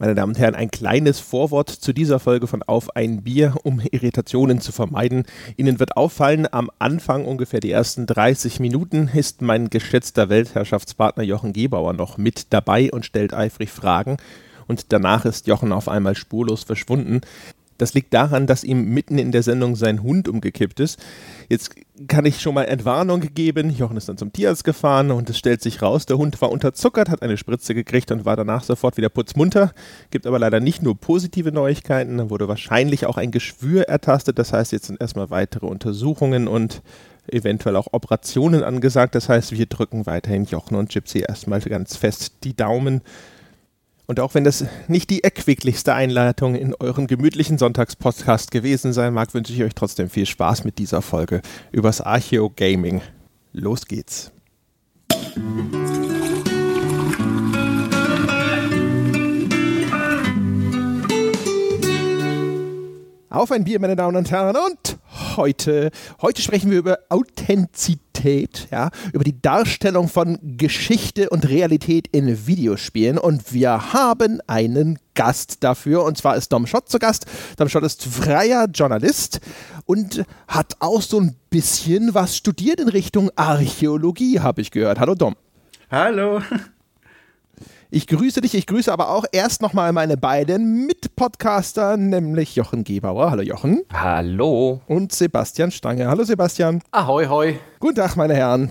Meine Damen und Herren, ein kleines Vorwort zu dieser Folge von Auf ein Bier, um Irritationen zu vermeiden. Ihnen wird auffallen, am Anfang ungefähr die ersten 30 Minuten ist mein geschätzter Weltherrschaftspartner Jochen Gebauer noch mit dabei und stellt eifrig Fragen. Und danach ist Jochen auf einmal spurlos verschwunden. Das liegt daran, dass ihm mitten in der Sendung sein Hund umgekippt ist. Jetzt kann ich schon mal Entwarnung geben. Jochen ist dann zum Tierarzt gefahren und es stellt sich raus, der Hund war unterzuckert, hat eine Spritze gekriegt und war danach sofort wieder putzmunter. Gibt aber leider nicht nur positive Neuigkeiten, da wurde wahrscheinlich auch ein Geschwür ertastet. Das heißt, jetzt sind erstmal weitere Untersuchungen und eventuell auch Operationen angesagt. Das heißt, wir drücken weiterhin Jochen und Gypsy erstmal ganz fest die Daumen und auch wenn das nicht die erquicklichste Einleitung in euren gemütlichen Sonntagspodcast gewesen sein mag, wünsche ich euch trotzdem viel Spaß mit dieser Folge übers Archeo Gaming. Los geht's. Auf ein Bier, meine Damen und Herren, und heute, heute sprechen wir über Authentizität, ja, über die Darstellung von Geschichte und Realität in Videospielen und wir haben einen Gast dafür und zwar ist Dom Schott zu Gast. Dom Schott ist freier Journalist und hat auch so ein bisschen was studiert in Richtung Archäologie, habe ich gehört. Hallo Dom. Hallo. Ich grüße dich, ich grüße aber auch erst nochmal meine beiden Mitpodcaster, nämlich Jochen Gebauer. Hallo Jochen. Hallo. Und Sebastian Stange. Hallo Sebastian. Ahoi, hoi. Guten Tag, meine Herren.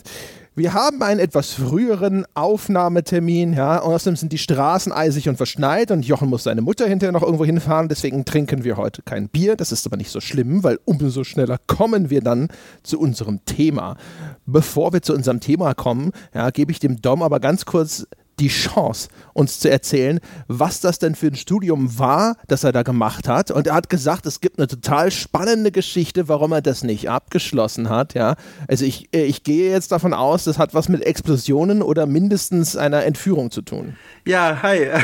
Wir haben einen etwas früheren Aufnahmetermin, ja, und außerdem sind die Straßen eisig und verschneit und Jochen muss seine Mutter hinterher noch irgendwo hinfahren, deswegen trinken wir heute kein Bier. Das ist aber nicht so schlimm, weil umso schneller kommen wir dann zu unserem Thema. Bevor wir zu unserem Thema kommen, ja, gebe ich dem Dom aber ganz kurz die Chance, uns zu erzählen, was das denn für ein Studium war, das er da gemacht hat. Und er hat gesagt, es gibt eine total spannende Geschichte, warum er das nicht abgeschlossen hat. Ja, also ich, ich gehe jetzt davon aus, das hat was mit Explosionen oder mindestens einer Entführung zu tun. Ja, hi.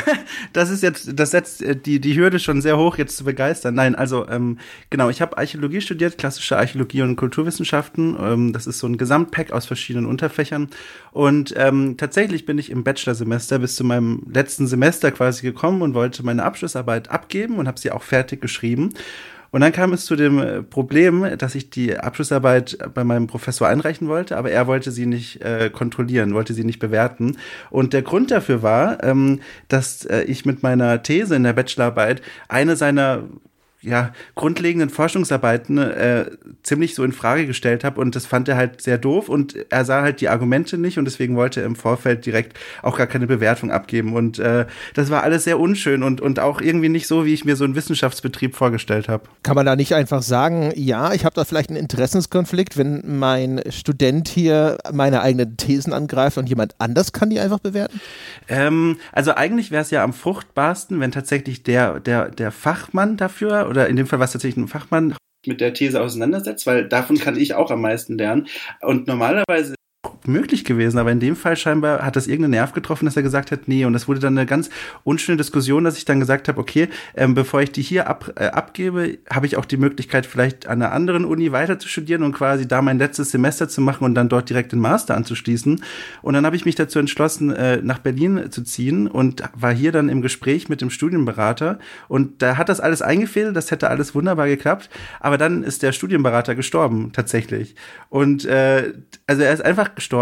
Das ist jetzt, das setzt äh, die, die Hürde schon sehr hoch, jetzt zu begeistern. Nein, also ähm, genau, ich habe Archäologie studiert, klassische Archäologie und Kulturwissenschaften. Ähm, das ist so ein Gesamtpack aus verschiedenen Unterfächern. Und ähm, tatsächlich bin ich im Bachelorsemester bis zu meinem letzten Semester quasi gekommen und wollte meine Abschlussarbeit abgeben und habe sie auch fertig geschrieben. Und dann kam es zu dem äh, Problem, dass ich die Abschlussarbeit bei meinem Professor einreichen wollte, aber er wollte sie nicht äh, kontrollieren, wollte sie nicht bewerten. Und der Grund dafür war, ähm, dass äh, ich mit meiner These in der Bachelorarbeit eine seiner ja, grundlegenden Forschungsarbeiten äh, ziemlich so in Frage gestellt habe und das fand er halt sehr doof und er sah halt die Argumente nicht und deswegen wollte er im Vorfeld direkt auch gar keine Bewertung abgeben und äh, das war alles sehr unschön und, und auch irgendwie nicht so, wie ich mir so einen Wissenschaftsbetrieb vorgestellt habe. Kann man da nicht einfach sagen, ja, ich habe da vielleicht einen Interessenskonflikt, wenn mein Student hier meine eigenen Thesen angreift und jemand anders kann die einfach bewerten? Ähm, also eigentlich wäre es ja am fruchtbarsten, wenn tatsächlich der, der, der Fachmann dafür oder in dem Fall war es tatsächlich ein Fachmann, mit der These auseinandersetzt, weil davon kann ich auch am meisten lernen. Und normalerweise möglich gewesen, aber in dem Fall scheinbar hat das irgendeinen Nerv getroffen, dass er gesagt hat, nee, und das wurde dann eine ganz unschöne Diskussion, dass ich dann gesagt habe, okay, ähm, bevor ich die hier ab, äh, abgebe, habe ich auch die Möglichkeit, vielleicht an einer anderen Uni weiter zu studieren und quasi da mein letztes Semester zu machen und dann dort direkt den Master anzuschließen. Und dann habe ich mich dazu entschlossen, äh, nach Berlin zu ziehen und war hier dann im Gespräch mit dem Studienberater und da hat das alles eingefädelt, das hätte alles wunderbar geklappt, aber dann ist der Studienberater gestorben, tatsächlich. Und äh, also er ist einfach gestorben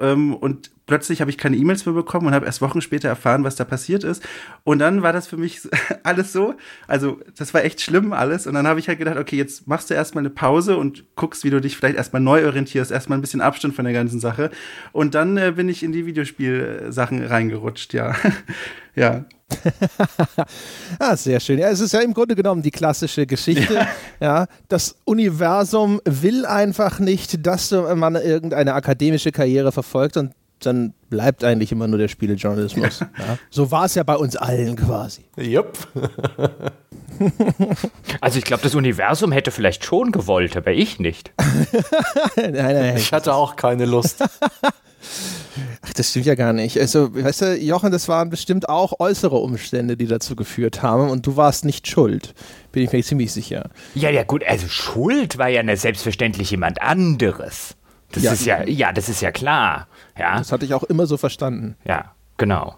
ähm, und plötzlich habe ich keine E-Mails mehr bekommen und habe erst Wochen später erfahren, was da passiert ist. Und dann war das für mich alles so, also das war echt schlimm alles. Und dann habe ich halt gedacht, okay, jetzt machst du erstmal eine Pause und guckst, wie du dich vielleicht erstmal neu orientierst, erstmal ein bisschen Abstand von der ganzen Sache. Und dann äh, bin ich in die Videospielsachen reingerutscht, ja. ja. ah, sehr schön. Ja, es ist ja im Grunde genommen die klassische Geschichte. Ja. ja. das Universum will einfach nicht, dass man irgendeine akademische Karriere verfolgt und dann bleibt eigentlich immer nur der Spielejournalismus. Ja. Ja. So war es ja bei uns allen quasi. Jupp. also ich glaube, das Universum hätte vielleicht schon gewollt, aber ich nicht. nein, nein, ich hatte auch keine Lust. Ach, das stimmt ja gar nicht. Also, weißt du, Jochen, das waren bestimmt auch äußere Umstände, die dazu geführt haben und du warst nicht schuld. Bin ich mir ziemlich sicher. Ja, ja, gut, also Schuld war ja selbstverständlich jemand anderes. Das ja. ist ja, ja, das ist ja klar. Ja. Das hatte ich auch immer so verstanden. Ja, genau.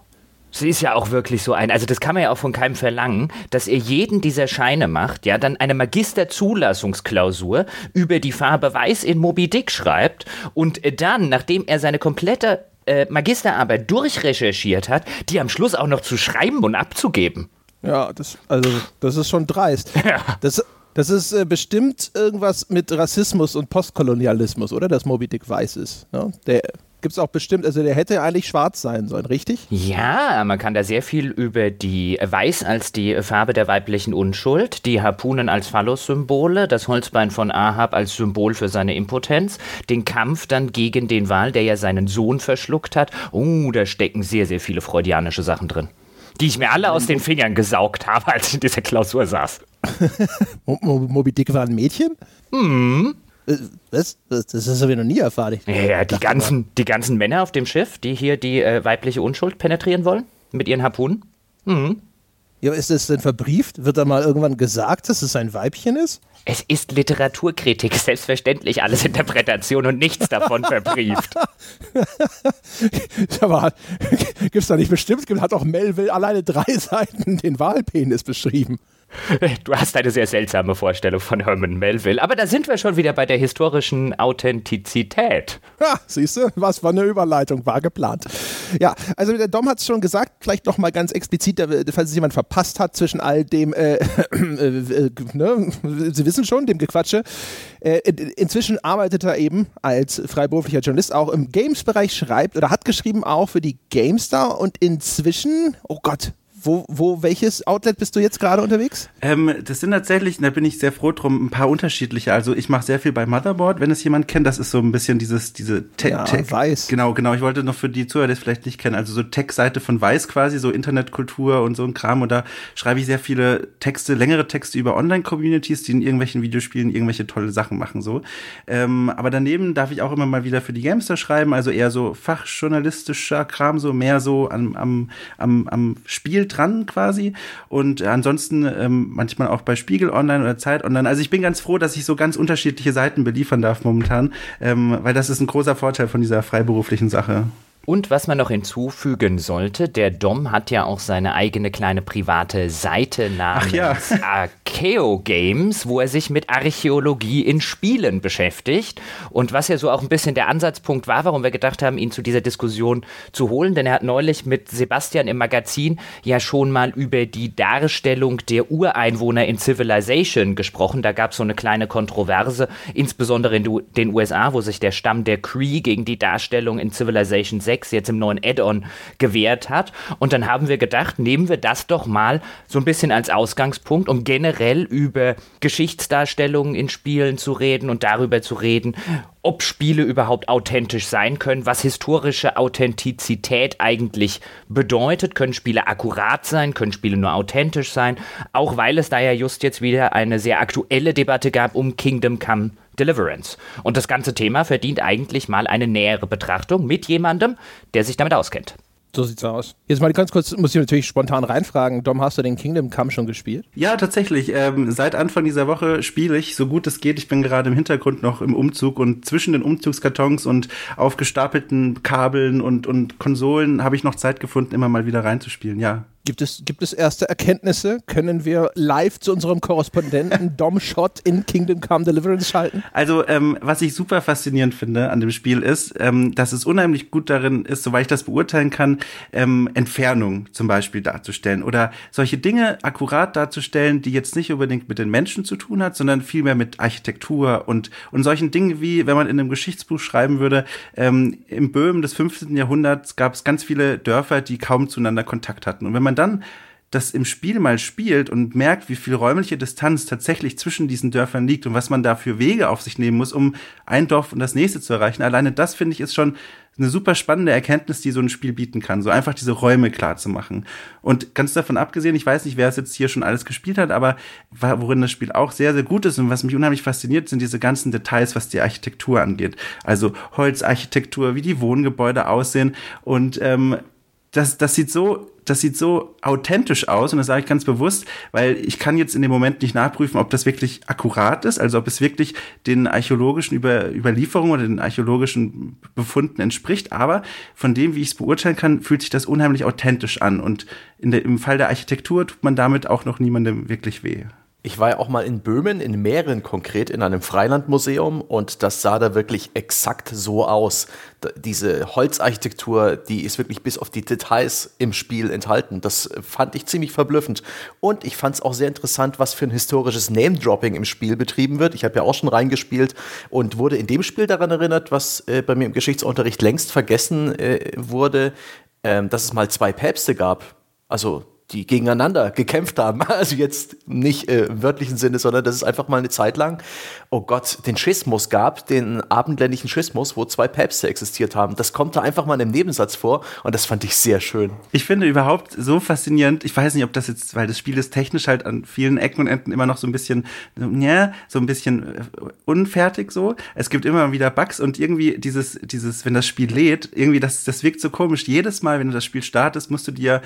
Sie ist ja auch wirklich so ein, also das kann man ja auch von keinem verlangen, dass er jeden dieser Scheine macht, ja, dann eine Magisterzulassungsklausur über die Farbe Weiß in Moby Dick schreibt und dann, nachdem er seine komplette äh, Magisterarbeit durchrecherchiert hat, die am Schluss auch noch zu schreiben und abzugeben. Ja, das, also, das ist schon dreist. Ja. Das, das ist äh, bestimmt irgendwas mit Rassismus und Postkolonialismus, oder? Dass Moby Dick weiß ist. Ne? Der gibt es auch bestimmt, also der hätte eigentlich schwarz sein sollen, richtig? Ja, man kann da sehr viel über die Weiß als die Farbe der weiblichen Unschuld, die Harpunen als Phallus-Symbole, das Holzbein von Ahab als Symbol für seine Impotenz, den Kampf dann gegen den Wal, der ja seinen Sohn verschluckt hat. Oh, da stecken sehr, sehr viele freudianische Sachen drin die ich mir alle aus den Fingern gesaugt habe, als ich in dieser Klausur saß. Moby Dick war ein Mädchen? Mhm. Was? Das, das habe ich noch nie erfahren. Ja, ja die, ganzen, die ganzen Männer auf dem Schiff, die hier die äh, weibliche Unschuld penetrieren wollen mit ihren Harpunen. Mhm. Ja, ist es denn verbrieft? Wird da mal irgendwann gesagt, dass es ein Weibchen ist? Es ist Literaturkritik, selbstverständlich alles Interpretation und nichts davon verbrieft. Aber gibt es da nicht bestimmt? Hat auch Melville alleine drei Seiten den Wahlpenis beschrieben. Du hast eine sehr seltsame Vorstellung von Herman Melville, aber da sind wir schon wieder bei der historischen Authentizität. Ja, siehst du, was war eine Überleitung, war geplant. Ja, also der Dom hat es schon gesagt, vielleicht noch mal ganz explizit, falls es jemand verpasst hat zwischen all dem, äh, äh, äh, ne, Sie wissen schon, dem Gequatsche. Äh, inzwischen arbeitet er eben als freiberuflicher Journalist auch im Games-Bereich, schreibt oder hat geschrieben auch für die GameStar und inzwischen, oh Gott, wo, wo, welches Outlet bist du jetzt gerade unterwegs? Ähm, das sind tatsächlich, da bin ich sehr froh drum, ein paar unterschiedliche. Also ich mache sehr viel bei Motherboard, wenn es jemand kennt. Das ist so ein bisschen dieses, diese Tech. Ja, Tech. Weiß. Genau, genau. Ich wollte noch für die Zuhörer, die es vielleicht nicht kennen, also so Tech-Seite von Weiß quasi, so Internetkultur und so ein Kram. Und da schreibe ich sehr viele Texte, längere Texte über Online-Communities, die in irgendwelchen Videospielen irgendwelche tolle Sachen machen, so. Ähm, aber daneben darf ich auch immer mal wieder für die Gamester schreiben, also eher so fachjournalistischer Kram, so mehr so am, am, am, am Spiel dran quasi. Und ansonsten ähm, manchmal auch bei Spiegel Online oder Zeit Online. Also ich bin ganz froh, dass ich so ganz unterschiedliche Seiten beliefern darf momentan, ähm, weil das ist ein großer Vorteil von dieser freiberuflichen Sache. Und was man noch hinzufügen sollte, der Dom hat ja auch seine eigene kleine private Seite namens ja. Archeo Games, wo er sich mit Archäologie in Spielen beschäftigt. Und was ja so auch ein bisschen der Ansatzpunkt war, warum wir gedacht haben, ihn zu dieser Diskussion zu holen, denn er hat neulich mit Sebastian im Magazin ja schon mal über die Darstellung der Ureinwohner in Civilization gesprochen. Da gab es so eine kleine Kontroverse, insbesondere in den USA, wo sich der Stamm der Cree gegen die Darstellung in Civilization 6 6 jetzt im neuen Add-on gewährt hat. Und dann haben wir gedacht, nehmen wir das doch mal so ein bisschen als Ausgangspunkt, um generell über Geschichtsdarstellungen in Spielen zu reden und darüber zu reden, ob Spiele überhaupt authentisch sein können, was historische Authentizität eigentlich bedeutet. Können Spiele akkurat sein? Können Spiele nur authentisch sein? Auch weil es da ja just jetzt wieder eine sehr aktuelle Debatte gab um Kingdom Come Deliverance. Und das ganze Thema verdient eigentlich mal eine nähere Betrachtung mit jemandem, der sich damit auskennt. So sieht's aus. Jetzt mal ganz kurz, muss ich natürlich spontan reinfragen. Dom, hast du den Kingdom Come schon gespielt? Ja, tatsächlich. Ähm, seit Anfang dieser Woche spiele ich, so gut es geht. Ich bin gerade im Hintergrund noch im Umzug und zwischen den Umzugskartons und aufgestapelten Kabeln und, und Konsolen habe ich noch Zeit gefunden, immer mal wieder reinzuspielen. Ja, Gibt es, gibt es erste Erkenntnisse? Können wir live zu unserem Korrespondenten Dom Schott in Kingdom Come Deliverance schalten? Also, ähm, was ich super faszinierend finde an dem Spiel ist, ähm, dass es unheimlich gut darin ist, soweit ich das beurteilen kann, ähm, Entfernung zum Beispiel darzustellen oder solche Dinge akkurat darzustellen, die jetzt nicht unbedingt mit den Menschen zu tun hat, sondern vielmehr mit Architektur und, und solchen Dingen wie, wenn man in einem Geschichtsbuch schreiben würde, ähm, im Böhmen des 15. Jahrhunderts gab es ganz viele Dörfer, die kaum zueinander Kontakt hatten. Und wenn man dann das im Spiel mal spielt und merkt, wie viel räumliche Distanz tatsächlich zwischen diesen Dörfern liegt und was man da für Wege auf sich nehmen muss, um ein Dorf und das nächste zu erreichen. Alleine das finde ich ist schon eine super spannende Erkenntnis, die so ein Spiel bieten kann. So einfach diese Räume klar zu machen. Und ganz davon abgesehen, ich weiß nicht, wer es jetzt hier schon alles gespielt hat, aber worin das Spiel auch sehr, sehr gut ist und was mich unheimlich fasziniert, sind diese ganzen Details, was die Architektur angeht. Also Holzarchitektur, wie die Wohngebäude aussehen und ähm, das, das sieht so, das sieht so authentisch aus und das sage ich ganz bewusst, weil ich kann jetzt in dem Moment nicht nachprüfen, ob das wirklich akkurat ist, also ob es wirklich den archäologischen Über Überlieferungen oder den archäologischen Befunden entspricht, aber von dem, wie ich es beurteilen kann, fühlt sich das unheimlich authentisch an und der, im Fall der Architektur tut man damit auch noch niemandem wirklich weh. Ich war ja auch mal in Böhmen, in Mähren konkret, in einem Freilandmuseum und das sah da wirklich exakt so aus. Diese Holzarchitektur, die ist wirklich bis auf die Details im Spiel enthalten. Das fand ich ziemlich verblüffend. Und ich fand es auch sehr interessant, was für ein historisches Name-Dropping im Spiel betrieben wird. Ich habe ja auch schon reingespielt und wurde in dem Spiel daran erinnert, was äh, bei mir im Geschichtsunterricht längst vergessen äh, wurde, äh, dass es mal zwei Päpste gab. Also die gegeneinander gekämpft haben. Also jetzt nicht äh, im wörtlichen Sinne, sondern dass es einfach mal eine Zeit lang, oh Gott, den Schismus gab, den abendländischen Schismus, wo zwei Päpste existiert haben. Das kommt da einfach mal in einem Nebensatz vor und das fand ich sehr schön. Ich finde überhaupt so faszinierend, ich weiß nicht, ob das jetzt, weil das Spiel ist technisch halt an vielen Ecken und Enden immer noch so ein bisschen, ja, so ein bisschen äh, unfertig so. Es gibt immer wieder Bugs und irgendwie dieses, dieses, wenn das Spiel lädt, irgendwie das, das wirkt so komisch. Jedes Mal, wenn du das Spiel startest, musst du dir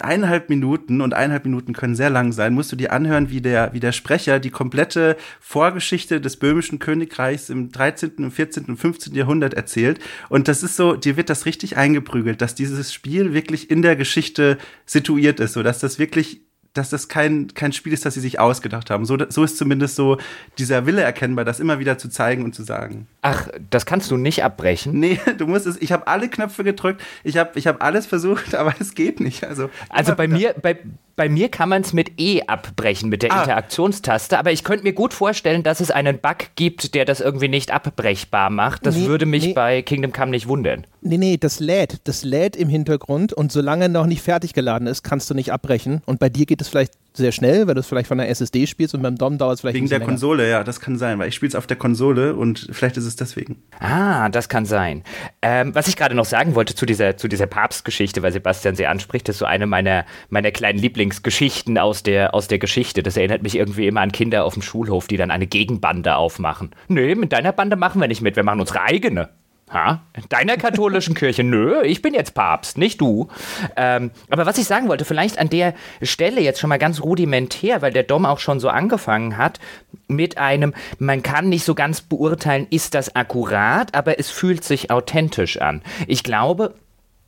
eineinhalb Minuten und eineinhalb Minuten können sehr lang sein, musst du dir anhören, wie der, wie der Sprecher die komplette Vorgeschichte des böhmischen Königreichs im 13., im 14. und 15. Jahrhundert erzählt. Und das ist so, dir wird das richtig eingeprügelt, dass dieses Spiel wirklich in der Geschichte situiert ist, so dass das wirklich dass das kein, kein Spiel ist, das sie sich ausgedacht haben. So, so ist zumindest so dieser Wille erkennbar, das immer wieder zu zeigen und zu sagen. Ach, das kannst du nicht abbrechen? Nee, du musst es, ich habe alle Knöpfe gedrückt, ich habe ich hab alles versucht, aber es geht nicht. Also, also bei mir, bei, bei mir kann man es mit E abbrechen, mit der ah. Interaktionstaste, aber ich könnte mir gut vorstellen, dass es einen Bug gibt, der das irgendwie nicht abbrechbar macht. Das nee, würde mich nee. bei Kingdom Come nicht wundern. Nee, nee, das lädt. Das lädt im Hintergrund und solange noch nicht fertig geladen ist, kannst du nicht abbrechen. Und bei dir geht es vielleicht sehr schnell, weil du es vielleicht von der SSD spielst und beim DOM dauert es vielleicht Wegen der länger. Konsole, ja, das kann sein, weil ich spiele es auf der Konsole und vielleicht ist es deswegen. Ah, das kann sein. Ähm, was ich gerade noch sagen wollte zu dieser, zu dieser Papstgeschichte, weil Sebastian sie anspricht, ist so eine meiner, meiner kleinen Lieblingsgeschichten aus der, aus der Geschichte. Das erinnert mich irgendwie immer an Kinder auf dem Schulhof, die dann eine Gegenbande aufmachen. Nee, mit deiner Bande machen wir nicht mit, wir machen unsere eigene. Ha? Deiner katholischen Kirche? Nö, ich bin jetzt Papst, nicht du. Ähm, aber was ich sagen wollte, vielleicht an der Stelle jetzt schon mal ganz rudimentär, weil der Dom auch schon so angefangen hat, mit einem, man kann nicht so ganz beurteilen, ist das akkurat, aber es fühlt sich authentisch an. Ich glaube,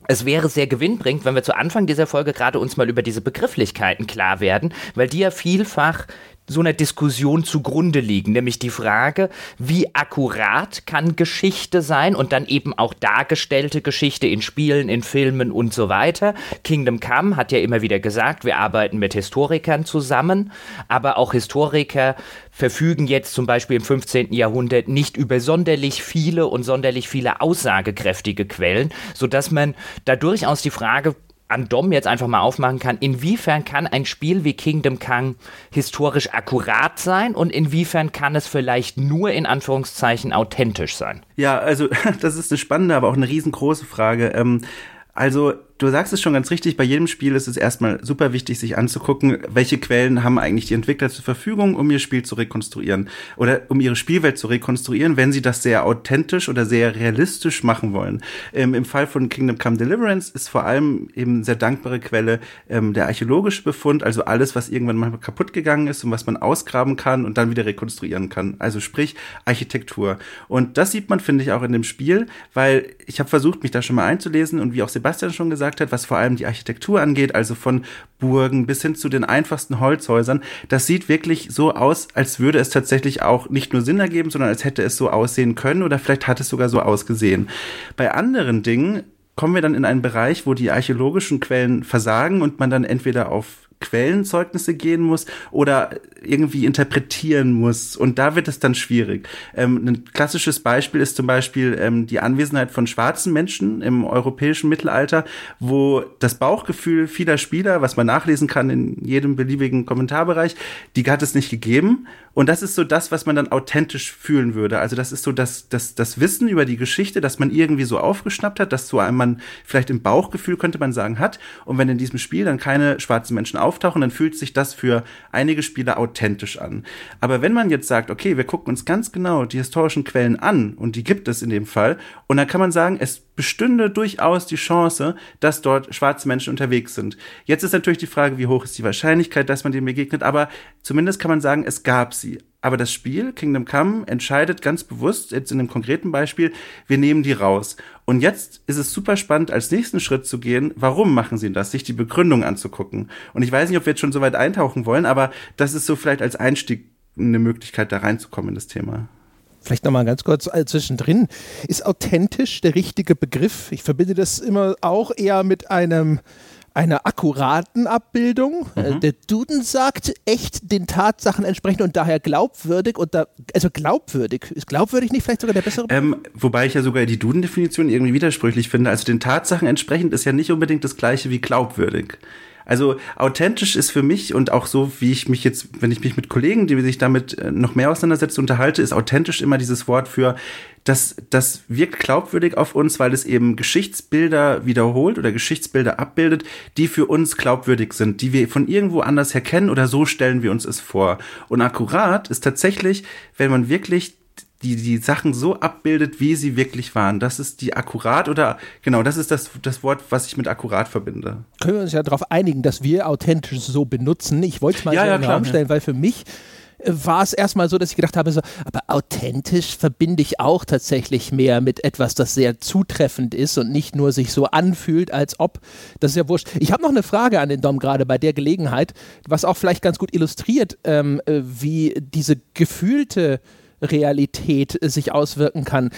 es wäre sehr gewinnbringend, wenn wir zu Anfang dieser Folge gerade uns mal über diese Begrifflichkeiten klar werden, weil die ja vielfach so einer Diskussion zugrunde liegen, nämlich die Frage, wie akkurat kann Geschichte sein und dann eben auch dargestellte Geschichte in Spielen, in Filmen und so weiter. Kingdom Come hat ja immer wieder gesagt, wir arbeiten mit Historikern zusammen, aber auch Historiker verfügen jetzt zum Beispiel im 15. Jahrhundert nicht über sonderlich viele und sonderlich viele aussagekräftige Quellen, sodass man da durchaus die Frage an Dom jetzt einfach mal aufmachen kann, inwiefern kann ein Spiel wie Kingdom Come historisch akkurat sein und inwiefern kann es vielleicht nur in Anführungszeichen authentisch sein? Ja, also das ist eine spannende, aber auch eine riesengroße Frage. Ähm, also du sagst es schon ganz richtig, bei jedem Spiel ist es erstmal super wichtig, sich anzugucken, welche Quellen haben eigentlich die Entwickler zur Verfügung, um ihr Spiel zu rekonstruieren oder um ihre Spielwelt zu rekonstruieren, wenn sie das sehr authentisch oder sehr realistisch machen wollen. Ähm, Im Fall von Kingdom Come Deliverance ist vor allem eben sehr dankbare Quelle ähm, der archäologische Befund, also alles, was irgendwann mal kaputt gegangen ist und was man ausgraben kann und dann wieder rekonstruieren kann. Also sprich Architektur. Und das sieht man, finde ich, auch in dem Spiel, weil ich habe versucht, mich da schon mal einzulesen und wie auch Sebastian schon gesagt gesagt hat, was vor allem die Architektur angeht, also von Burgen bis hin zu den einfachsten Holzhäusern, das sieht wirklich so aus, als würde es tatsächlich auch nicht nur Sinn ergeben, sondern als hätte es so aussehen können oder vielleicht hat es sogar so ausgesehen. Bei anderen Dingen kommen wir dann in einen Bereich, wo die archäologischen Quellen versagen und man dann entweder auf Quellenzeugnisse gehen muss oder irgendwie interpretieren muss. Und da wird es dann schwierig. Ähm, ein klassisches Beispiel ist zum Beispiel ähm, die Anwesenheit von schwarzen Menschen im europäischen Mittelalter, wo das Bauchgefühl vieler Spieler, was man nachlesen kann in jedem beliebigen Kommentarbereich, die hat es nicht gegeben. Und das ist so das, was man dann authentisch fühlen würde. Also das ist so das, das, das Wissen über die Geschichte, das man irgendwie so aufgeschnappt hat, das so einem man vielleicht im Bauchgefühl, könnte man sagen, hat. Und wenn in diesem Spiel dann keine schwarzen Menschen auftauchen, dann fühlt sich das für einige Spieler authentisch an. Aber wenn man jetzt sagt, okay, wir gucken uns ganz genau die historischen Quellen an, und die gibt es in dem Fall, und dann kann man sagen, es bestünde durchaus die Chance, dass dort schwarze Menschen unterwegs sind. Jetzt ist natürlich die Frage, wie hoch ist die Wahrscheinlichkeit, dass man dem begegnet, aber zumindest kann man sagen, es gab sie. Aber das Spiel, Kingdom Come, entscheidet ganz bewusst, jetzt in dem konkreten Beispiel, wir nehmen die raus. Und jetzt ist es super spannend, als nächsten Schritt zu gehen, warum machen sie das, sich die Begründung anzugucken. Und ich weiß nicht, ob wir jetzt schon so weit eintauchen wollen, aber das ist so vielleicht als Einstieg eine Möglichkeit, da reinzukommen in das Thema. Vielleicht nochmal ganz kurz äh, zwischendrin. Ist authentisch der richtige Begriff? Ich verbinde das immer auch eher mit einem einer akkuraten Abbildung. Äh, mhm. Der Duden sagt echt den Tatsachen entsprechend und daher glaubwürdig und da, also glaubwürdig. Ist glaubwürdig nicht vielleicht sogar der bessere? Ähm, wobei ich ja sogar die Duden-Definition irgendwie widersprüchlich finde. Also den Tatsachen entsprechend ist ja nicht unbedingt das gleiche wie glaubwürdig. Also authentisch ist für mich und auch so, wie ich mich jetzt, wenn ich mich mit Kollegen, die sich damit äh, noch mehr auseinandersetzt, unterhalte, ist authentisch immer dieses Wort für, das, das wirkt glaubwürdig auf uns, weil es eben Geschichtsbilder wiederholt oder Geschichtsbilder abbildet, die für uns glaubwürdig sind, die wir von irgendwo anders her kennen oder so stellen wir uns es vor. Und akkurat ist tatsächlich, wenn man wirklich die die Sachen so abbildet, wie sie wirklich waren. Das ist die akkurat oder genau, das ist das, das Wort, was ich mit akkurat verbinde. Können wir uns ja darauf einigen, dass wir authentisch so benutzen. Ich wollte es mal ja, so ja, in den Raum stellen, weil für mich äh, war es erstmal so, dass ich gedacht habe, so, aber authentisch verbinde ich auch tatsächlich mehr mit etwas, das sehr zutreffend ist und nicht nur sich so anfühlt, als ob. Das ist ja wurscht. Ich habe noch eine Frage an den Dom gerade bei der Gelegenheit, was auch vielleicht ganz gut illustriert, ähm, äh, wie diese gefühlte Realität sich auswirken kann.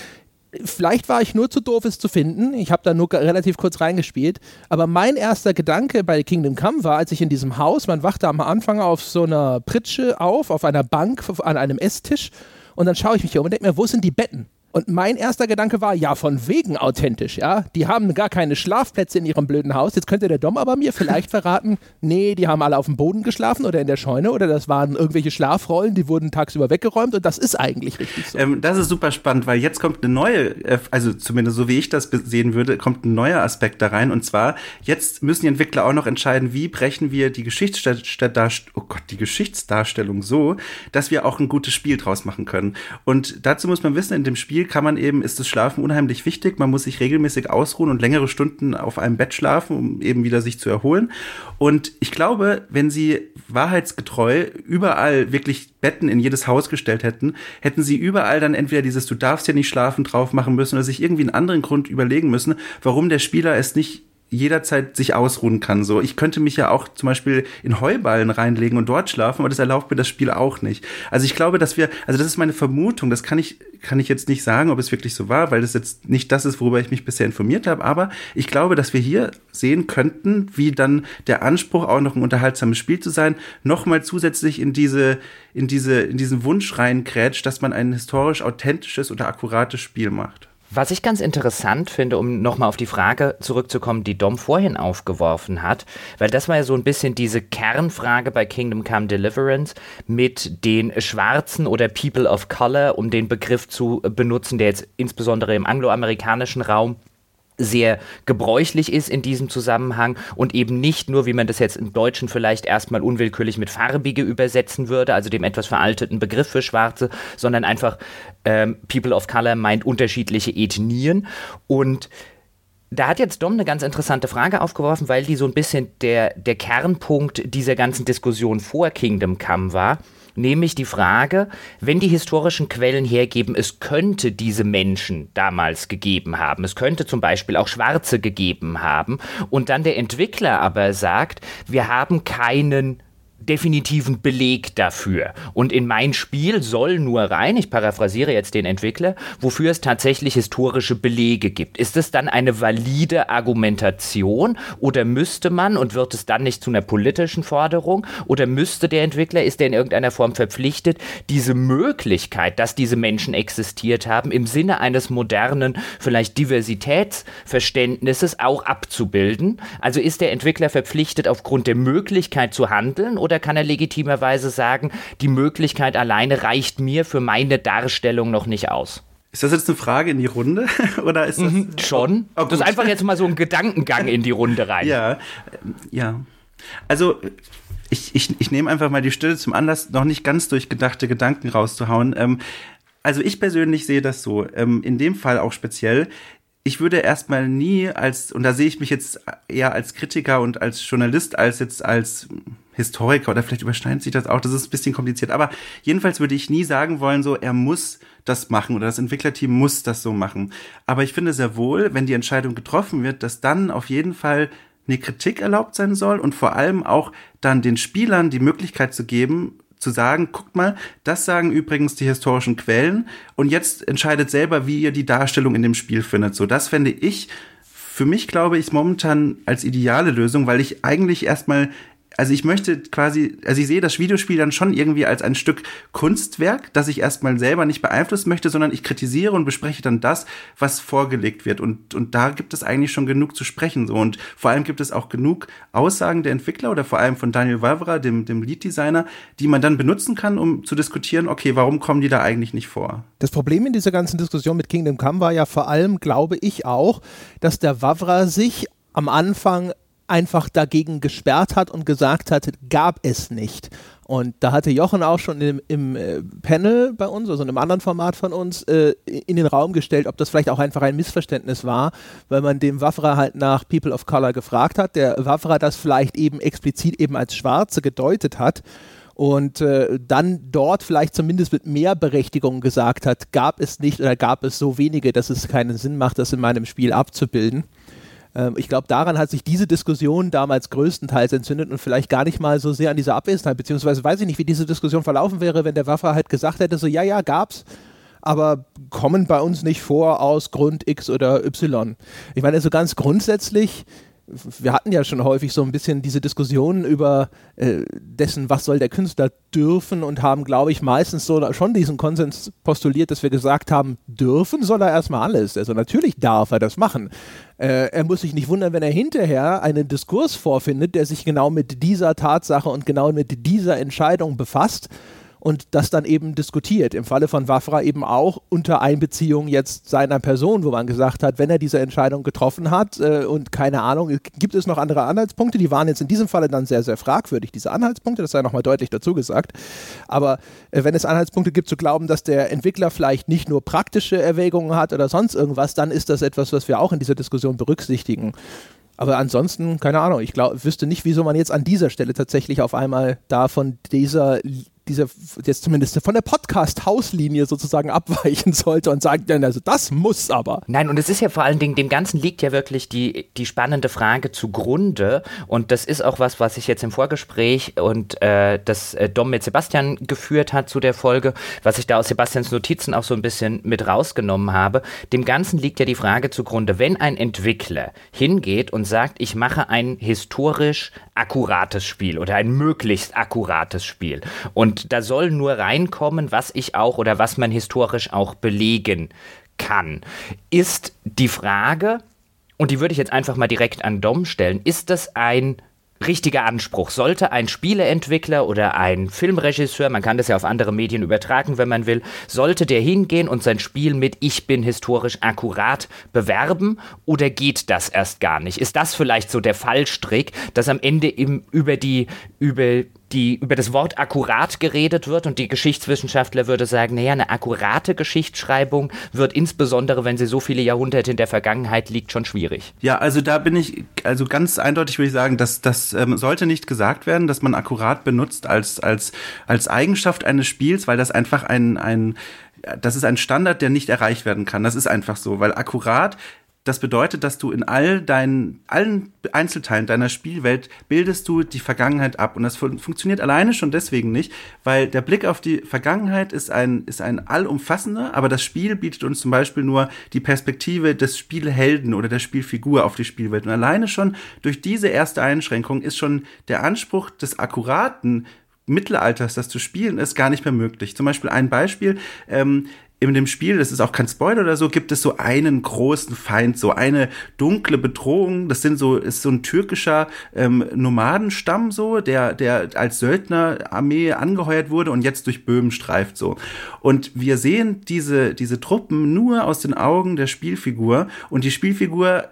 Vielleicht war ich nur zu doof, es zu finden. Ich habe da nur relativ kurz reingespielt. Aber mein erster Gedanke bei Kingdom Come war, als ich in diesem Haus, man wachte am Anfang auf so einer Pritsche auf, auf einer Bank, an einem Esstisch. Und dann schaue ich mich um und denke mir, wo sind die Betten? Und mein erster Gedanke war, ja, von wegen authentisch, ja. Die haben gar keine Schlafplätze in ihrem blöden Haus. Jetzt könnte der Dom aber mir vielleicht verraten, nee, die haben alle auf dem Boden geschlafen oder in der Scheune oder das waren irgendwelche Schlafrollen, die wurden tagsüber weggeräumt und das ist eigentlich richtig so. Ähm, das ist super spannend, weil jetzt kommt eine neue, äh, also zumindest so wie ich das sehen würde, kommt ein neuer Aspekt da rein und zwar, jetzt müssen die Entwickler auch noch entscheiden, wie brechen wir die Geschichtsdarstellung, oh Gott, die Geschichtsdarstellung so, dass wir auch ein gutes Spiel draus machen können. Und dazu muss man wissen, in dem Spiel Spiel kann man eben, ist das Schlafen unheimlich wichtig. Man muss sich regelmäßig ausruhen und längere Stunden auf einem Bett schlafen, um eben wieder sich zu erholen. Und ich glaube, wenn sie wahrheitsgetreu überall wirklich Betten in jedes Haus gestellt hätten, hätten sie überall dann entweder dieses Du darfst ja nicht schlafen drauf machen müssen oder sich irgendwie einen anderen Grund überlegen müssen, warum der Spieler es nicht jederzeit sich ausruhen kann. So, ich könnte mich ja auch zum Beispiel in Heuballen reinlegen und dort schlafen, aber das erlaubt mir das Spiel auch nicht. Also ich glaube, dass wir, also das ist meine Vermutung, das kann ich, kann ich jetzt nicht sagen, ob es wirklich so war, weil das jetzt nicht das ist, worüber ich mich bisher informiert habe, aber ich glaube, dass wir hier sehen könnten, wie dann der Anspruch, auch noch ein unterhaltsames Spiel zu sein, nochmal zusätzlich in diese, in diese, in diesen Wunsch reinkrätscht, dass man ein historisch authentisches oder akkurates Spiel macht. Was ich ganz interessant finde, um nochmal auf die Frage zurückzukommen, die Dom vorhin aufgeworfen hat, weil das war ja so ein bisschen diese Kernfrage bei Kingdom Come Deliverance mit den Schwarzen oder People of Color, um den Begriff zu benutzen, der jetzt insbesondere im angloamerikanischen Raum sehr gebräuchlich ist in diesem Zusammenhang und eben nicht nur, wie man das jetzt im Deutschen vielleicht erstmal unwillkürlich mit farbige übersetzen würde, also dem etwas veralteten Begriff für Schwarze, sondern einfach ähm, People of Color meint unterschiedliche Ethnien. Und da hat jetzt Dom eine ganz interessante Frage aufgeworfen, weil die so ein bisschen der, der Kernpunkt dieser ganzen Diskussion vor Kingdom Come war nämlich die Frage, wenn die historischen Quellen hergeben, es könnte diese Menschen damals gegeben haben, es könnte zum Beispiel auch Schwarze gegeben haben, und dann der Entwickler aber sagt, wir haben keinen definitiven Beleg dafür. Und in mein Spiel soll nur rein, ich paraphrasiere jetzt den Entwickler, wofür es tatsächlich historische Belege gibt. Ist es dann eine valide Argumentation oder müsste man und wird es dann nicht zu einer politischen Forderung oder müsste der Entwickler, ist er in irgendeiner Form verpflichtet, diese Möglichkeit, dass diese Menschen existiert haben, im Sinne eines modernen, vielleicht Diversitätsverständnisses auch abzubilden? Also ist der Entwickler verpflichtet, aufgrund der Möglichkeit zu handeln oder kann er legitimerweise sagen, die Möglichkeit alleine reicht mir für meine Darstellung noch nicht aus? Ist das jetzt eine Frage in die Runde? Oder ist das. Mhm, schon. Oh, das ist einfach jetzt mal so ein Gedankengang in die Runde rein. Ja, ja. Also ich, ich, ich nehme einfach mal die Stille zum Anlass, noch nicht ganz durchgedachte Gedanken rauszuhauen. Ähm, also ich persönlich sehe das so, ähm, in dem Fall auch speziell. Ich würde erstmal nie als, und da sehe ich mich jetzt eher als Kritiker und als Journalist als jetzt als Historiker oder vielleicht überschneidet sich das auch, das ist ein bisschen kompliziert, aber jedenfalls würde ich nie sagen wollen, so, er muss das machen oder das Entwicklerteam muss das so machen. Aber ich finde sehr wohl, wenn die Entscheidung getroffen wird, dass dann auf jeden Fall eine Kritik erlaubt sein soll und vor allem auch dann den Spielern die Möglichkeit zu geben, zu sagen, guckt mal, das sagen übrigens die historischen Quellen und jetzt entscheidet selber, wie ihr die Darstellung in dem Spiel findet. So, das fände ich für mich, glaube ich, momentan als ideale Lösung, weil ich eigentlich erstmal also ich möchte quasi, also ich sehe das Videospiel dann schon irgendwie als ein Stück Kunstwerk, das ich erstmal selber nicht beeinflussen möchte, sondern ich kritisiere und bespreche dann das, was vorgelegt wird. Und, und da gibt es eigentlich schon genug zu sprechen. So. Und vor allem gibt es auch genug Aussagen der Entwickler oder vor allem von Daniel Wavra, dem, dem Lead-Designer, die man dann benutzen kann, um zu diskutieren, okay, warum kommen die da eigentlich nicht vor? Das Problem in dieser ganzen Diskussion mit Kingdom Come war ja vor allem, glaube ich auch, dass der Wavra sich am Anfang einfach dagegen gesperrt hat und gesagt hat, gab es nicht. Und da hatte Jochen auch schon im, im äh, Panel bei uns, also in einem anderen Format von uns, äh, in den Raum gestellt, ob das vielleicht auch einfach ein Missverständnis war, weil man dem Wafra halt nach People of Color gefragt hat, der Wafra das vielleicht eben explizit eben als Schwarze gedeutet hat und äh, dann dort vielleicht zumindest mit mehr Berechtigung gesagt hat, gab es nicht oder gab es so wenige, dass es keinen Sinn macht, das in meinem Spiel abzubilden. Ähm, ich glaube, daran hat sich diese Diskussion damals größtenteils entzündet und vielleicht gar nicht mal so sehr an dieser Abwesenheit, beziehungsweise weiß ich nicht, wie diese Diskussion verlaufen wäre, wenn der Waffe halt gesagt hätte, so ja, ja, gab's, aber kommen bei uns nicht vor aus Grund X oder Y. Ich meine, also ganz grundsätzlich wir hatten ja schon häufig so ein bisschen diese Diskussionen über äh, dessen, was soll der Künstler dürfen und haben, glaube ich, meistens so schon diesen Konsens postuliert, dass wir gesagt haben, dürfen soll er erstmal alles. Also natürlich darf er das machen. Äh, er muss sich nicht wundern, wenn er hinterher einen Diskurs vorfindet, der sich genau mit dieser Tatsache und genau mit dieser Entscheidung befasst und das dann eben diskutiert. Im Falle von Wafra eben auch unter Einbeziehung jetzt seiner Person, wo man gesagt hat, wenn er diese Entscheidung getroffen hat äh, und keine Ahnung, gibt es noch andere Anhaltspunkte, die waren jetzt in diesem Falle dann sehr, sehr fragwürdig, diese Anhaltspunkte, das sei nochmal deutlich dazu gesagt. Aber äh, wenn es Anhaltspunkte gibt zu glauben, dass der Entwickler vielleicht nicht nur praktische Erwägungen hat oder sonst irgendwas, dann ist das etwas, was wir auch in dieser Diskussion berücksichtigen. Aber ansonsten, keine Ahnung, ich glaube, wüsste nicht, wieso man jetzt an dieser Stelle tatsächlich auf einmal da von dieser dieser jetzt zumindest von der Podcast-Hauslinie sozusagen abweichen sollte und sagt, also das muss aber. Nein, und es ist ja vor allen Dingen, dem Ganzen liegt ja wirklich die, die spannende Frage zugrunde. Und das ist auch was, was ich jetzt im Vorgespräch und äh, das äh, Dom mit Sebastian geführt hat zu der Folge, was ich da aus Sebastians Notizen auch so ein bisschen mit rausgenommen habe. Dem Ganzen liegt ja die Frage zugrunde, wenn ein Entwickler hingeht und sagt, ich mache ein historisch akkurates Spiel oder ein möglichst akkurates Spiel und da soll nur reinkommen, was ich auch oder was man historisch auch belegen kann. Ist die Frage, und die würde ich jetzt einfach mal direkt an Dom stellen, ist das ein richtiger Anspruch. Sollte ein Spieleentwickler oder ein Filmregisseur, man kann das ja auf andere Medien übertragen, wenn man will, sollte der hingehen und sein Spiel mit Ich bin historisch akkurat bewerben oder geht das erst gar nicht? Ist das vielleicht so der Fallstrick, dass am Ende im, über die, über die über das Wort akkurat geredet wird und die Geschichtswissenschaftler würde sagen, naja, eine akkurate Geschichtsschreibung wird insbesondere, wenn sie so viele Jahrhunderte in der Vergangenheit liegt, schon schwierig. Ja, also da bin ich, also ganz eindeutig würde ich sagen, dass das ähm, sollte nicht gesagt werden, dass man akkurat benutzt als, als, als Eigenschaft eines Spiels, weil das einfach ein, ein das ist ein Standard, der nicht erreicht werden kann. Das ist einfach so, weil akkurat das bedeutet, dass du in all deinen, allen Einzelteilen deiner Spielwelt bildest du die Vergangenheit ab. Und das fun funktioniert alleine schon deswegen nicht, weil der Blick auf die Vergangenheit ist ein, ist ein allumfassender, aber das Spiel bietet uns zum Beispiel nur die Perspektive des Spielhelden oder der Spielfigur auf die Spielwelt. Und alleine schon durch diese erste Einschränkung ist schon der Anspruch des akkuraten Mittelalters, das zu spielen, ist gar nicht mehr möglich. Zum Beispiel ein Beispiel, ähm, in dem Spiel, das ist auch kein Spoiler oder so, gibt es so einen großen Feind, so eine dunkle Bedrohung. Das sind so, ist so ein türkischer ähm, Nomadenstamm so, der, der als Söldnerarmee angeheuert wurde und jetzt durch Böhmen streift so. Und wir sehen diese, diese Truppen nur aus den Augen der Spielfigur und die Spielfigur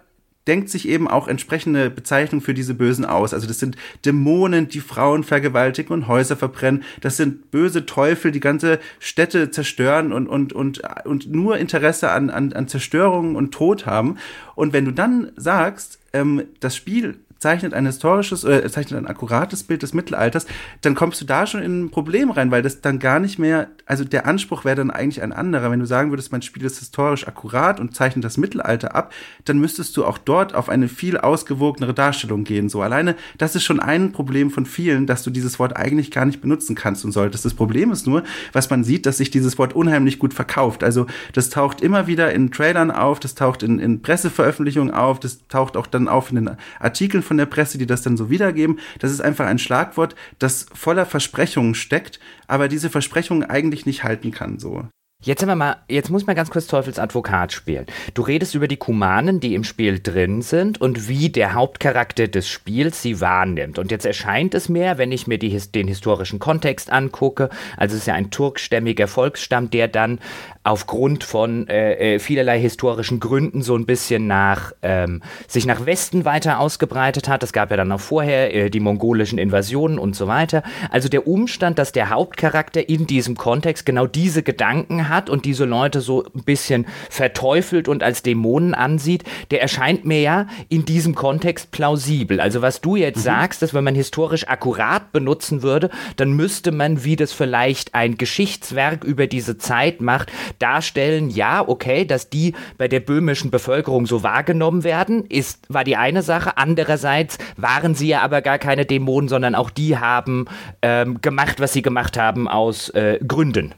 denkt sich eben auch entsprechende Bezeichnungen für diese Bösen aus. Also das sind Dämonen, die Frauen vergewaltigen und Häuser verbrennen. Das sind böse Teufel, die ganze Städte zerstören und, und, und, und nur Interesse an, an, an Zerstörung und Tod haben. Und wenn du dann sagst, ähm, das Spiel zeichnet ein historisches, äh, zeichnet ein akkurates Bild des Mittelalters, dann kommst du da schon in ein Problem rein, weil das dann gar nicht mehr, also der Anspruch wäre dann eigentlich ein anderer. Wenn du sagen würdest, mein Spiel ist historisch akkurat und zeichnet das Mittelalter ab, dann müsstest du auch dort auf eine viel ausgewogenere Darstellung gehen. So alleine, das ist schon ein Problem von vielen, dass du dieses Wort eigentlich gar nicht benutzen kannst und solltest. Das Problem ist nur, was man sieht, dass sich dieses Wort unheimlich gut verkauft. Also das taucht immer wieder in Trailern auf, das taucht in, in Presseveröffentlichungen auf, das taucht auch dann auf in den Artikeln von der Presse, die das dann so wiedergeben. Das ist einfach ein Schlagwort, das voller Versprechungen steckt, aber diese Versprechungen eigentlich nicht halten kann, so. Jetzt sind mal, jetzt muss man ganz kurz Teufels Advokat spielen. Du redest über die Kumanen, die im Spiel drin sind und wie der Hauptcharakter des Spiels sie wahrnimmt. Und jetzt erscheint es mir, wenn ich mir die, den historischen Kontext angucke, also es ist ja ein turkstämmiger Volksstamm, der dann aufgrund von äh, äh, vielerlei historischen Gründen so ein bisschen nach ähm, sich nach Westen weiter ausgebreitet hat. Es gab ja dann auch vorher äh, die mongolischen Invasionen und so weiter. Also der Umstand, dass der Hauptcharakter in diesem Kontext genau diese Gedanken hat und diese Leute so ein bisschen verteufelt und als Dämonen ansieht, der erscheint mir ja in diesem Kontext plausibel. Also was du jetzt mhm. sagst, dass wenn man historisch akkurat benutzen würde, dann müsste man, wie das vielleicht ein Geschichtswerk über diese Zeit macht, darstellen, ja, okay, dass die bei der böhmischen Bevölkerung so wahrgenommen werden, ist, war die eine Sache. Andererseits waren sie ja aber gar keine Dämonen, sondern auch die haben ähm, gemacht, was sie gemacht haben aus äh, Gründen.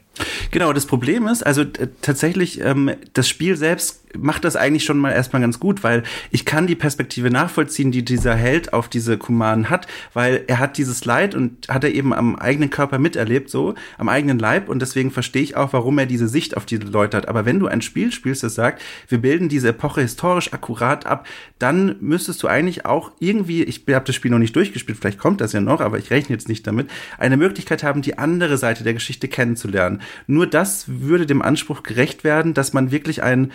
Genau, das Problem ist, also tatsächlich, ähm, das Spiel selbst macht das eigentlich schon mal erstmal ganz gut, weil ich kann die Perspektive nachvollziehen, die dieser Held auf diese Kumanen hat, weil er hat dieses Leid und hat er eben am eigenen Körper miterlebt, so, am eigenen Leib und deswegen verstehe ich auch, warum er diese Sicht auf diese Leute hat. Aber wenn du ein Spiel spielst, das sagt, wir bilden diese Epoche historisch akkurat ab, dann müsstest du eigentlich auch irgendwie, ich habe das Spiel noch nicht durchgespielt, vielleicht kommt das ja noch, aber ich rechne jetzt nicht damit, eine Möglichkeit haben, die andere Seite der Geschichte kennenzulernen. Nur das würde dem Anspruch gerecht werden, dass man wirklich einen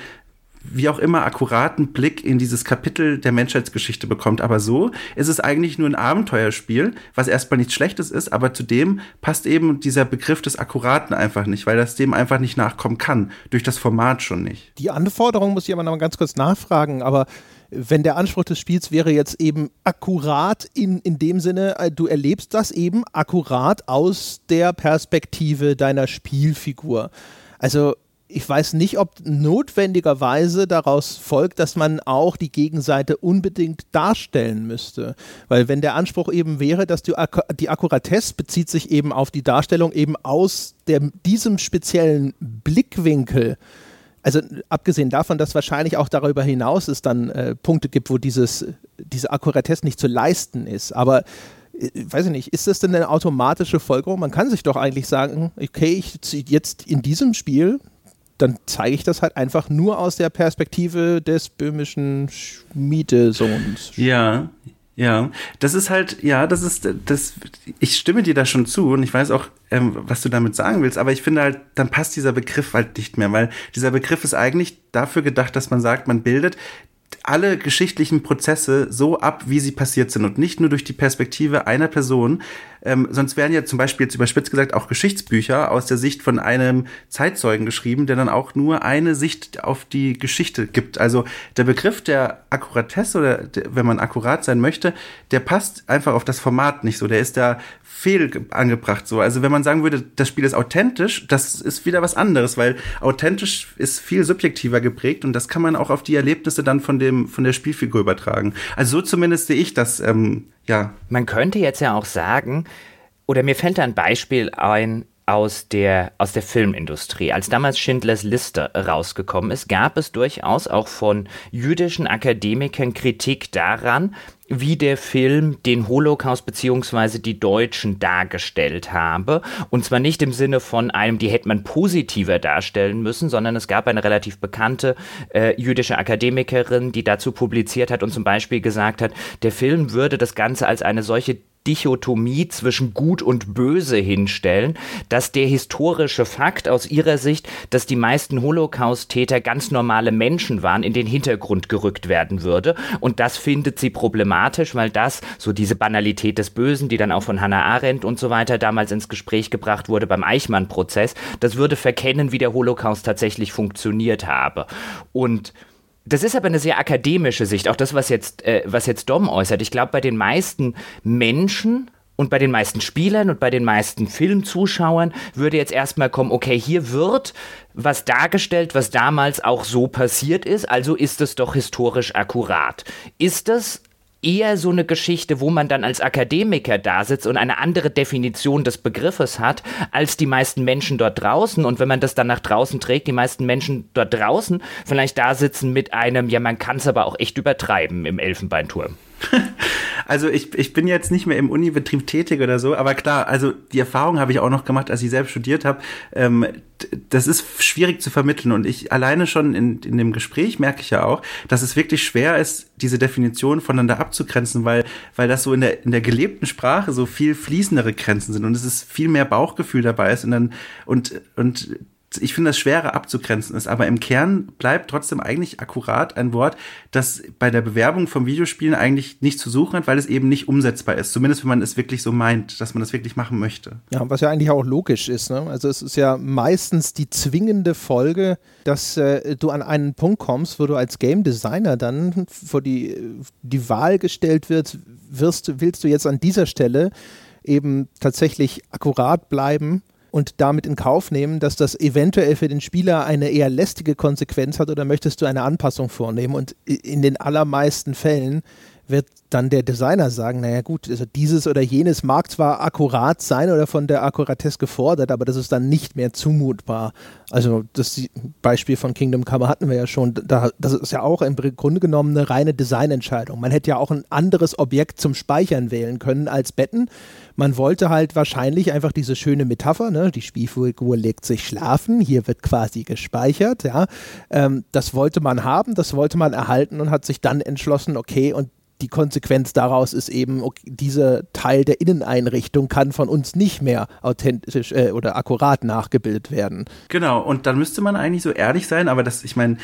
wie auch immer akkuraten Blick in dieses Kapitel der Menschheitsgeschichte bekommt. Aber so ist es eigentlich nur ein Abenteuerspiel, was erstmal nichts Schlechtes ist, aber zudem passt eben dieser Begriff des Akkuraten einfach nicht, weil das dem einfach nicht nachkommen kann, durch das Format schon nicht. Die Anforderung muss ich aber noch mal ganz kurz nachfragen, aber wenn der Anspruch des Spiels wäre jetzt eben akkurat in, in dem Sinne, äh, du erlebst das eben akkurat aus der Perspektive deiner Spielfigur. Also ich weiß nicht, ob notwendigerweise daraus folgt, dass man auch die Gegenseite unbedingt darstellen müsste. Weil wenn der Anspruch eben wäre, dass die, Ak die Akkuratesse bezieht sich eben auf die Darstellung eben aus der, diesem speziellen Blickwinkel, also abgesehen davon, dass wahrscheinlich auch darüber hinaus es dann äh, Punkte gibt, wo dieses, diese Akkuratesse nicht zu leisten ist. Aber äh, weiß ich nicht, ist das denn eine automatische Folgerung? Man kann sich doch eigentlich sagen, okay, ich ziehe jetzt in diesem Spiel, dann zeige ich das halt einfach nur aus der Perspektive des böhmischen Schmiedesohns. Ja, ja, das ist halt, ja, das ist, das, ich stimme dir da schon zu und ich weiß auch, ähm, was du damit sagen willst, aber ich finde halt, dann passt dieser Begriff halt nicht mehr, weil dieser Begriff ist eigentlich dafür gedacht, dass man sagt, man bildet alle geschichtlichen Prozesse so ab, wie sie passiert sind und nicht nur durch die Perspektive einer Person. Ähm, sonst wären ja zum Beispiel jetzt überspitzt gesagt auch Geschichtsbücher aus der Sicht von einem Zeitzeugen geschrieben, der dann auch nur eine Sicht auf die Geschichte gibt. Also der Begriff der Akkuratesse oder der, wenn man akkurat sein möchte, der passt einfach auf das Format nicht so. Der ist da fehl angebracht so. Also wenn man sagen würde, das Spiel ist authentisch, das ist wieder was anderes, weil authentisch ist viel subjektiver geprägt und das kann man auch auf die Erlebnisse dann von dem von der Spielfigur übertragen. Also so zumindest sehe ich das. Ähm, ja. Man könnte jetzt ja auch sagen, oder mir fällt da ein Beispiel ein, aus der, aus der Filmindustrie. Als damals Schindlers Liste rausgekommen ist, gab es durchaus auch von jüdischen Akademikern Kritik daran, wie der Film den Holocaust bzw. die Deutschen dargestellt habe. Und zwar nicht im Sinne von einem, die hätte man positiver darstellen müssen, sondern es gab eine relativ bekannte äh, jüdische Akademikerin, die dazu publiziert hat und zum Beispiel gesagt hat, der Film würde das Ganze als eine solche Dichotomie zwischen Gut und Böse hinstellen, dass der historische Fakt aus ihrer Sicht, dass die meisten Holocaust-Täter ganz normale Menschen waren, in den Hintergrund gerückt werden würde. Und das findet sie problematisch, weil das, so diese Banalität des Bösen, die dann auch von Hannah Arendt und so weiter damals ins Gespräch gebracht wurde beim Eichmann-Prozess, das würde verkennen, wie der Holocaust tatsächlich funktioniert habe. Und das ist aber eine sehr akademische Sicht, auch das, was jetzt, äh, was jetzt Dom äußert. Ich glaube, bei den meisten Menschen und bei den meisten Spielern und bei den meisten Filmzuschauern würde jetzt erstmal kommen, okay, hier wird was dargestellt, was damals auch so passiert ist, also ist es doch historisch akkurat. Ist das eher so eine Geschichte, wo man dann als Akademiker da sitzt und eine andere Definition des Begriffes hat als die meisten Menschen dort draußen. Und wenn man das dann nach draußen trägt, die meisten Menschen dort draußen vielleicht da sitzen mit einem, ja, man kann es aber auch echt übertreiben im Elfenbeinturm. Also ich, ich bin jetzt nicht mehr im Unibetrieb tätig oder so, aber klar, also die Erfahrung habe ich auch noch gemacht, als ich selbst studiert habe. Ähm, das ist schwierig zu vermitteln und ich alleine schon in, in dem Gespräch merke ich ja auch, dass es wirklich schwer ist, diese Definition voneinander abzugrenzen, weil, weil das so in der, in der gelebten Sprache so viel fließendere Grenzen sind und es ist viel mehr Bauchgefühl dabei ist und dann, und, und ich finde das schwerer abzugrenzen ist, aber im Kern bleibt trotzdem eigentlich akkurat ein Wort, das bei der Bewerbung von Videospielen eigentlich nicht zu suchen hat, weil es eben nicht umsetzbar ist. Zumindest wenn man es wirklich so meint, dass man das wirklich machen möchte. Ja, was ja eigentlich auch logisch ist. Ne? Also es ist ja meistens die zwingende Folge, dass äh, du an einen Punkt kommst, wo du als Game Designer dann vor die, die Wahl gestellt wird, wirst, willst du jetzt an dieser Stelle eben tatsächlich akkurat bleiben und damit in Kauf nehmen, dass das eventuell für den Spieler eine eher lästige Konsequenz hat oder möchtest du eine Anpassung vornehmen? Und in den allermeisten Fällen wird dann der Designer sagen, naja gut, also dieses oder jenes mag zwar akkurat sein oder von der Akkuratesse gefordert, aber das ist dann nicht mehr zumutbar. Also das Beispiel von Kingdom Come hatten wir ja schon, da, das ist ja auch im Grunde genommen eine reine Designentscheidung. Man hätte ja auch ein anderes Objekt zum Speichern wählen können als Betten. Man wollte halt wahrscheinlich einfach diese schöne Metapher, ne? die Spielfigur legt sich schlafen, hier wird quasi gespeichert, ja. Ähm, das wollte man haben, das wollte man erhalten und hat sich dann entschlossen, okay, und die Konsequenz daraus ist eben, okay, dieser Teil der Inneneinrichtung kann von uns nicht mehr authentisch äh, oder akkurat nachgebildet werden. Genau, und dann müsste man eigentlich so ehrlich sein, aber das, ich meine,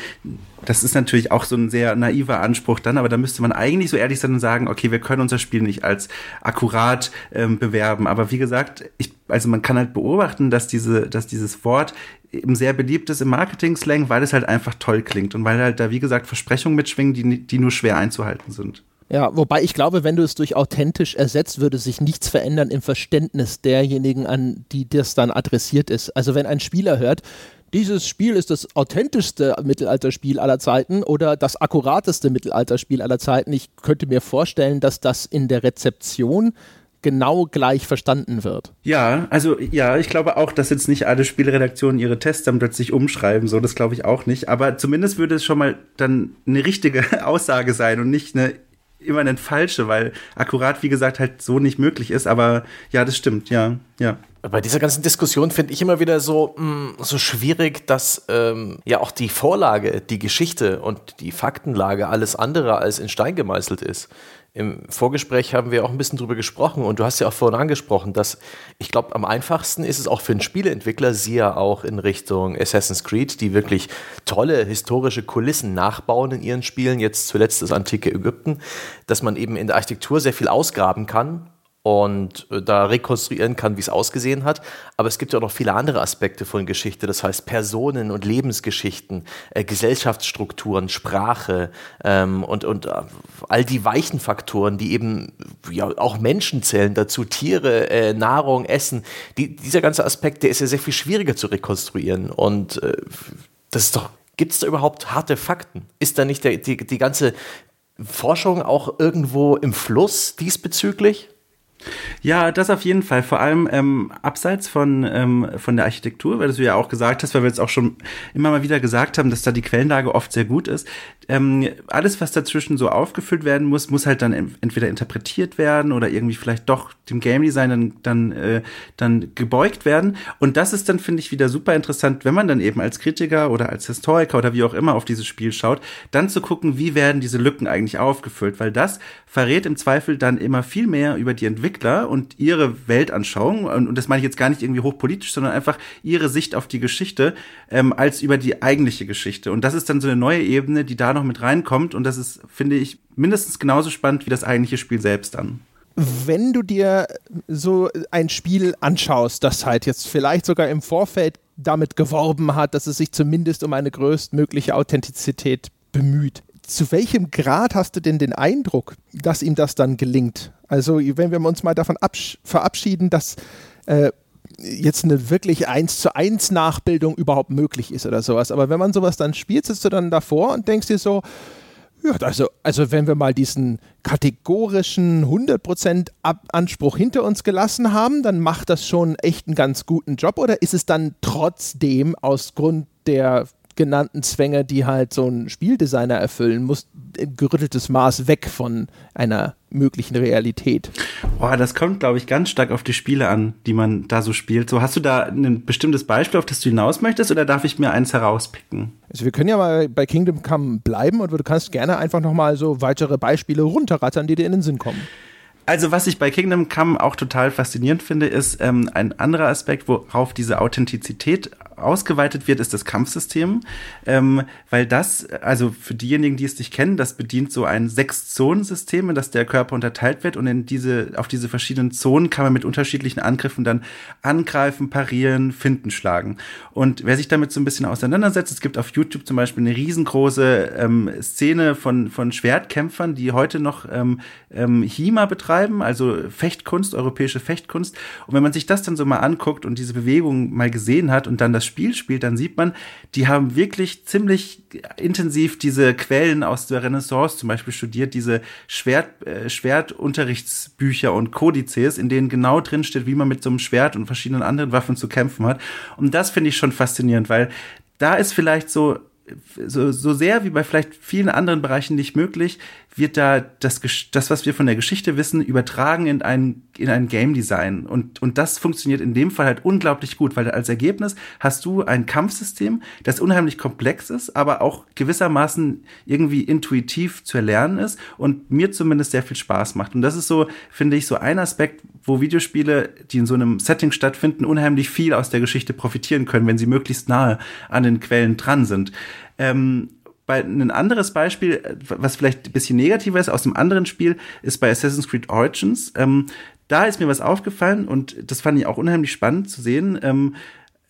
das ist natürlich auch so ein sehr naiver Anspruch dann, aber da müsste man eigentlich so ehrlich sein und sagen, okay, wir können unser Spiel nicht als akkurat ähm, bewerben. Aber wie gesagt, ich, also man kann halt beobachten, dass diese, dass dieses Wort eben sehr beliebt ist im Marketing-Slang, weil es halt einfach toll klingt und weil halt da, wie gesagt, Versprechungen mitschwingen, die, die nur schwer einzuhalten sind. Ja, wobei ich glaube, wenn du es durch authentisch ersetzt, würde sich nichts verändern im Verständnis derjenigen, an die das dann adressiert ist. Also wenn ein Spieler hört, dieses Spiel ist das authentischste Mittelalterspiel aller Zeiten oder das akkurateste Mittelalterspiel aller Zeiten. Ich könnte mir vorstellen, dass das in der Rezeption genau gleich verstanden wird. Ja, also ja, ich glaube auch, dass jetzt nicht alle Spielredaktionen ihre Tests dann plötzlich umschreiben, so das glaube ich auch nicht, aber zumindest würde es schon mal dann eine richtige Aussage sein und nicht eine immer eine falsche, weil akkurat, wie gesagt, halt so nicht möglich ist. Aber ja, das stimmt, ja, ja. Bei dieser ganzen Diskussion finde ich immer wieder so, mh, mm, so schwierig, dass ähm, ja auch die Vorlage, die Geschichte und die Faktenlage alles andere als in Stein gemeißelt ist. Im Vorgespräch haben wir auch ein bisschen drüber gesprochen und du hast ja auch vorhin angesprochen, dass ich glaube, am einfachsten ist es auch für einen Spieleentwickler, sie ja auch in Richtung Assassin's Creed, die wirklich tolle historische Kulissen nachbauen in ihren Spielen, jetzt zuletzt das antike Ägypten, dass man eben in der Architektur sehr viel ausgraben kann und äh, da rekonstruieren kann, wie es ausgesehen hat. Aber es gibt ja auch noch viele andere Aspekte von Geschichte, das heißt Personen und Lebensgeschichten, äh, Gesellschaftsstrukturen, Sprache ähm, und, und äh, all die weichen Faktoren, die eben ja, auch Menschen zählen dazu, Tiere, äh, Nahrung, Essen. Die, dieser ganze Aspekt, der ist ja sehr viel schwieriger zu rekonstruieren. Und äh, das ist doch, gibt es da überhaupt harte Fakten? Ist da nicht der, die, die ganze Forschung auch irgendwo im Fluss diesbezüglich? Ja, das auf jeden Fall. Vor allem ähm, abseits von, ähm, von der Architektur, weil du ja auch gesagt hast, weil wir jetzt auch schon immer mal wieder gesagt haben, dass da die Quellenlage oft sehr gut ist. Ähm, alles, was dazwischen so aufgefüllt werden muss, muss halt dann entweder interpretiert werden oder irgendwie vielleicht doch dem Game Design dann, dann, äh, dann gebeugt werden. Und das ist dann, finde ich, wieder super interessant, wenn man dann eben als Kritiker oder als Historiker oder wie auch immer auf dieses Spiel schaut, dann zu gucken, wie werden diese Lücken eigentlich aufgefüllt, weil das verrät im Zweifel dann immer viel mehr über die Entwickler und ihre Weltanschauung. Und, und das meine ich jetzt gar nicht irgendwie hochpolitisch, sondern einfach ihre Sicht auf die Geschichte ähm, als über die eigentliche Geschichte. Und das ist dann so eine neue Ebene, die da noch mit reinkommt. Und das ist, finde ich, mindestens genauso spannend wie das eigentliche Spiel selbst dann wenn du dir so ein Spiel anschaust, das halt jetzt vielleicht sogar im Vorfeld damit geworben hat, dass es sich zumindest um eine größtmögliche Authentizität bemüht. Zu welchem Grad hast du denn den Eindruck, dass ihm das dann gelingt? Also, wenn wir uns mal davon verabschieden, dass äh, jetzt eine wirklich eins zu eins Nachbildung überhaupt möglich ist oder sowas. Aber wenn man sowas dann spielt, sitzt du dann davor und denkst dir so, ja, also, also wenn wir mal diesen kategorischen 100% Anspruch hinter uns gelassen haben, dann macht das schon echt einen ganz guten Job. Oder ist es dann trotzdem aus Grund der genannten Zwänge, die halt so ein Spieldesigner erfüllen muss, gerütteltes Maß weg von einer möglichen Realität. Boah, das kommt, glaube ich, ganz stark auf die Spiele an, die man da so spielt. So, hast du da ein bestimmtes Beispiel, auf das du hinaus möchtest, oder darf ich mir eins herauspicken? Also wir können ja mal bei Kingdom Come bleiben und du kannst gerne einfach nochmal so weitere Beispiele runterrattern, die dir in den Sinn kommen. Also was ich bei Kingdom Come auch total faszinierend finde, ist ähm, ein anderer Aspekt, worauf diese Authentizität ausgeweitet wird, ist das Kampfsystem, ähm, weil das, also für diejenigen, die es nicht kennen, das bedient so ein Sechs-Zonen-System, in das der Körper unterteilt wird und in diese, auf diese verschiedenen Zonen kann man mit unterschiedlichen Angriffen dann angreifen, parieren, finden, schlagen. Und wer sich damit so ein bisschen auseinandersetzt, es gibt auf YouTube zum Beispiel eine riesengroße ähm, Szene von, von Schwertkämpfern, die heute noch ähm, ähm, HIMA betreiben, also Fechtkunst, europäische Fechtkunst. Und wenn man sich das dann so mal anguckt und diese Bewegung mal gesehen hat und dann das Spiel spielt, dann sieht man, die haben wirklich ziemlich intensiv diese Quellen aus der Renaissance zum Beispiel studiert, diese Schwert, äh, Schwertunterrichtsbücher und Kodizes, in denen genau drin steht, wie man mit so einem Schwert und verschiedenen anderen Waffen zu kämpfen hat. Und das finde ich schon faszinierend, weil da ist vielleicht so so, so sehr wie bei vielleicht vielen anderen Bereichen nicht möglich, wird da das, das, was wir von der Geschichte wissen, übertragen in ein, in ein Game Design. Und, und das funktioniert in dem Fall halt unglaublich gut, weil als Ergebnis hast du ein Kampfsystem, das unheimlich komplex ist, aber auch gewissermaßen irgendwie intuitiv zu erlernen ist und mir zumindest sehr viel Spaß macht. Und das ist so, finde ich, so ein Aspekt, wo Videospiele, die in so einem Setting stattfinden, unheimlich viel aus der Geschichte profitieren können, wenn sie möglichst nahe an den Quellen dran sind. Ähm, bei, ein anderes Beispiel, was vielleicht ein bisschen negativer ist aus einem anderen Spiel, ist bei Assassin's Creed Origins. Ähm, da ist mir was aufgefallen und das fand ich auch unheimlich spannend zu sehen. Ähm,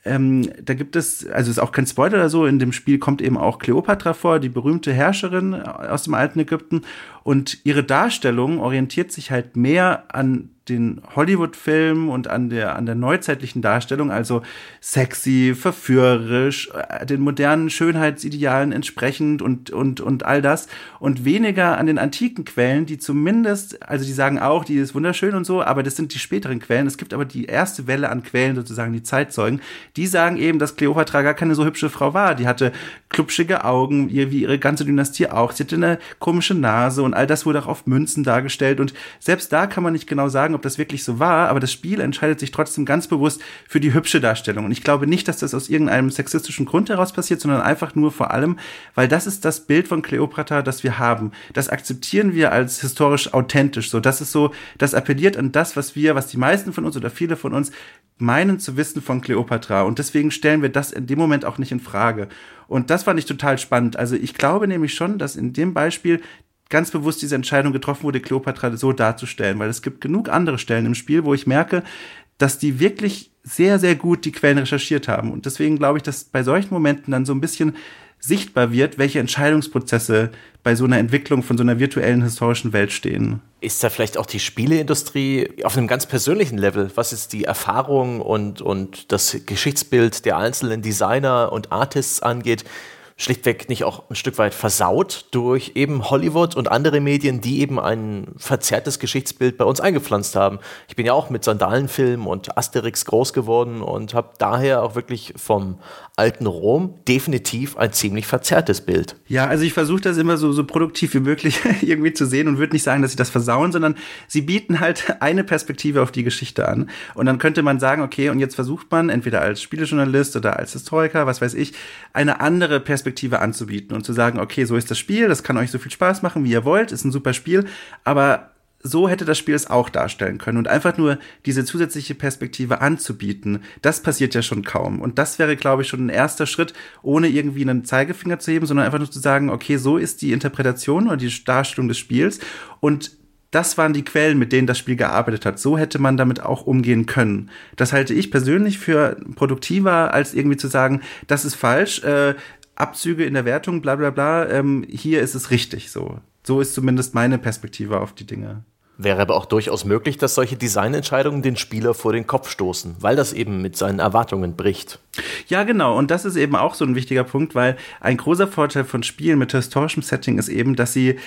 ähm, da gibt es, also ist auch kein Spoiler oder so, in dem Spiel kommt eben auch Kleopatra vor, die berühmte Herrscherin aus dem alten Ägypten. Und ihre Darstellung orientiert sich halt mehr an den Hollywood-Film und an der, an der neuzeitlichen Darstellung, also sexy, verführerisch, äh, den modernen Schönheitsidealen entsprechend und, und, und all das und weniger an den antiken Quellen, die zumindest, also die sagen auch, die ist wunderschön und so, aber das sind die späteren Quellen. Es gibt aber die erste Welle an Quellen, sozusagen die Zeitzeugen, die sagen eben, dass Kleopatra gar keine so hübsche Frau war. Die hatte klubschige Augen, wie ihre ganze Dynastie auch. Sie hatte eine komische Nase und all das wurde auch auf Münzen dargestellt und selbst da kann man nicht genau sagen, ob das wirklich so war, aber das Spiel entscheidet sich trotzdem ganz bewusst für die hübsche Darstellung. Und ich glaube nicht, dass das aus irgendeinem sexistischen Grund heraus passiert, sondern einfach nur vor allem, weil das ist das Bild von Kleopatra, das wir haben. Das akzeptieren wir als historisch authentisch. So, das ist so, das appelliert an das, was wir, was die meisten von uns oder viele von uns meinen zu wissen von Kleopatra. Und deswegen stellen wir das in dem Moment auch nicht in Frage. Und das fand ich total spannend. Also ich glaube nämlich schon, dass in dem Beispiel ganz bewusst diese Entscheidung getroffen wurde, Kleopatra so darzustellen, weil es gibt genug andere Stellen im Spiel, wo ich merke, dass die wirklich sehr, sehr gut die Quellen recherchiert haben. Und deswegen glaube ich, dass bei solchen Momenten dann so ein bisschen sichtbar wird, welche Entscheidungsprozesse bei so einer Entwicklung von so einer virtuellen historischen Welt stehen. Ist da vielleicht auch die Spieleindustrie auf einem ganz persönlichen Level, was jetzt die Erfahrung und, und das Geschichtsbild der einzelnen Designer und Artists angeht, schlichtweg nicht auch ein Stück weit versaut durch eben Hollywood und andere Medien, die eben ein verzerrtes Geschichtsbild bei uns eingepflanzt haben. Ich bin ja auch mit Sandalenfilmen und Asterix groß geworden und habe daher auch wirklich vom alten Rom definitiv ein ziemlich verzerrtes Bild. Ja, also ich versuche das immer so, so produktiv wie möglich irgendwie zu sehen und würde nicht sagen, dass sie das versauen, sondern sie bieten halt eine Perspektive auf die Geschichte an. Und dann könnte man sagen, okay, und jetzt versucht man entweder als Spielejournalist oder als Historiker, was weiß ich, eine andere Perspektive Perspektive anzubieten und zu sagen, okay, so ist das Spiel, das kann euch so viel Spaß machen, wie ihr wollt, ist ein super Spiel, aber so hätte das Spiel es auch darstellen können. Und einfach nur diese zusätzliche Perspektive anzubieten, das passiert ja schon kaum. Und das wäre, glaube ich, schon ein erster Schritt, ohne irgendwie einen Zeigefinger zu heben, sondern einfach nur zu sagen, okay, so ist die Interpretation oder die Darstellung des Spiels. Und das waren die Quellen, mit denen das Spiel gearbeitet hat. So hätte man damit auch umgehen können. Das halte ich persönlich für produktiver, als irgendwie zu sagen, das ist falsch. Äh, Abzüge in der Wertung, bla bla bla, ähm, hier ist es richtig so. So ist zumindest meine Perspektive auf die Dinge. Wäre aber auch durchaus möglich, dass solche Designentscheidungen den Spieler vor den Kopf stoßen, weil das eben mit seinen Erwartungen bricht. Ja, genau. Und das ist eben auch so ein wichtiger Punkt, weil ein großer Vorteil von Spielen mit historischem Setting ist eben, dass sie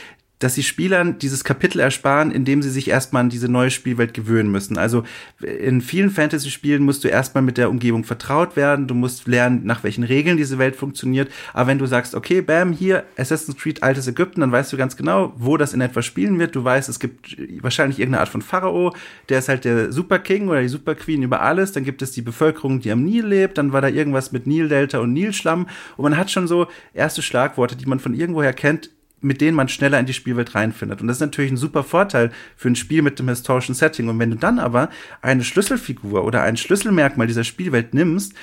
dass sie Spielern dieses Kapitel ersparen, indem sie sich erstmal an diese neue Spielwelt gewöhnen müssen. Also in vielen Fantasy-Spielen musst du erstmal mit der Umgebung vertraut werden, du musst lernen, nach welchen Regeln diese Welt funktioniert. Aber wenn du sagst, okay, bam, hier Assassin's Creed altes Ägypten, dann weißt du ganz genau, wo das in etwa spielen wird. Du weißt, es gibt wahrscheinlich irgendeine Art von Pharao, der ist halt der Super King oder die Super Queen über alles. Dann gibt es die Bevölkerung, die am Nil lebt. Dann war da irgendwas mit Nildelta und Nilschlamm. Und man hat schon so erste Schlagworte, die man von irgendwoher kennt, mit denen man schneller in die Spielwelt reinfindet. Und das ist natürlich ein super Vorteil für ein Spiel mit dem historischen Setting. Und wenn du dann aber eine Schlüsselfigur oder ein Schlüsselmerkmal dieser Spielwelt nimmst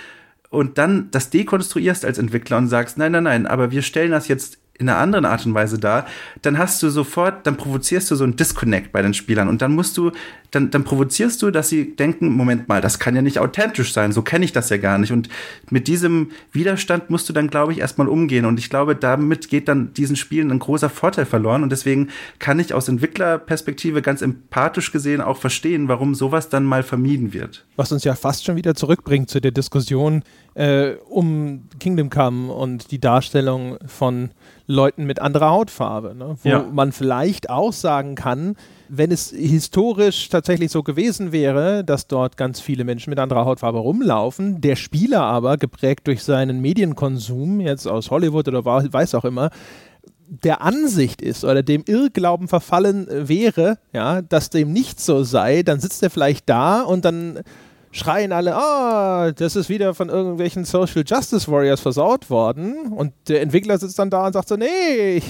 und dann das dekonstruierst als Entwickler und sagst, nein, nein, nein, aber wir stellen das jetzt in einer anderen Art und Weise dar, dann hast du sofort, dann provozierst du so ein Disconnect bei den Spielern und dann musst du, dann, dann provozierst du, dass sie denken, Moment mal, das kann ja nicht authentisch sein, so kenne ich das ja gar nicht. Und mit diesem Widerstand musst du dann, glaube ich, erstmal umgehen. Und ich glaube, damit geht dann diesen Spielen ein großer Vorteil verloren. Und deswegen kann ich aus Entwicklerperspektive ganz empathisch gesehen auch verstehen, warum sowas dann mal vermieden wird. Was uns ja fast schon wieder zurückbringt zu der Diskussion äh, um Kingdom Come und die Darstellung von Leuten mit anderer Hautfarbe, ne? wo ja. man vielleicht auch sagen kann, wenn es historisch tatsächlich so gewesen wäre, dass dort ganz viele Menschen mit anderer Hautfarbe rumlaufen, der Spieler aber, geprägt durch seinen Medienkonsum, jetzt aus Hollywood oder weiß auch immer, der Ansicht ist oder dem Irrglauben verfallen wäre, ja, dass dem nicht so sei, dann sitzt er vielleicht da und dann schreien alle, ah, oh, das ist wieder von irgendwelchen Social Justice Warriors versaut worden. Und der Entwickler sitzt dann da und sagt so, nee, ich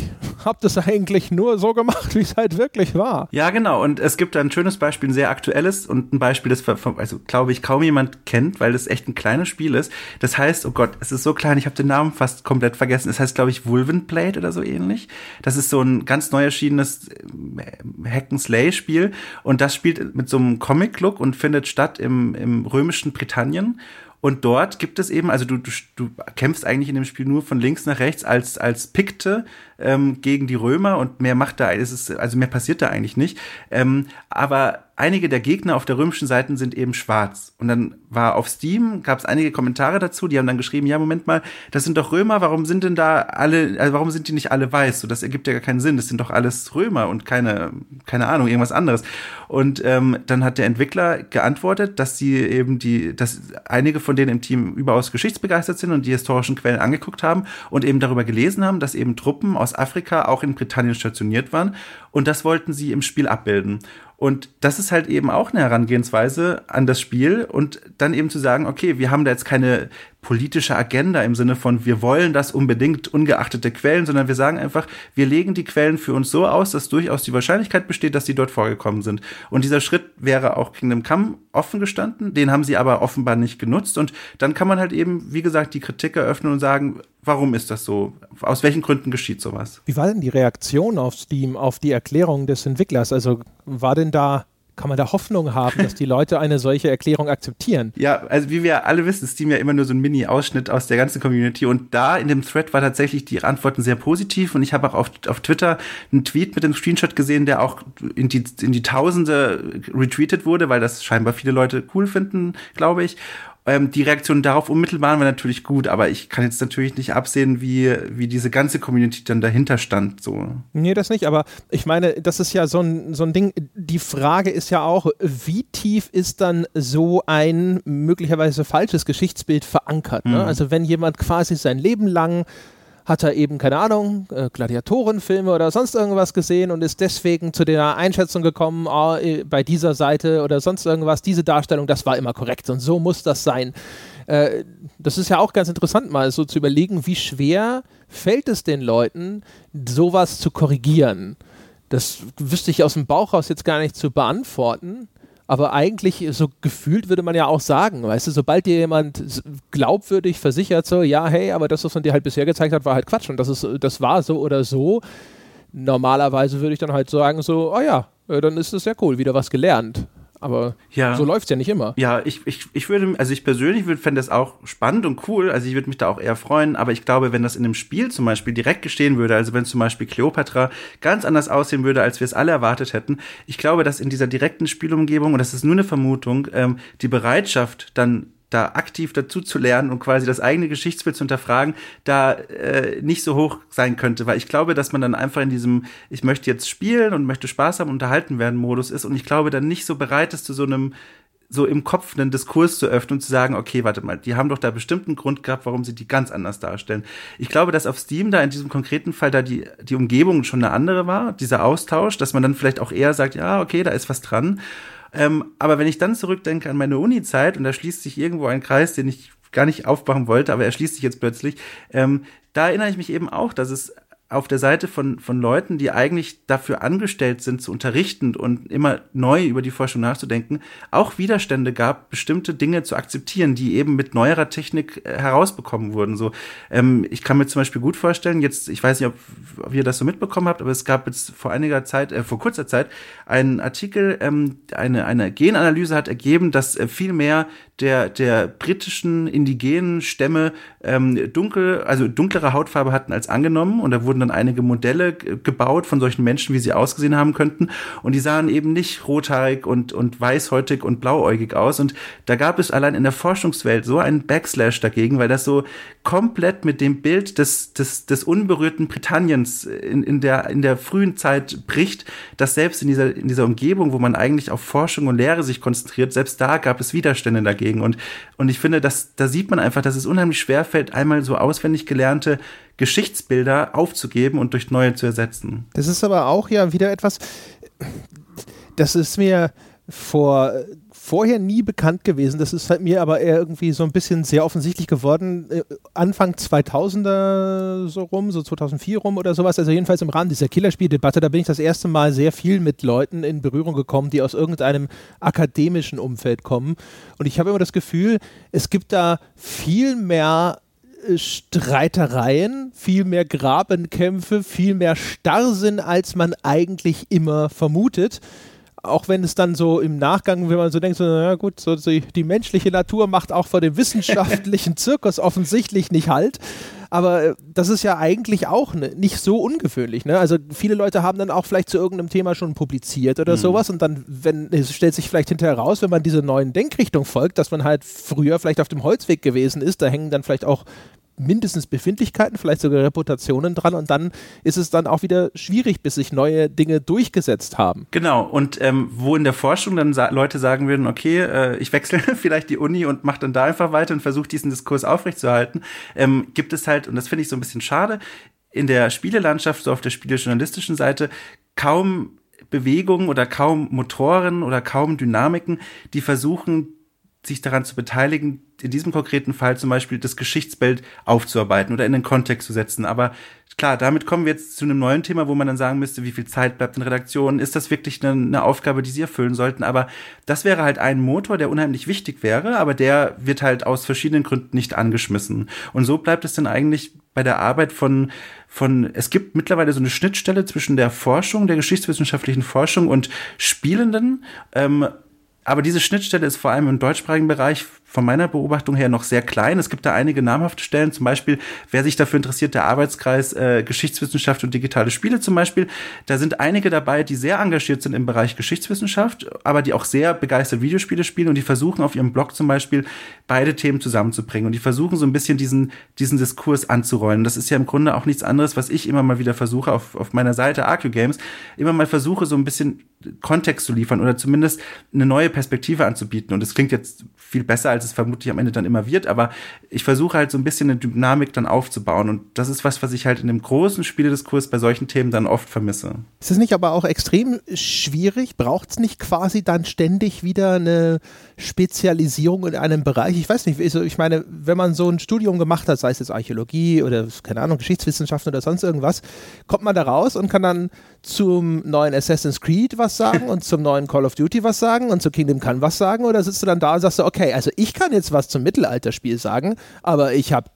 habe das eigentlich nur so gemacht, wie es halt wirklich war. Ja, genau. Und es gibt ein schönes Beispiel, ein sehr aktuelles und ein Beispiel, das, also glaube ich, kaum jemand kennt, weil das echt ein kleines Spiel ist. Das heißt, oh Gott, es ist so klein, ich habe den Namen fast komplett vergessen. Es heißt, glaube ich, Wolvenblade oder so ähnlich. Das ist so ein ganz neu erschienenes äh, Hack-and-Slay-Spiel und das spielt mit so einem Comic-Look und findet statt im, im im römischen Britannien. Und dort gibt es eben, also du, du, du kämpfst eigentlich in dem Spiel nur von links nach rechts als, als Pikte ähm, gegen die Römer und mehr macht da, ist es, also mehr passiert da eigentlich nicht. Ähm, aber einige der Gegner auf der römischen Seite sind eben schwarz. Und dann war auf Steam, gab es einige Kommentare dazu, die haben dann geschrieben, ja, Moment mal, das sind doch Römer, warum sind denn da alle, also warum sind die nicht alle weiß? So, das ergibt ja gar keinen Sinn, das sind doch alles Römer und keine, keine Ahnung, irgendwas anderes. Und ähm, dann hat der Entwickler geantwortet, dass sie eben die, dass einige von denen im Team überaus geschichtsbegeistert sind und die historischen Quellen angeguckt haben und eben darüber gelesen haben, dass eben Truppen aus Afrika auch in Britannien stationiert waren. Und das wollten sie im Spiel abbilden. Und das ist halt eben auch eine Herangehensweise an das Spiel und dann eben zu sagen, okay, wir haben da jetzt keine politische Agenda im Sinne von, wir wollen das unbedingt ungeachtet der Quellen, sondern wir sagen einfach, wir legen die Quellen für uns so aus, dass durchaus die Wahrscheinlichkeit besteht, dass sie dort vorgekommen sind. Und dieser Schritt wäre auch Kingdom Come offen gestanden, den haben sie aber offenbar nicht genutzt. Und dann kann man halt eben, wie gesagt, die Kritik eröffnen und sagen, warum ist das so? Aus welchen Gründen geschieht sowas? Wie war denn die Reaktion auf Steam auf die Erklärung des Entwicklers? Also war denn da kann man da Hoffnung haben, dass die Leute eine solche Erklärung akzeptieren? Ja, also wie wir alle wissen, ist Steam ja immer nur so ein Mini-Ausschnitt aus der ganzen Community und da in dem Thread war tatsächlich die Antworten sehr positiv und ich habe auch auf, auf Twitter einen Tweet mit dem Screenshot gesehen, der auch in die, in die Tausende retweetet wurde, weil das scheinbar viele Leute cool finden, glaube ich. Ähm, die Reaktionen darauf unmittelbar waren natürlich gut, aber ich kann jetzt natürlich nicht absehen, wie, wie diese ganze Community dann dahinter stand. So. Nee, das nicht, aber ich meine, das ist ja so ein, so ein Ding. Die Frage ist ja auch, wie tief ist dann so ein möglicherweise falsches Geschichtsbild verankert? Ne? Mhm. Also wenn jemand quasi sein Leben lang hat er eben, keine Ahnung, äh, Gladiatorenfilme oder sonst irgendwas gesehen und ist deswegen zu der Einschätzung gekommen, oh, bei dieser Seite oder sonst irgendwas, diese Darstellung, das war immer korrekt und so muss das sein. Äh, das ist ja auch ganz interessant, mal so zu überlegen, wie schwer fällt es den Leuten, sowas zu korrigieren. Das wüsste ich aus dem Bauch raus jetzt gar nicht zu beantworten. Aber eigentlich, so gefühlt würde man ja auch sagen, weißt du, sobald dir jemand glaubwürdig versichert, so, ja, hey, aber das, was man dir halt bisher gezeigt hat, war halt Quatsch und das, ist, das war so oder so. Normalerweise würde ich dann halt sagen, so, oh ja, äh, dann ist es ja cool, wieder was gelernt. Aber ja. so läuft es ja nicht immer. Ja, ich, ich, ich würde, also ich persönlich fände das auch spannend und cool. Also ich würde mich da auch eher freuen. Aber ich glaube, wenn das in einem Spiel zum Beispiel direkt geschehen würde, also wenn zum Beispiel Cleopatra ganz anders aussehen würde, als wir es alle erwartet hätten, ich glaube, dass in dieser direkten Spielumgebung, und das ist nur eine Vermutung, ähm, die Bereitschaft dann da aktiv dazu zu lernen und quasi das eigene Geschichtsbild zu hinterfragen, da äh, nicht so hoch sein könnte, weil ich glaube, dass man dann einfach in diesem ich möchte jetzt spielen und möchte Spaß haben, unterhalten werden Modus ist und ich glaube dann nicht so bereit ist zu so einem so im Kopf einen Diskurs zu öffnen und zu sagen, okay, warte mal, die haben doch da bestimmten Grund gehabt, warum sie die ganz anders darstellen. Ich glaube, dass auf Steam da in diesem konkreten Fall da die, die Umgebung schon eine andere war, dieser Austausch, dass man dann vielleicht auch eher sagt, ja, okay, da ist was dran. Ähm, aber wenn ich dann zurückdenke an meine Uni-Zeit und da schließt sich irgendwo ein Kreis, den ich gar nicht aufmachen wollte, aber er schließt sich jetzt plötzlich, ähm, da erinnere ich mich eben auch, dass es auf der Seite von, von Leuten, die eigentlich dafür angestellt sind, zu unterrichten und immer neu über die Forschung nachzudenken, auch Widerstände gab, bestimmte Dinge zu akzeptieren, die eben mit neuerer Technik äh, herausbekommen wurden. So, ähm, ich kann mir zum Beispiel gut vorstellen, jetzt, ich weiß nicht, ob, ob ihr das so mitbekommen habt, aber es gab jetzt vor einiger Zeit, äh, vor kurzer Zeit, einen Artikel, ähm, eine, eine Genanalyse hat ergeben, dass äh, viel mehr der, der britischen indigenen Stämme ähm, dunkel, also dunklere Hautfarbe hatten als angenommen. Und da wurden dann einige Modelle gebaut von solchen Menschen, wie sie ausgesehen haben könnten. Und die sahen eben nicht rothaarig und, und weißhäutig und blauäugig aus. Und da gab es allein in der Forschungswelt so einen Backslash dagegen, weil das so komplett mit dem Bild des, des, des unberührten Britanniens in, in, der, in der frühen Zeit bricht, dass selbst in dieser, in dieser Umgebung, wo man eigentlich auf Forschung und Lehre sich konzentriert, selbst da gab es Widerstände dagegen. Und, und ich finde, dass, da sieht man einfach, dass es unheimlich schwer fällt, einmal so auswendig gelernte Geschichtsbilder aufzugeben und durch neue zu ersetzen. Das ist aber auch ja wieder etwas, das ist mir vor vorher nie bekannt gewesen. Das ist halt mir aber eher irgendwie so ein bisschen sehr offensichtlich geworden. Äh, Anfang 2000er so rum, so 2004 rum oder sowas. Also jedenfalls im Rahmen dieser Killerspieldebatte, da bin ich das erste Mal sehr viel mit Leuten in Berührung gekommen, die aus irgendeinem akademischen Umfeld kommen. Und ich habe immer das Gefühl, es gibt da viel mehr äh, Streitereien, viel mehr Grabenkämpfe, viel mehr Starrsinn, als man eigentlich immer vermutet auch wenn es dann so im Nachgang, wenn man so denkt, so, na gut, so, so die menschliche Natur macht auch vor dem wissenschaftlichen Zirkus offensichtlich nicht halt. Aber äh, das ist ja eigentlich auch ne, nicht so ungewöhnlich. Ne? Also viele Leute haben dann auch vielleicht zu irgendeinem Thema schon publiziert oder mhm. sowas und dann wenn, es stellt sich vielleicht hinterher raus, wenn man diese neuen Denkrichtung folgt, dass man halt früher vielleicht auf dem Holzweg gewesen ist, da hängen dann vielleicht auch mindestens Befindlichkeiten, vielleicht sogar Reputationen dran und dann ist es dann auch wieder schwierig, bis sich neue Dinge durchgesetzt haben. Genau, und ähm, wo in der Forschung dann sa Leute sagen würden, okay, äh, ich wechsle vielleicht die Uni und mache dann da einfach weiter und versuche diesen Diskurs aufrechtzuerhalten, ähm, gibt es halt, und das finde ich so ein bisschen schade, in der Spielelandschaft, so auf der spielejournalistischen Seite, kaum Bewegungen oder kaum Motoren oder kaum Dynamiken, die versuchen, sich daran zu beteiligen, in diesem konkreten Fall zum Beispiel das Geschichtsbild aufzuarbeiten oder in den Kontext zu setzen. Aber klar, damit kommen wir jetzt zu einem neuen Thema, wo man dann sagen müsste, wie viel Zeit bleibt in Redaktionen? Ist das wirklich eine, eine Aufgabe, die sie erfüllen sollten? Aber das wäre halt ein Motor, der unheimlich wichtig wäre, aber der wird halt aus verschiedenen Gründen nicht angeschmissen. Und so bleibt es dann eigentlich bei der Arbeit von, von, es gibt mittlerweile so eine Schnittstelle zwischen der Forschung, der geschichtswissenschaftlichen Forschung und Spielenden. Ähm, aber diese Schnittstelle ist vor allem im deutschsprachigen Bereich von meiner Beobachtung her noch sehr klein. Es gibt da einige namhafte Stellen, zum Beispiel, wer sich dafür interessiert, der Arbeitskreis äh, Geschichtswissenschaft und digitale Spiele zum Beispiel. Da sind einige dabei, die sehr engagiert sind im Bereich Geschichtswissenschaft, aber die auch sehr begeistert Videospiele spielen und die versuchen auf ihrem Blog zum Beispiel beide Themen zusammenzubringen und die versuchen so ein bisschen diesen, diesen Diskurs anzurollen. Das ist ja im Grunde auch nichts anderes, was ich immer mal wieder versuche auf, auf meiner Seite Arcu Games, immer mal versuche so ein bisschen Kontext zu liefern oder zumindest eine neue Perspektive anzubieten. Und es klingt jetzt viel besser, als es vermutlich am Ende dann immer wird, aber ich versuche halt so ein bisschen eine Dynamik dann aufzubauen. Und das ist was, was ich halt in dem großen Spielediskurs bei solchen Themen dann oft vermisse. Ist es nicht aber auch extrem schwierig? Braucht es nicht quasi dann ständig wieder eine Spezialisierung in einem Bereich? Ich weiß nicht, ich meine, wenn man so ein Studium gemacht hat, sei es jetzt Archäologie oder, keine Ahnung, Geschichtswissenschaften oder sonst irgendwas, kommt man da raus und kann dann zum neuen Assassin's Creed was sagen und zum neuen Call of Duty was sagen und zu Kingdom Come was sagen? Oder sitzt du dann da und sagst du, okay, also ich kann jetzt was zum Mittelalterspiel sagen, aber ich habe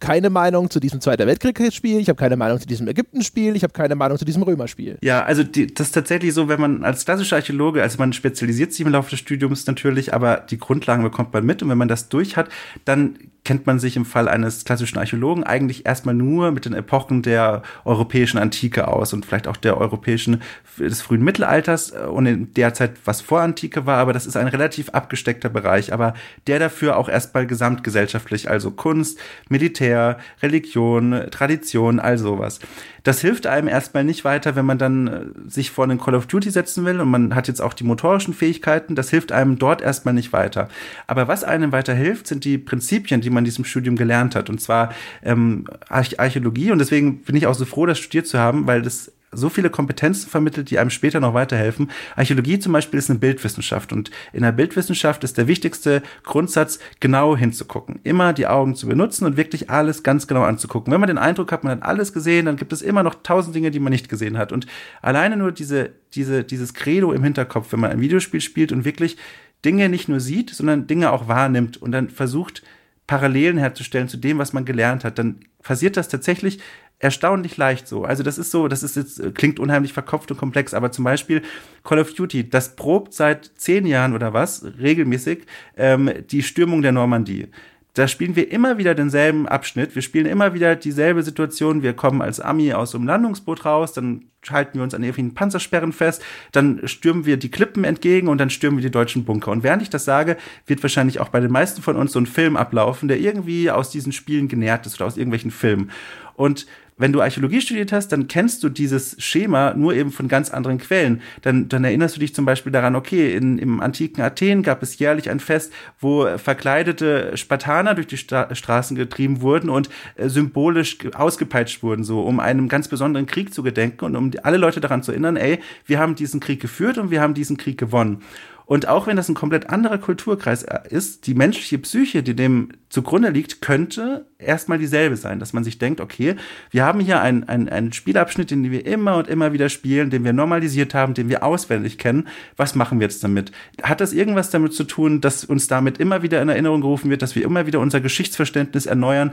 keine Meinung zu diesem Zweiter Weltkriegsspiel, ich habe keine Meinung zu diesem Ägyptenspiel, ich habe keine Meinung zu diesem Römerspiel. Ja, also die, das ist tatsächlich so, wenn man als klassischer Archäologe, also man spezialisiert sich im Laufe des Studiums natürlich, aber die Grundlagen bekommt man mit und wenn man das durch hat, dann kennt man sich im Fall eines klassischen Archäologen eigentlich erstmal nur mit den Epochen der europäischen Antike aus und vielleicht auch der europäischen des frühen Mittelalters und in der Zeit, was vor Antike war, aber das ist ein relativ abgesteckter Bereich, aber der dafür auch erstmal gesamtgesellschaftlich, also Kunst, Militär, Religion, Tradition, all sowas. Das hilft einem erstmal nicht weiter, wenn man dann äh, sich vor einen Call of Duty setzen will und man hat jetzt auch die motorischen Fähigkeiten. Das hilft einem dort erstmal nicht weiter. Aber was einem weiter hilft, sind die Prinzipien, die man in diesem Studium gelernt hat. Und zwar ähm, Archäologie. Und deswegen bin ich auch so froh, das studiert zu haben, weil das so viele Kompetenzen vermittelt, die einem später noch weiterhelfen. Archäologie zum Beispiel ist eine Bildwissenschaft und in der Bildwissenschaft ist der wichtigste Grundsatz, genau hinzugucken. Immer die Augen zu benutzen und wirklich alles ganz genau anzugucken. Wenn man den Eindruck hat, man hat alles gesehen, dann gibt es immer noch tausend Dinge, die man nicht gesehen hat. Und alleine nur diese, diese, dieses Credo im Hinterkopf, wenn man ein Videospiel spielt und wirklich Dinge nicht nur sieht, sondern Dinge auch wahrnimmt und dann versucht, Parallelen herzustellen zu dem, was man gelernt hat, dann passiert das tatsächlich erstaunlich leicht so. Also das ist so, das ist jetzt, klingt unheimlich verkopft und komplex, aber zum Beispiel Call of Duty, das probt seit zehn Jahren oder was, regelmäßig, ähm, die Stürmung der Normandie da spielen wir immer wieder denselben Abschnitt. Wir spielen immer wieder dieselbe Situation. Wir kommen als Ami aus dem Landungsboot raus, dann halten wir uns an irgendwelchen Panzersperren fest, dann stürmen wir die Klippen entgegen und dann stürmen wir die deutschen Bunker. Und während ich das sage, wird wahrscheinlich auch bei den meisten von uns so ein Film ablaufen, der irgendwie aus diesen Spielen genährt ist oder aus irgendwelchen Filmen. Und wenn du Archäologie studiert hast, dann kennst du dieses Schema nur eben von ganz anderen Quellen. Dann, dann erinnerst du dich zum Beispiel daran, okay, in, im antiken Athen gab es jährlich ein Fest, wo verkleidete Spartaner durch die Stra Straßen getrieben wurden und äh, symbolisch ausgepeitscht wurden, so um einem ganz besonderen Krieg zu gedenken und um alle Leute daran zu erinnern, ey, wir haben diesen Krieg geführt und wir haben diesen Krieg gewonnen. Und auch wenn das ein komplett anderer Kulturkreis äh, ist, die menschliche Psyche, die dem zugrunde liegt, könnte erstmal dieselbe sein, dass man sich denkt, okay, wir haben hier einen, einen, einen Spielabschnitt, den wir immer und immer wieder spielen, den wir normalisiert haben, den wir auswendig kennen. Was machen wir jetzt damit? Hat das irgendwas damit zu tun, dass uns damit immer wieder in Erinnerung gerufen wird, dass wir immer wieder unser Geschichtsverständnis erneuern?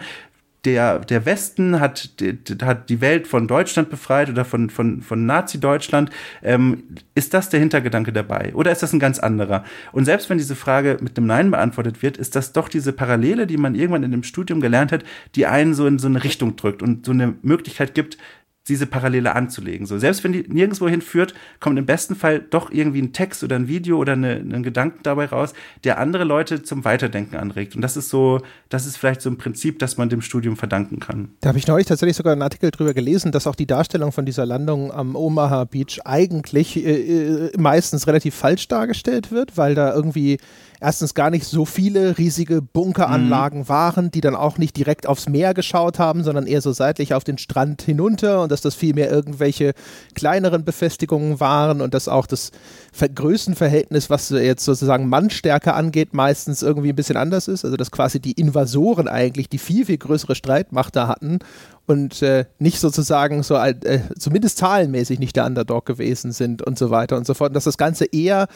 Der, der Westen hat, die, hat die Welt von Deutschland befreit oder von, von, von Nazi-Deutschland. Ähm, ist das der Hintergedanke dabei? Oder ist das ein ganz anderer? Und selbst wenn diese Frage mit einem Nein beantwortet wird, ist das doch diese Parallele, die man irgendwann in dem Studium gelernt hat, die einen so in so eine Richtung drückt und so eine Möglichkeit gibt, diese Parallele anzulegen. So, selbst wenn die nirgendwo hinführt, kommt im besten Fall doch irgendwie ein Text oder ein Video oder eine, ein Gedanken dabei raus, der andere Leute zum Weiterdenken anregt. Und das ist so, das ist vielleicht so ein Prinzip, das man dem Studium verdanken kann. Da habe ich neulich tatsächlich sogar einen Artikel drüber gelesen, dass auch die Darstellung von dieser Landung am Omaha Beach eigentlich äh, äh meistens relativ falsch dargestellt wird, weil da irgendwie erstens gar nicht so viele riesige Bunkeranlagen mhm. waren, die dann auch nicht direkt aufs Meer geschaut haben, sondern eher so seitlich auf den Strand hinunter und dass das vielmehr irgendwelche kleineren Befestigungen waren und dass auch das Größenverhältnis, was jetzt sozusagen Mannstärke angeht, meistens irgendwie ein bisschen anders ist. Also dass quasi die Invasoren eigentlich die viel, viel größere Streitmacht da hatten und äh, nicht sozusagen so äh, zumindest zahlenmäßig nicht der Underdog gewesen sind und so weiter und so fort. Und dass das Ganze eher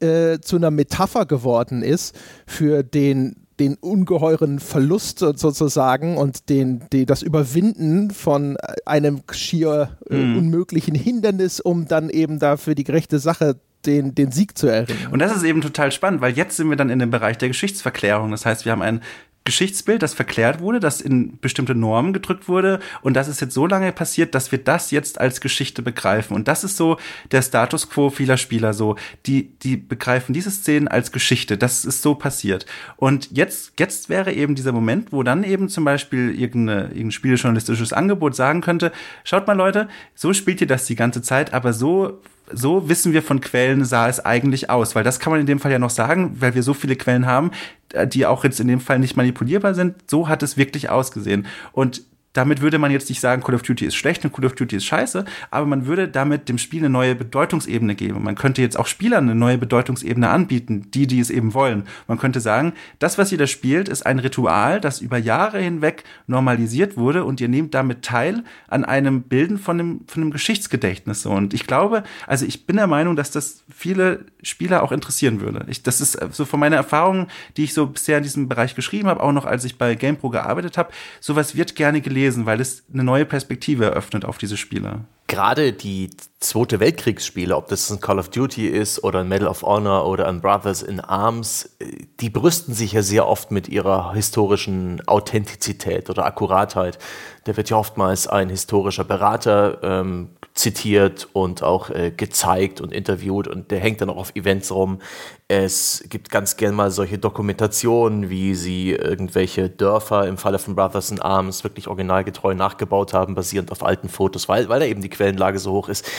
äh, zu einer Metapher geworden ist für den den ungeheuren Verlust sozusagen und den, die, das Überwinden von einem schier äh, mhm. unmöglichen Hindernis, um dann eben dafür die gerechte Sache den, den Sieg zu erringen. Und das ist eben total spannend, weil jetzt sind wir dann in dem Bereich der Geschichtsverklärung. Das heißt, wir haben ein Geschichtsbild, das verklärt wurde, das in bestimmte Normen gedrückt wurde. Und das ist jetzt so lange passiert, dass wir das jetzt als Geschichte begreifen. Und das ist so der Status quo vieler Spieler so, die die begreifen diese Szenen als Geschichte, das ist so passiert. Und jetzt jetzt wäre eben dieser Moment, wo dann eben zum Beispiel irgendeine, irgendein spielejournalistisches Angebot sagen könnte, schaut mal Leute, so spielt ihr das die ganze Zeit, aber so so wissen wir von Quellen sah es eigentlich aus, weil das kann man in dem Fall ja noch sagen, weil wir so viele Quellen haben, äh, die auch jetzt in dem Fall nicht manipulierbar sind. So hat es wirklich ausgesehen. Und damit würde man jetzt nicht sagen, Call of Duty ist schlecht und Call of Duty ist scheiße, aber man würde damit dem Spiel eine neue Bedeutungsebene geben. Man könnte jetzt auch Spielern eine neue Bedeutungsebene anbieten, die, die es eben wollen. Man könnte sagen, das, was ihr da spielt, ist ein Ritual, das über Jahre hinweg normalisiert wurde und ihr nehmt damit teil an einem Bilden von einem, von einem Geschichtsgedächtnis. Und ich glaube, also ich bin der Meinung, dass das viele Spieler auch interessieren würde. Ich, das ist so von meiner Erfahrung, die ich so bisher in diesem Bereich geschrieben habe, auch noch als ich bei GamePro gearbeitet habe, sowas wird gerne gelesen lesen, weil es eine neue Perspektive eröffnet auf diese Spiele. Gerade die Zweite Weltkriegsspiele, ob das ein Call of Duty ist oder ein Medal of Honor oder ein Brothers in Arms, die brüsten sich ja sehr oft mit ihrer historischen Authentizität oder Akkuratheit. Da wird ja oftmals ein historischer Berater ähm, zitiert und auch äh, gezeigt und interviewt und der hängt dann auch auf Events rum. Es gibt ganz gern mal solche Dokumentationen, wie sie irgendwelche Dörfer im Falle von Brothers in Arms wirklich originalgetreu nachgebaut haben, basierend auf alten Fotos, weil, weil da eben die Quellenlage so hoch ist.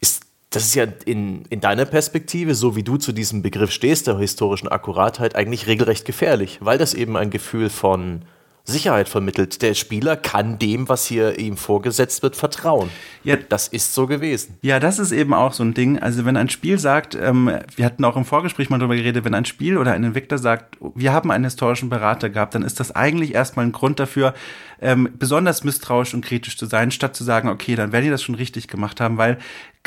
Ist das ist ja in, in deiner Perspektive, so wie du zu diesem Begriff stehst, der historischen Akkuratheit, eigentlich regelrecht gefährlich, weil das eben ein Gefühl von Sicherheit vermittelt. Der Spieler kann dem, was hier ihm vorgesetzt wird, vertrauen. Ja, das ist so gewesen. Ja, das ist eben auch so ein Ding. Also wenn ein Spiel sagt, ähm, wir hatten auch im Vorgespräch mal darüber geredet, wenn ein Spiel oder ein Entwickler sagt, wir haben einen historischen Berater gehabt, dann ist das eigentlich erstmal ein Grund dafür, ähm, besonders misstrauisch und kritisch zu sein, statt zu sagen, okay, dann werden die das schon richtig gemacht haben, weil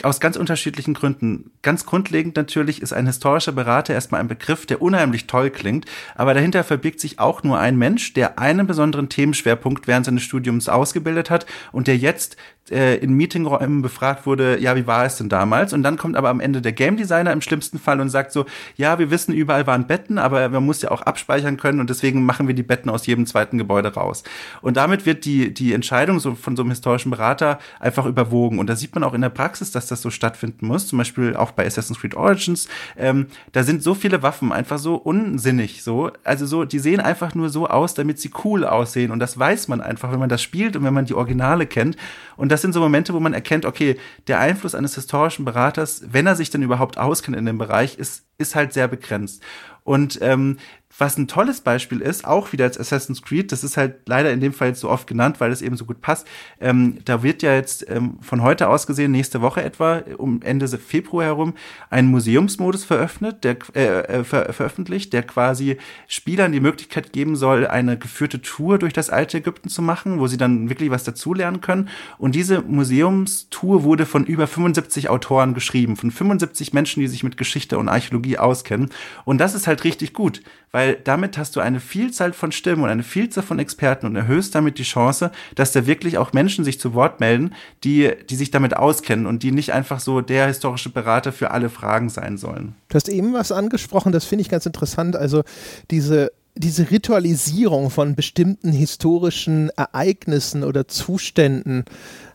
aus ganz unterschiedlichen Gründen. Ganz grundlegend natürlich ist ein historischer Berater erstmal ein Begriff, der unheimlich toll klingt, aber dahinter verbirgt sich auch nur ein Mensch, der einen besonderen Themenschwerpunkt während seines Studiums ausgebildet hat und der jetzt äh, in Meetingräumen befragt wurde, ja, wie war es denn damals? Und dann kommt aber am Ende der Game Designer im schlimmsten Fall und sagt so, ja, wir wissen, überall waren Betten, aber man muss ja auch abspeichern können und deswegen machen wir die Betten aus jedem zweiten Gebäude raus. Und damit wird die, die Entscheidung so von so einem historischen Berater einfach überwogen. Und da sieht man auch in der Praxis, dass das so stattfinden muss. Zum Beispiel auch bei Assassin's Creed Origins. Ähm, da sind so viele Waffen einfach so unsinnig, so. Also so, die sehen einfach nur so aus, damit sie cool aussehen. Und das weiß man einfach, wenn man das spielt und wenn man die Originale kennt. Und das sind so Momente, wo man erkennt, okay, der Einfluss eines historischen Beraters, wenn er sich denn überhaupt auskennt in dem Bereich, ist, ist halt sehr begrenzt. Und ähm, was ein tolles Beispiel ist, auch wieder als Assassin's Creed, das ist halt leider in dem Fall jetzt so oft genannt, weil es eben so gut passt. Ähm, da wird ja jetzt ähm, von heute aus gesehen, nächste Woche etwa, um Ende Februar herum, ein Museumsmodus veröffentlicht, der, äh, äh, ver veröffentlicht, der quasi Spielern die Möglichkeit geben soll, eine geführte Tour durch das alte Ägypten zu machen, wo sie dann wirklich was dazulernen können. Und diese Museumstour wurde von über 75 Autoren geschrieben, von 75 Menschen, die sich mit Geschichte und Archäologie auskennen. Und das ist halt richtig gut, weil damit hast du eine Vielzahl von Stimmen und eine Vielzahl von Experten und erhöhst damit die Chance, dass da wirklich auch Menschen sich zu Wort melden, die, die sich damit auskennen und die nicht einfach so der historische Berater für alle Fragen sein sollen. Du hast eben was angesprochen, das finde ich ganz interessant. Also diese diese Ritualisierung von bestimmten historischen Ereignissen oder Zuständen.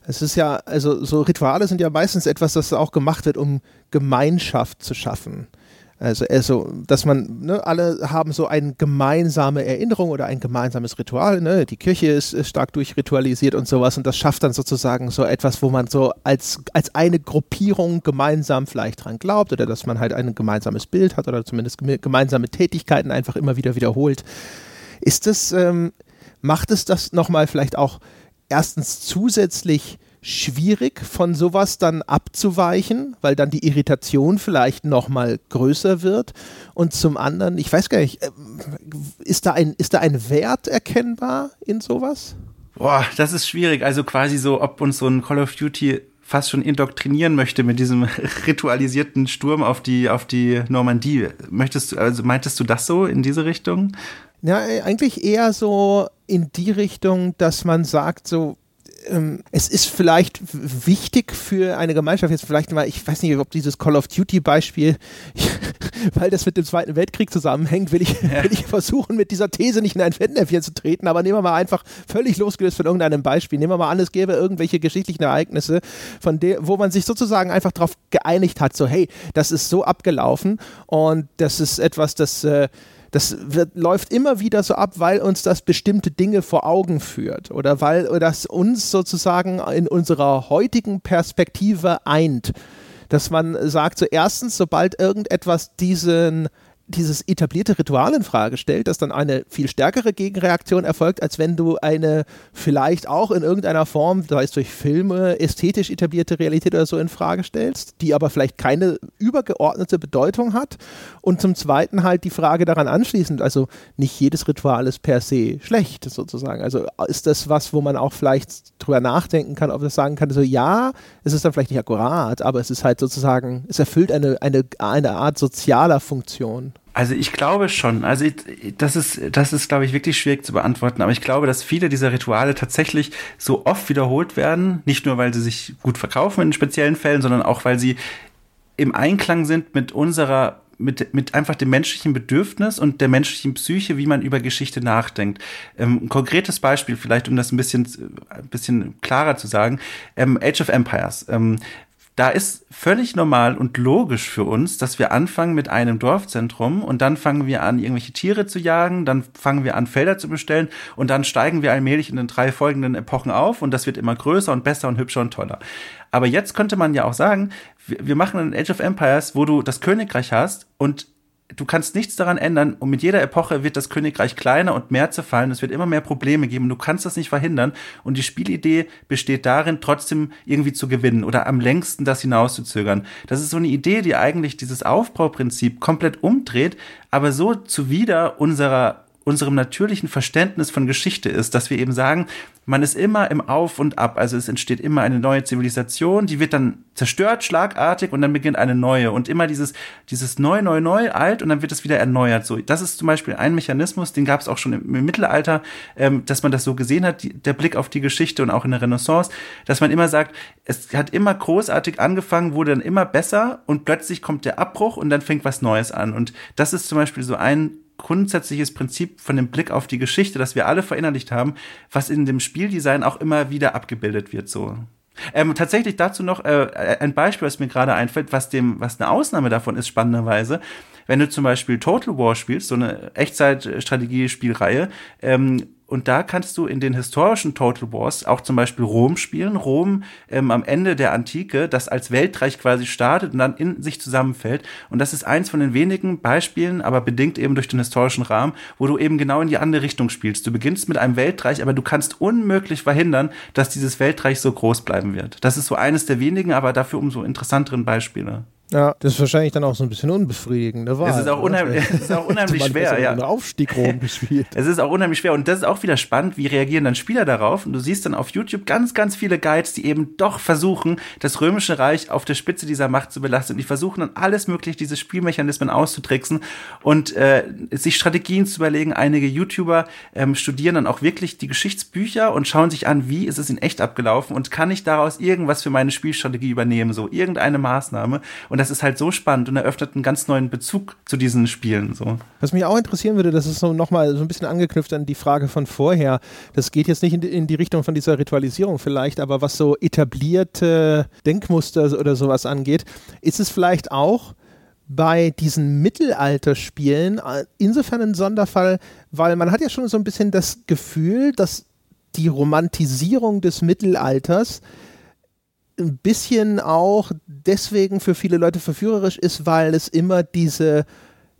Es ist ja, also so Rituale sind ja meistens etwas, das auch gemacht wird, um Gemeinschaft zu schaffen. Also, also dass man, ne, alle haben so eine gemeinsame Erinnerung oder ein gemeinsames Ritual. Ne? Die Kirche ist, ist, stark durchritualisiert und sowas und das schafft dann sozusagen so etwas, wo man so als, als eine Gruppierung gemeinsam vielleicht dran glaubt oder dass man halt ein gemeinsames Bild hat oder zumindest gemeinsame Tätigkeiten einfach immer wieder wiederholt. Ist das, ähm, macht es das nochmal vielleicht auch erstens zusätzlich schwierig, von sowas dann abzuweichen, weil dann die Irritation vielleicht nochmal größer wird. Und zum anderen, ich weiß gar nicht, äh, ist da ein, ist da ein Wert erkennbar in sowas? Boah, das ist schwierig. Also quasi so, ob uns so ein Call of Duty fast schon indoktrinieren möchte mit diesem ritualisierten Sturm auf die, auf die Normandie. Möchtest du, also meintest du das so in diese Richtung? Ja, eigentlich eher so in die Richtung, dass man sagt, so, es ist vielleicht wichtig für eine Gemeinschaft, jetzt vielleicht mal, ich weiß nicht, ob dieses Call of Duty Beispiel, weil das mit dem Zweiten Weltkrieg zusammenhängt, will ich, ja. will ich versuchen, mit dieser These nicht in ein Fettnäpfchen zu treten, aber nehmen wir mal einfach völlig losgelöst von irgendeinem Beispiel, nehmen wir mal an, es gäbe irgendwelche geschichtlichen Ereignisse, von der, wo man sich sozusagen einfach darauf geeinigt hat, so hey, das ist so abgelaufen und das ist etwas, das äh, das wird, läuft immer wieder so ab, weil uns das bestimmte Dinge vor Augen führt oder weil das uns sozusagen in unserer heutigen Perspektive eint. Dass man sagt, so erstens, sobald irgendetwas diesen dieses etablierte Ritual in Frage stellt, dass dann eine viel stärkere Gegenreaktion erfolgt, als wenn du eine vielleicht auch in irgendeiner Form, sei es durch Filme, ästhetisch etablierte Realität oder so in Frage stellst, die aber vielleicht keine übergeordnete Bedeutung hat. Und zum Zweiten halt die Frage daran anschließend, also nicht jedes Ritual ist per se schlecht sozusagen. Also ist das was, wo man auch vielleicht drüber nachdenken kann, ob das sagen kann, so ja, es ist dann vielleicht nicht akkurat, aber es ist halt sozusagen, es erfüllt eine, eine, eine Art sozialer Funktion. Also ich glaube schon. Also das ist, das ist, glaube ich, wirklich schwierig zu beantworten. Aber ich glaube, dass viele dieser Rituale tatsächlich so oft wiederholt werden. Nicht nur, weil sie sich gut verkaufen in speziellen Fällen, sondern auch, weil sie im Einklang sind mit unserer mit, mit einfach dem menschlichen Bedürfnis und der menschlichen Psyche, wie man über Geschichte nachdenkt. Ähm, ein konkretes Beispiel, vielleicht um das ein bisschen, ein bisschen klarer zu sagen, ähm, Age of Empires. Ähm, da ist völlig normal und logisch für uns, dass wir anfangen mit einem Dorfzentrum und dann fangen wir an, irgendwelche Tiere zu jagen, dann fangen wir an, Felder zu bestellen und dann steigen wir allmählich in den drei folgenden Epochen auf und das wird immer größer und besser und hübscher und toller. Aber jetzt könnte man ja auch sagen, wir machen ein Age of Empires, wo du das Königreich hast und du kannst nichts daran ändern und mit jeder Epoche wird das Königreich kleiner und mehr zerfallen. Es wird immer mehr Probleme geben. Du kannst das nicht verhindern. Und die Spielidee besteht darin, trotzdem irgendwie zu gewinnen oder am längsten das hinauszuzögern. Das ist so eine Idee, die eigentlich dieses Aufbauprinzip komplett umdreht, aber so zuwider unserer unserem natürlichen Verständnis von Geschichte ist, dass wir eben sagen, man ist immer im Auf und Ab. Also es entsteht immer eine neue Zivilisation, die wird dann zerstört, schlagartig und dann beginnt eine neue. Und immer dieses, dieses neu, neu, neu, alt und dann wird es wieder erneuert. So, das ist zum Beispiel ein Mechanismus, den gab es auch schon im, im Mittelalter, ähm, dass man das so gesehen hat, die, der Blick auf die Geschichte und auch in der Renaissance, dass man immer sagt, es hat immer großartig angefangen, wurde dann immer besser und plötzlich kommt der Abbruch und dann fängt was Neues an. Und das ist zum Beispiel so ein grundsätzliches Prinzip von dem Blick auf die Geschichte, das wir alle verinnerlicht haben, was in dem Spieldesign auch immer wieder abgebildet wird, so. Ähm, tatsächlich dazu noch äh, ein Beispiel, was mir gerade einfällt, was dem, was eine Ausnahme davon ist, spannenderweise. Wenn du zum Beispiel Total War spielst, so eine Echtzeit-Strategie-Spielreihe, ähm, und da kannst du in den historischen Total Wars auch zum Beispiel Rom spielen. Rom ähm, am Ende der Antike, das als Weltreich quasi startet und dann in sich zusammenfällt. Und das ist eins von den wenigen Beispielen, aber bedingt eben durch den historischen Rahmen, wo du eben genau in die andere Richtung spielst. Du beginnst mit einem Weltreich, aber du kannst unmöglich verhindern, dass dieses Weltreich so groß bleiben wird. Das ist so eines der wenigen, aber dafür umso interessanteren Beispiele. Ja, das ist wahrscheinlich dann auch so ein bisschen unbefriedigende Wahl. Es ist auch unheimlich, es ist auch unheimlich schwer, ja. Aufstieg gespielt. Es ist auch unheimlich schwer und das ist auch wieder spannend, wie reagieren dann Spieler darauf und du siehst dann auf YouTube ganz, ganz viele Guides, die eben doch versuchen, das römische Reich auf der Spitze dieser Macht zu belasten. Die versuchen dann alles mögliche, diese Spielmechanismen auszutricksen und äh, sich Strategien zu überlegen. Einige YouTuber ähm, studieren dann auch wirklich die Geschichtsbücher und schauen sich an, wie ist es in echt abgelaufen und kann ich daraus irgendwas für meine Spielstrategie übernehmen, so irgendeine Maßnahme und das ist halt so spannend und eröffnet einen ganz neuen Bezug zu diesen Spielen. So. Was mich auch interessieren würde, das ist so nochmal so ein bisschen angeknüpft an die Frage von vorher. Das geht jetzt nicht in die, in die Richtung von dieser Ritualisierung vielleicht, aber was so etablierte Denkmuster oder sowas angeht, ist es vielleicht auch bei diesen Mittelalterspielen äh, insofern ein Sonderfall, weil man hat ja schon so ein bisschen das Gefühl, dass die Romantisierung des Mittelalters ein bisschen auch deswegen für viele Leute verführerisch ist, weil es immer diese,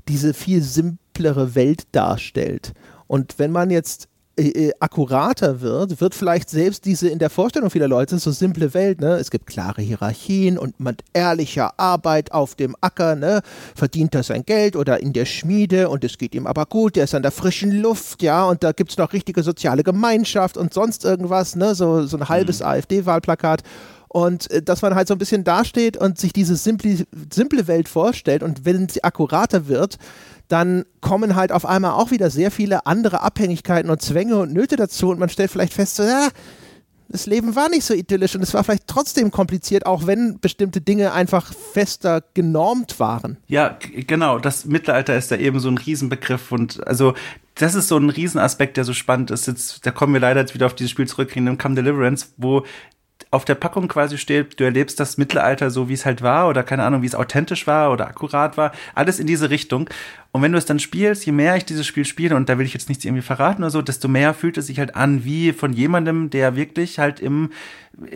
diese viel simplere Welt darstellt. Und wenn man jetzt äh, äh, akkurater wird, wird vielleicht selbst diese in der Vorstellung vieler Leute so simple Welt, ne? Es gibt klare Hierarchien und mit ehrlicher Arbeit auf dem Acker, ne? Verdient er sein Geld oder in der Schmiede und es geht ihm aber gut, der ist an der frischen Luft, ja, und da gibt es noch richtige soziale Gemeinschaft und sonst irgendwas, ne? So, so ein halbes mhm. AfD-Wahlplakat. Und äh, dass man halt so ein bisschen dasteht und sich diese simple, simple Welt vorstellt und wenn sie akkurater wird, dann kommen halt auf einmal auch wieder sehr viele andere Abhängigkeiten und Zwänge und Nöte dazu und man stellt vielleicht fest, so, ja, das Leben war nicht so idyllisch und es war vielleicht trotzdem kompliziert, auch wenn bestimmte Dinge einfach fester genormt waren. Ja, genau. Das Mittelalter ist da eben so ein Riesenbegriff und also das ist so ein Riesenaspekt, der so spannend ist. Jetzt, da kommen wir leider jetzt wieder auf dieses Spiel zurück, in dem Come Deliverance, wo auf der Packung quasi steht, du erlebst das Mittelalter so, wie es halt war oder keine Ahnung, wie es authentisch war oder akkurat war. Alles in diese Richtung. Und wenn du es dann spielst, je mehr ich dieses Spiel spiele, und da will ich jetzt nichts irgendwie verraten oder so, desto mehr fühlt es sich halt an wie von jemandem, der wirklich halt im,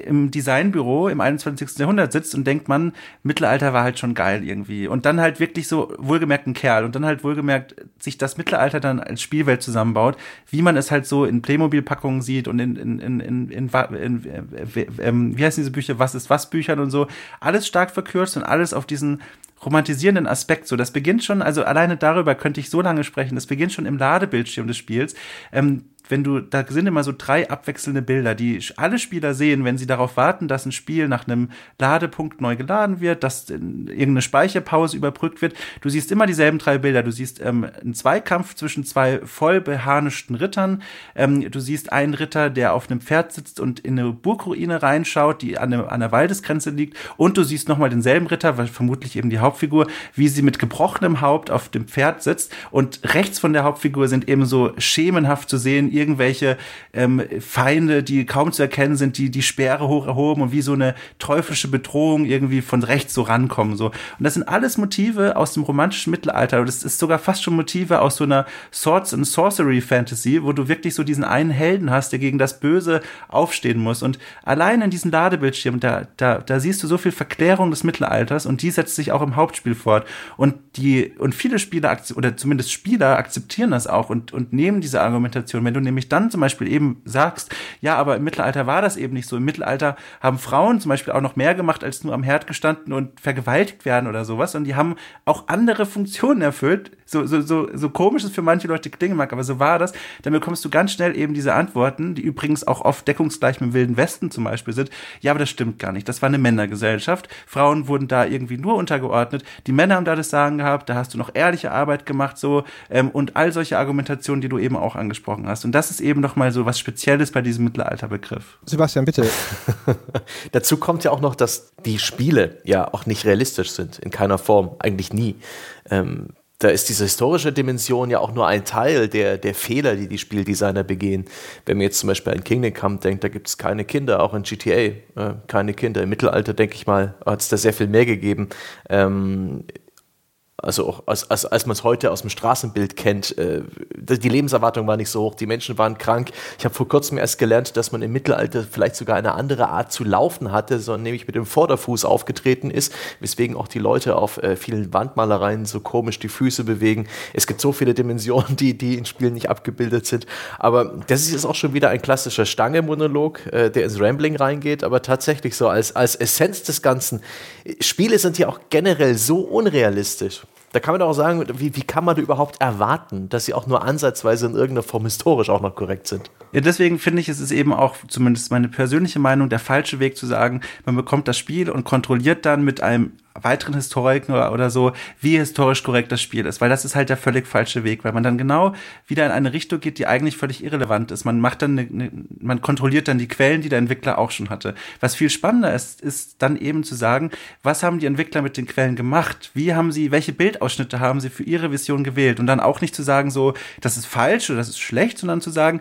im Designbüro im 21. Jahrhundert sitzt und denkt, man, Mittelalter war halt schon geil irgendwie. Und dann halt wirklich so wohlgemerkt ein Kerl und dann halt wohlgemerkt sich das Mittelalter dann als Spielwelt zusammenbaut, wie man es halt so in Playmobil-Packungen sieht und in, in, in, in, in, in, in, in wie heißen diese Bücher, was ist was Büchern und so. Alles stark verkürzt und alles auf diesen romantisierenden Aspekt. So, das beginnt schon, also alleine darüber könnte ich so lange sprechen. Das beginnt schon im Ladebildschirm des Spiels. Ähm, wenn du, da sind immer so drei abwechselnde Bilder, die alle Spieler sehen, wenn sie darauf warten, dass ein Spiel nach einem Ladepunkt neu geladen wird, dass irgendeine Speicherpause überbrückt wird. Du siehst immer dieselben drei Bilder. Du siehst ähm, einen Zweikampf zwischen zwei voll beharnischten Rittern. Ähm, du siehst einen Ritter, der auf einem Pferd sitzt und in eine Burgruine reinschaut, die an, eine, an der Waldesgrenze liegt. Und du siehst nochmal denselben Ritter, weil vermutlich eben die Hauptfigur, wie sie mit gebrochenem Haupt auf dem Pferd sitzt. Und rechts von der Hauptfigur sind eben so schemenhaft zu sehen, irgendwelche ähm, Feinde, die kaum zu erkennen sind, die die Speere hoch erhoben und wie so eine teuflische Bedrohung irgendwie von rechts so rankommen. So. Und das sind alles Motive aus dem romantischen Mittelalter. Das ist sogar fast schon Motive aus so einer Swords and Sorcery Fantasy, wo du wirklich so diesen einen Helden hast, der gegen das Böse aufstehen muss. Und allein in diesen Ladebildschirmen, da, da, da siehst du so viel Verklärung des Mittelalters und die setzt sich auch im Hauptspiel fort. Und die, und viele Spieler, oder zumindest Spieler akzeptieren das auch und, und nehmen diese Argumentation. Wenn du nämlich dann zum Beispiel eben sagst, ja, aber im Mittelalter war das eben nicht so. Im Mittelalter haben Frauen zum Beispiel auch noch mehr gemacht, als nur am Herd gestanden und vergewaltigt werden oder sowas. Und die haben auch andere Funktionen erfüllt. So, so, so, so komisch es für manche Leute klingen mag, aber so war das. Dann bekommst du ganz schnell eben diese Antworten, die übrigens auch oft deckungsgleich mit dem Wilden Westen zum Beispiel sind. Ja, aber das stimmt gar nicht. Das war eine Männergesellschaft. Frauen wurden da irgendwie nur untergeordnet. Die Männer haben da das Sagen gehabt. Da hast du noch ehrliche Arbeit gemacht, so. Ähm, und all solche Argumentationen, die du eben auch angesprochen hast. Und das ist eben noch mal so was Spezielles bei diesem Mittelalterbegriff. Sebastian, bitte. Dazu kommt ja auch noch, dass die Spiele ja auch nicht realistisch sind, in keiner Form, eigentlich nie. Ähm, da ist diese historische Dimension ja auch nur ein Teil der, der Fehler, die die Spieldesigner begehen. Wenn man jetzt zum Beispiel an Kingdom Come denkt, da gibt es keine Kinder, auch in GTA äh, keine Kinder. Im Mittelalter, denke ich mal, hat es da sehr viel mehr gegeben. Ähm, also auch als, als, als man es heute aus dem Straßenbild kennt, äh, die Lebenserwartung war nicht so hoch, die Menschen waren krank. Ich habe vor kurzem erst gelernt, dass man im Mittelalter vielleicht sogar eine andere Art zu laufen hatte, sondern nämlich mit dem Vorderfuß aufgetreten ist, weswegen auch die Leute auf äh, vielen Wandmalereien so komisch die Füße bewegen. Es gibt so viele Dimensionen, die, die in Spielen nicht abgebildet sind. Aber das ist jetzt auch schon wieder ein klassischer Stange-Monolog, äh, der ins Rambling reingeht, aber tatsächlich so als, als Essenz des Ganzen. Spiele sind ja auch generell so unrealistisch. Da kann man auch sagen, wie, wie kann man da überhaupt erwarten, dass sie auch nur ansatzweise in irgendeiner Form historisch auch noch korrekt sind? Ja, deswegen finde ich, es ist eben auch, zumindest meine persönliche Meinung, der falsche Weg zu sagen, man bekommt das Spiel und kontrolliert dann mit einem weiteren Historiken oder, oder so, wie historisch korrekt das Spiel ist, weil das ist halt der völlig falsche Weg, weil man dann genau wieder in eine Richtung geht, die eigentlich völlig irrelevant ist. Man macht dann, eine, eine, man kontrolliert dann die Quellen, die der Entwickler auch schon hatte. Was viel spannender ist, ist dann eben zu sagen, was haben die Entwickler mit den Quellen gemacht? Wie haben sie, welche Bildausschnitte haben sie für ihre Vision gewählt? Und dann auch nicht zu sagen so, das ist falsch oder das ist schlecht, sondern zu sagen,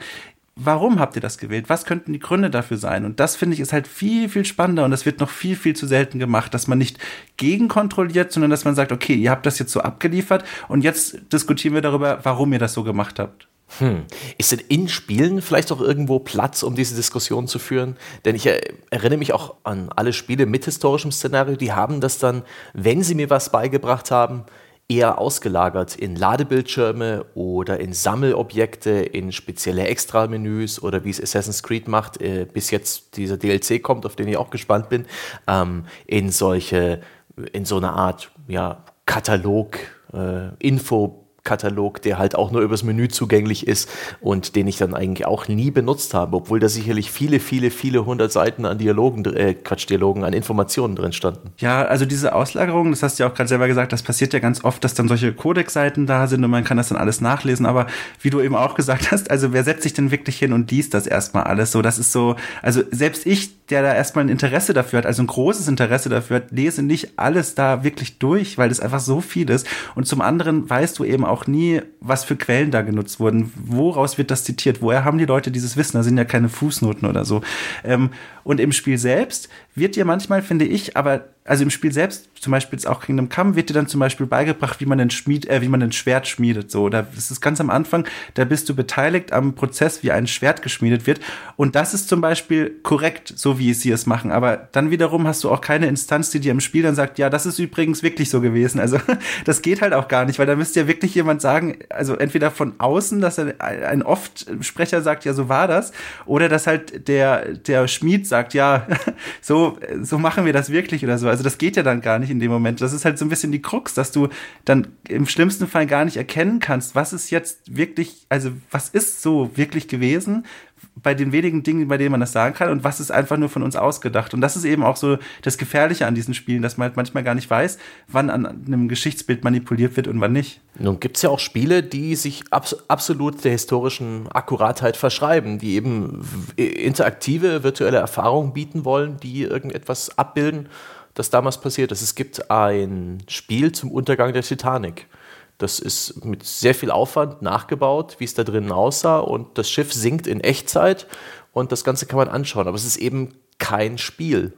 warum habt ihr das gewählt? Was könnten die Gründe dafür sein? Und das finde ich ist halt viel, viel spannender und das wird noch viel, viel zu selten gemacht, dass man nicht gegenkontrolliert, sondern dass man sagt, okay, ihr habt das jetzt so abgeliefert und jetzt diskutieren wir darüber, warum ihr das so gemacht habt. Hm. Ist denn in Spielen vielleicht auch irgendwo Platz, um diese Diskussion zu führen? Denn ich erinnere mich auch an alle Spiele mit historischem Szenario, die haben das dann, wenn sie mir was beigebracht haben, eher ausgelagert in Ladebildschirme oder in Sammelobjekte, in spezielle Extramenüs oder wie es Assassin's Creed macht, äh, bis jetzt dieser DLC kommt, auf den ich auch gespannt bin, ähm, in solche, in so eine Art ja, Katalog, äh, Info Katalog, der halt auch nur übers Menü zugänglich ist und den ich dann eigentlich auch nie benutzt habe, obwohl da sicherlich viele, viele, viele hundert Seiten an Dialogen, äh, Quatsch, Dialogen, an Informationen drin standen. Ja, also diese Auslagerung, das hast du ja auch gerade selber gesagt, das passiert ja ganz oft, dass dann solche Codex-Seiten da sind und man kann das dann alles nachlesen, aber wie du eben auch gesagt hast, also wer setzt sich denn wirklich hin und liest das erstmal alles? So, das ist so, also selbst ich, der da erstmal ein Interesse dafür hat, also ein großes Interesse dafür hat, lese nicht alles da wirklich durch, weil das einfach so viel ist. Und zum anderen weißt du eben auch auch nie, was für Quellen da genutzt wurden. Woraus wird das zitiert? Woher haben die Leute dieses Wissen? Da sind ja keine Fußnoten oder so. Ähm, und im Spiel selbst wird dir manchmal, finde ich, aber also im Spiel selbst, zum Beispiel jetzt auch Kingdom Come, wird dir dann zum Beispiel beigebracht, wie man ein Schmied, äh, wie man ein Schwert schmiedet. So, da ist es ganz am Anfang, da bist du beteiligt am Prozess, wie ein Schwert geschmiedet wird. Und das ist zum Beispiel korrekt, so wie sie es machen. Aber dann wiederum hast du auch keine Instanz, die dir im Spiel dann sagt, ja, das ist übrigens wirklich so gewesen. Also das geht halt auch gar nicht, weil da müsste ja wirklich jemand sagen, also entweder von außen, dass er ein Oft-Sprecher sagt, ja, so war das, oder dass halt der der Schmied sagt, ja, so so machen wir das wirklich oder so. Also das geht ja dann gar nicht in dem Moment. Das ist halt so ein bisschen die Krux, dass du dann im schlimmsten Fall gar nicht erkennen kannst, was ist jetzt wirklich, also was ist so wirklich gewesen, bei den wenigen Dingen, bei denen man das sagen kann und was ist einfach nur von uns ausgedacht. Und das ist eben auch so das Gefährliche an diesen Spielen, dass man halt manchmal gar nicht weiß, wann an einem Geschichtsbild manipuliert wird und wann nicht. Nun gibt es ja auch Spiele, die sich abs absolut der historischen Akkuratheit verschreiben, die eben interaktive virtuelle Erfahrungen bieten wollen, die irgendetwas abbilden, das damals passiert ist. Es gibt ein Spiel zum Untergang der Titanic. Das ist mit sehr viel Aufwand nachgebaut, wie es da drinnen aussah. Und das Schiff sinkt in Echtzeit und das Ganze kann man anschauen. Aber es ist eben kein Spiel.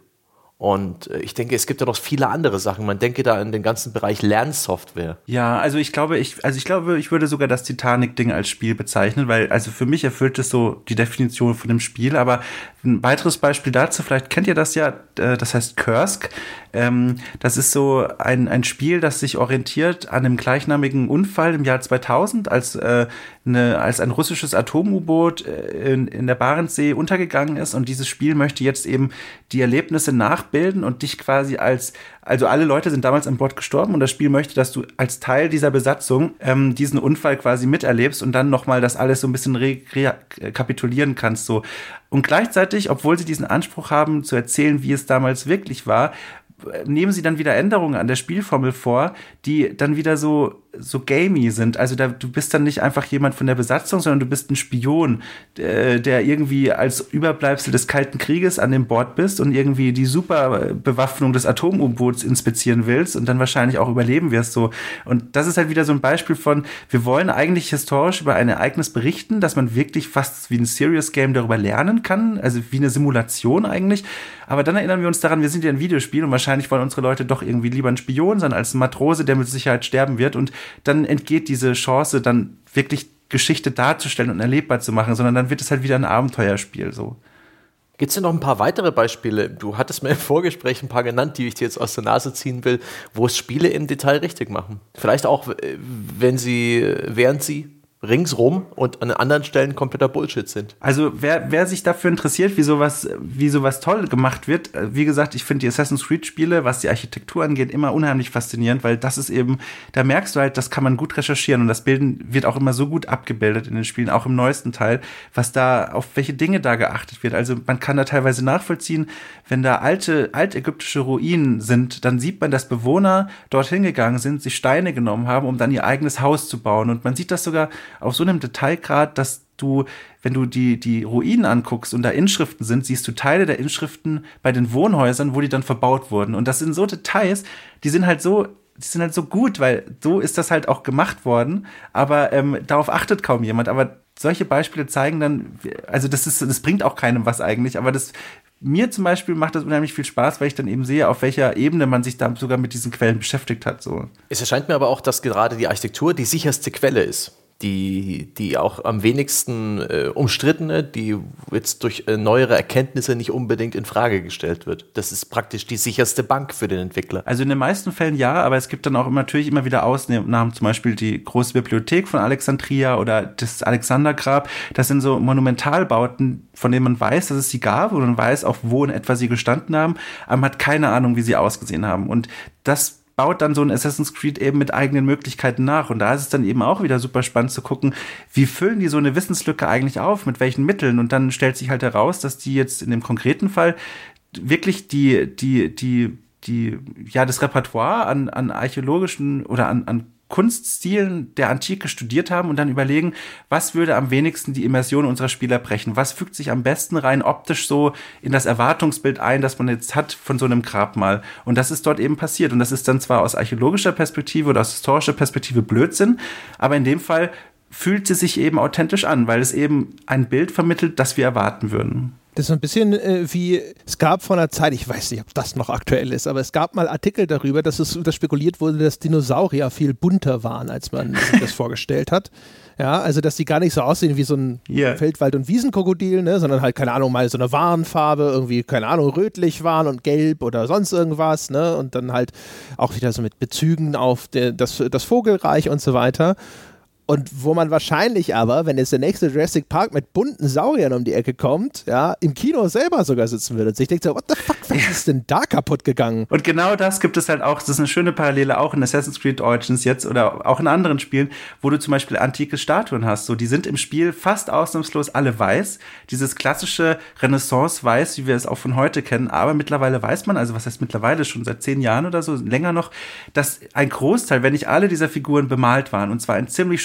Und äh, ich denke, es gibt ja noch viele andere Sachen. Man denke da an den ganzen Bereich Lernsoftware. Ja, also ich glaube, ich, also ich glaube, ich würde sogar das Titanic-Ding als Spiel bezeichnen, weil also für mich erfüllt es so die Definition von dem Spiel. Aber ein weiteres Beispiel dazu, vielleicht kennt ihr das ja, äh, das heißt Kursk. Ähm, das ist so ein, ein Spiel, das sich orientiert an einem gleichnamigen Unfall im Jahr 2000, als, äh, eine, als ein russisches Atom-U-Boot äh, in, in der Barentssee untergegangen ist. Und dieses Spiel möchte jetzt eben die Erlebnisse nachbilden und dich quasi als, also alle Leute sind damals an Bord gestorben und das Spiel möchte, dass du als Teil dieser Besatzung ähm, diesen Unfall quasi miterlebst und dann nochmal das alles so ein bisschen rekapitulieren kannst. So. Und gleichzeitig, obwohl sie diesen Anspruch haben, zu erzählen, wie es damals wirklich war, nehmen sie dann wieder Änderungen an der Spielformel vor, die dann wieder so so gamey sind. Also da, du bist dann nicht einfach jemand von der Besatzung, sondern du bist ein Spion, der, der irgendwie als Überbleibsel des Kalten Krieges an dem Bord bist und irgendwie die Superbewaffnung des Atom-U-Boots inspizieren willst und dann wahrscheinlich auch überleben wirst so. Und das ist halt wieder so ein Beispiel von, wir wollen eigentlich historisch über ein Ereignis berichten, dass man wirklich fast wie ein Serious Game darüber lernen kann, also wie eine Simulation eigentlich. Aber dann erinnern wir uns daran, wir sind ja ein Videospiel und wahrscheinlich wollen unsere Leute doch irgendwie lieber ein Spion sein als ein Matrose, der mit Sicherheit sterben wird und dann entgeht diese Chance, dann wirklich Geschichte darzustellen und erlebbar zu machen, sondern dann wird es halt wieder ein Abenteuerspiel so. Gibt es denn noch ein paar weitere Beispiele? Du hattest mir im Vorgespräch ein paar genannt, die ich dir jetzt aus der Nase ziehen will, wo es Spiele im Detail richtig machen. Vielleicht auch, wenn sie, während sie ringsrum und an anderen Stellen kompletter Bullshit sind. Also wer, wer sich dafür interessiert, wie sowas, wie sowas toll gemacht wird, äh, wie gesagt, ich finde die Assassin's Creed Spiele, was die Architektur angeht, immer unheimlich faszinierend, weil das ist eben, da merkst du halt, das kann man gut recherchieren und das Bilden wird auch immer so gut abgebildet in den Spielen, auch im neuesten Teil, was da, auf welche Dinge da geachtet wird. Also man kann da teilweise nachvollziehen, wenn da alte, altägyptische Ruinen sind, dann sieht man, dass Bewohner dorthin gegangen sind, sich Steine genommen haben, um dann ihr eigenes Haus zu bauen. Und man sieht das sogar auf so einem Detailgrad, dass du, wenn du die, die Ruinen anguckst und da Inschriften sind, siehst du Teile der Inschriften bei den Wohnhäusern, wo die dann verbaut wurden. Und das sind so Details, die sind halt so, die sind halt so gut, weil so ist das halt auch gemacht worden. Aber ähm, darauf achtet kaum jemand. Aber solche Beispiele zeigen dann, also das ist, das bringt auch keinem was eigentlich, aber das mir zum Beispiel macht das unheimlich viel Spaß, weil ich dann eben sehe, auf welcher Ebene man sich da sogar mit diesen Quellen beschäftigt hat. So. Es erscheint mir aber auch, dass gerade die Architektur die sicherste Quelle ist die, die auch am wenigsten äh, umstrittene, die jetzt durch äh, neuere Erkenntnisse nicht unbedingt in Frage gestellt wird. Das ist praktisch die sicherste Bank für den Entwickler. Also in den meisten Fällen ja, aber es gibt dann auch natürlich immer wieder Ausnahmen, zum Beispiel die große Bibliothek von Alexandria oder das Alexandergrab. Das sind so Monumentalbauten, von denen man weiß, dass es sie gab und man weiß auch, wo in etwa sie gestanden haben, aber man hat keine Ahnung, wie sie ausgesehen haben. Und das baut dann so ein Assassin's Creed eben mit eigenen Möglichkeiten nach. Und da ist es dann eben auch wieder super spannend zu gucken, wie füllen die so eine Wissenslücke eigentlich auf, mit welchen Mitteln. Und dann stellt sich halt heraus, dass die jetzt in dem konkreten Fall wirklich die, die, die, die, ja, das Repertoire an, an archäologischen oder an, an Kunststilen der Antike studiert haben und dann überlegen, was würde am wenigsten die Immersion unserer Spieler brechen? Was fügt sich am besten rein optisch so in das Erwartungsbild ein, das man jetzt hat von so einem Grabmal? Und das ist dort eben passiert. Und das ist dann zwar aus archäologischer Perspektive oder aus historischer Perspektive Blödsinn, aber in dem Fall fühlt sie sich eben authentisch an, weil es eben ein Bild vermittelt, das wir erwarten würden. Das ist so ein bisschen äh, wie, es gab vor einer Zeit, ich weiß nicht, ob das noch aktuell ist, aber es gab mal Artikel darüber, dass es dass spekuliert wurde, dass Dinosaurier viel bunter waren, als man sich das vorgestellt hat. Ja, also dass die gar nicht so aussehen wie so ein yeah. Feldwald- und Wiesenkrokodil, ne, sondern halt, keine Ahnung, mal so eine Warnfarbe, irgendwie, keine Ahnung, rötlich waren und gelb oder sonst irgendwas, ne? Und dann halt auch wieder so mit Bezügen auf der, das, das Vogelreich und so weiter. Und wo man wahrscheinlich aber, wenn jetzt der nächste Jurassic Park mit bunten Sauriern um die Ecke kommt, ja, im Kino selber sogar sitzen würde und sich denkt so, what the fuck, was ist denn da kaputt gegangen? Und genau das gibt es halt auch, das ist eine schöne Parallele auch in Assassin's Creed Origins jetzt oder auch in anderen Spielen, wo du zum Beispiel antike Statuen hast. So, die sind im Spiel fast ausnahmslos alle weiß. Dieses klassische Renaissance-Weiß, wie wir es auch von heute kennen. Aber mittlerweile weiß man, also was heißt mittlerweile schon seit zehn Jahren oder so, länger noch, dass ein Großteil, wenn nicht alle dieser Figuren bemalt waren, und zwar in ziemlich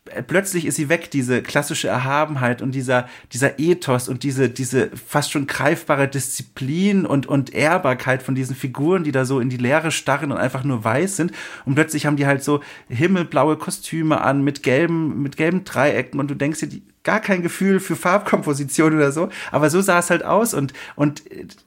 Farben. Und es gibt ganz viele immer noch archäologische Wanderausstellungen, die seit 15 Jahren im Land unterwegs sind und regelmäßig Stationen machen in verschiedenen Museen und, und Rekonstruktionen zeigen. Und ich erinnere mich noch selber, als ich studiert habe und mir eine dieser Ausstellungen angeguckt habe, man erschreckt schon. Plötzlich ist sie weg, diese klassische Erhabenheit und dieser, dieser Ethos und diese, diese fast schon greifbare Disziplin und, und Ehrbarkeit von diesen Figuren, die da so in die Leere starren und einfach nur weiß sind. Und plötzlich haben die halt so himmelblaue Kostüme an mit gelben, mit gelben Dreiecken und du denkst dir, die, gar kein Gefühl für Farbkomposition oder so, aber so sah es halt aus und, und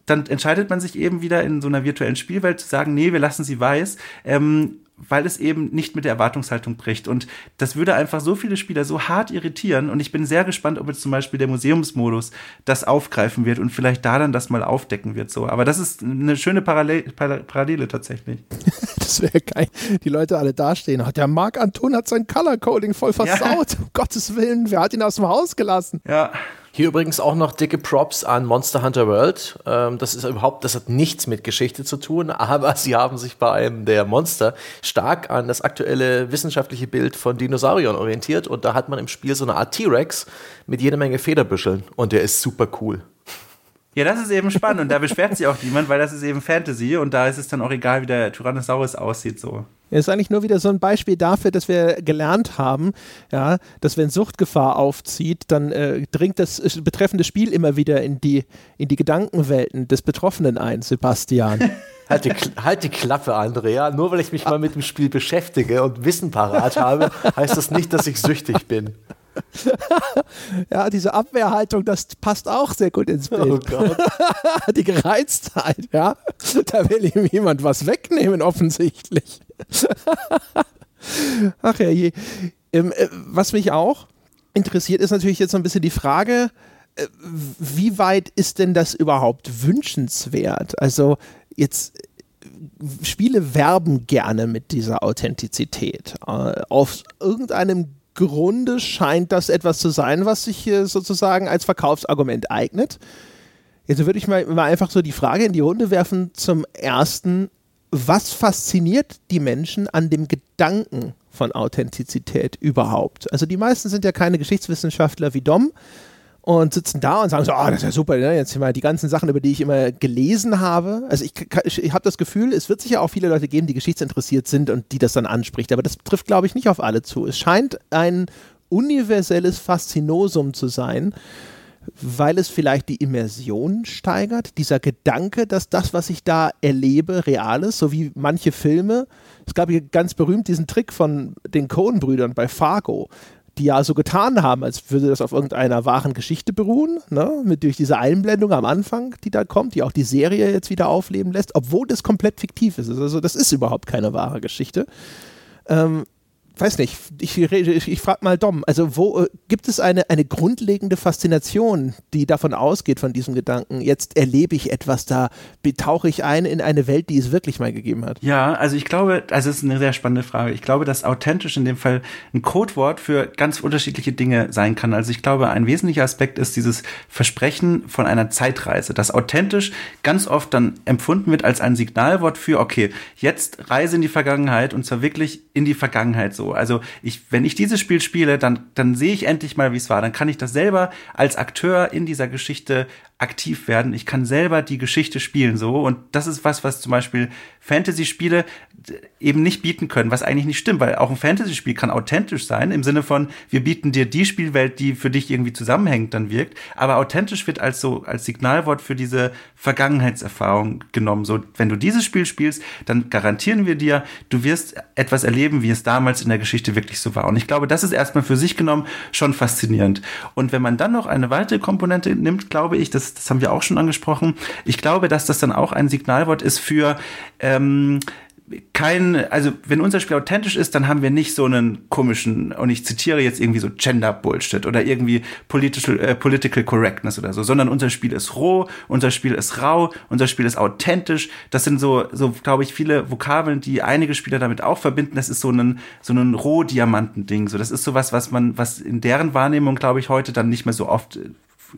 dann entscheidet man sich eben wieder in so einer virtuellen Spielwelt zu sagen, nee, wir lassen sie weiß, ähm, weil es eben nicht mit der Erwartungshaltung bricht. Und das würde einfach so viele Spieler so hart irritieren. Und ich bin sehr gespannt, ob jetzt zum Beispiel der Museumsmodus das aufgreifen wird und vielleicht da dann das mal aufdecken wird. So. Aber das ist eine schöne Parallel Parallele tatsächlich. das wäre geil. Die Leute alle dastehen. Der Marc Anton hat sein Color Coding voll versaut. Ja. Um Gottes Willen, wer hat ihn aus dem Haus gelassen? Ja. Hier übrigens auch noch dicke Props an Monster Hunter World. Ähm, das ist überhaupt, das hat nichts mit Geschichte zu tun, aber sie haben sich bei einem der Monster stark an das aktuelle wissenschaftliche Bild von Dinosauriern orientiert und da hat man im Spiel so eine Art T-Rex mit jede Menge Federbüscheln und der ist super cool. Ja, das ist eben spannend und da beschwert sich auch niemand, weil das ist eben Fantasy und da ist es dann auch egal, wie der Tyrannosaurus aussieht so. Das ist eigentlich nur wieder so ein Beispiel dafür, dass wir gelernt haben, ja, dass wenn Suchtgefahr aufzieht, dann äh, dringt das äh, betreffende Spiel immer wieder in die, in die Gedankenwelten des Betroffenen ein, Sebastian. Halt die, halt die Klappe, Andrea. Nur weil ich mich mal mit dem Spiel beschäftige und Wissen parat habe, heißt das nicht, dass ich süchtig bin. ja, diese Abwehrhaltung, das passt auch sehr gut ins Bild. Oh Gott. Die Gereiztheit, ja. Da will ihm jemand was wegnehmen, offensichtlich. Ach ja, je. Ähm, äh, was mich auch interessiert, ist natürlich jetzt so ein bisschen die Frage, äh, wie weit ist denn das überhaupt wünschenswert? Also jetzt äh, Spiele werben gerne mit dieser Authentizität. Äh, auf irgendeinem Grunde scheint das etwas zu sein, was sich sozusagen als Verkaufsargument eignet. Jetzt würde ich mal, mal einfach so die Frage in die Runde werfen zum ersten, was fasziniert die Menschen an dem Gedanken von Authentizität überhaupt? Also die meisten sind ja keine Geschichtswissenschaftler wie Dom, und sitzen da und sagen so, oh, das ist ja super, ne? jetzt mal die ganzen Sachen, über die ich immer gelesen habe. Also ich, ich, habe das Gefühl, es wird sicher auch viele Leute geben, die geschichtsinteressiert sind und die das dann anspricht, aber das trifft, glaube ich, nicht auf alle zu. Es scheint ein universelles Faszinosum zu sein, weil es vielleicht die Immersion steigert, dieser Gedanke, dass das, was ich da erlebe, real ist, so wie manche Filme. Es gab hier ganz berühmt diesen Trick von den Coen-Brüdern bei Fargo, die ja so getan haben, als würde das auf irgendeiner wahren Geschichte beruhen, ne? Mit, durch diese Einblendung am Anfang, die da kommt, die auch die Serie jetzt wieder aufleben lässt, obwohl das komplett fiktiv ist. Also das ist überhaupt keine wahre Geschichte. Ähm, weiß nicht, ich, ich, ich frage mal Dom, also wo äh, gibt es eine, eine grundlegende Faszination, die davon ausgeht, von diesem Gedanken, jetzt erlebe ich etwas, da tauche ich ein in eine Welt, die es wirklich mal gegeben hat? Ja, also ich glaube, also es ist eine sehr spannende Frage. Ich glaube, dass authentisch in dem Fall ein Codewort für ganz unterschiedliche Dinge sein kann. Also ich glaube, ein wesentlicher Aspekt ist dieses Versprechen von einer Zeitreise, das authentisch ganz oft dann empfunden wird als ein Signalwort für, okay, jetzt reise in die Vergangenheit und zwar wirklich in die Vergangenheit so. Also ich, wenn ich dieses Spiel spiele, dann, dann sehe ich endlich mal, wie es war. Dann kann ich das selber als Akteur in dieser Geschichte aktiv werden. Ich kann selber die Geschichte spielen so. Und das ist was, was zum Beispiel Fantasy-Spiele eben nicht bieten können, was eigentlich nicht stimmt, weil auch ein Fantasy-Spiel kann authentisch sein, im Sinne von, wir bieten dir die Spielwelt, die für dich irgendwie zusammenhängt, dann wirkt. Aber authentisch wird als so, als Signalwort für diese Vergangenheitserfahrung genommen. So, wenn du dieses Spiel spielst, dann garantieren wir dir, du wirst etwas erleben, wie es damals in der Geschichte wirklich so war. Und ich glaube, das ist erstmal für sich genommen schon faszinierend. Und wenn man dann noch eine weitere Komponente nimmt, glaube ich, das, das haben wir auch schon angesprochen, ich glaube, dass das dann auch ein Signalwort ist für ähm, kein, also wenn unser Spiel authentisch ist, dann haben wir nicht so einen komischen, und ich zitiere jetzt irgendwie so Gender-Bullshit oder irgendwie political, äh, political Correctness oder so, sondern unser Spiel ist roh, unser Spiel ist rau, unser Spiel ist authentisch. Das sind so, so glaube ich, viele Vokabeln, die einige Spieler damit auch verbinden. Das ist so ein, so ein Rohdiamanten-Ding. So, das ist sowas, was man, was in deren Wahrnehmung, glaube ich, heute dann nicht mehr so oft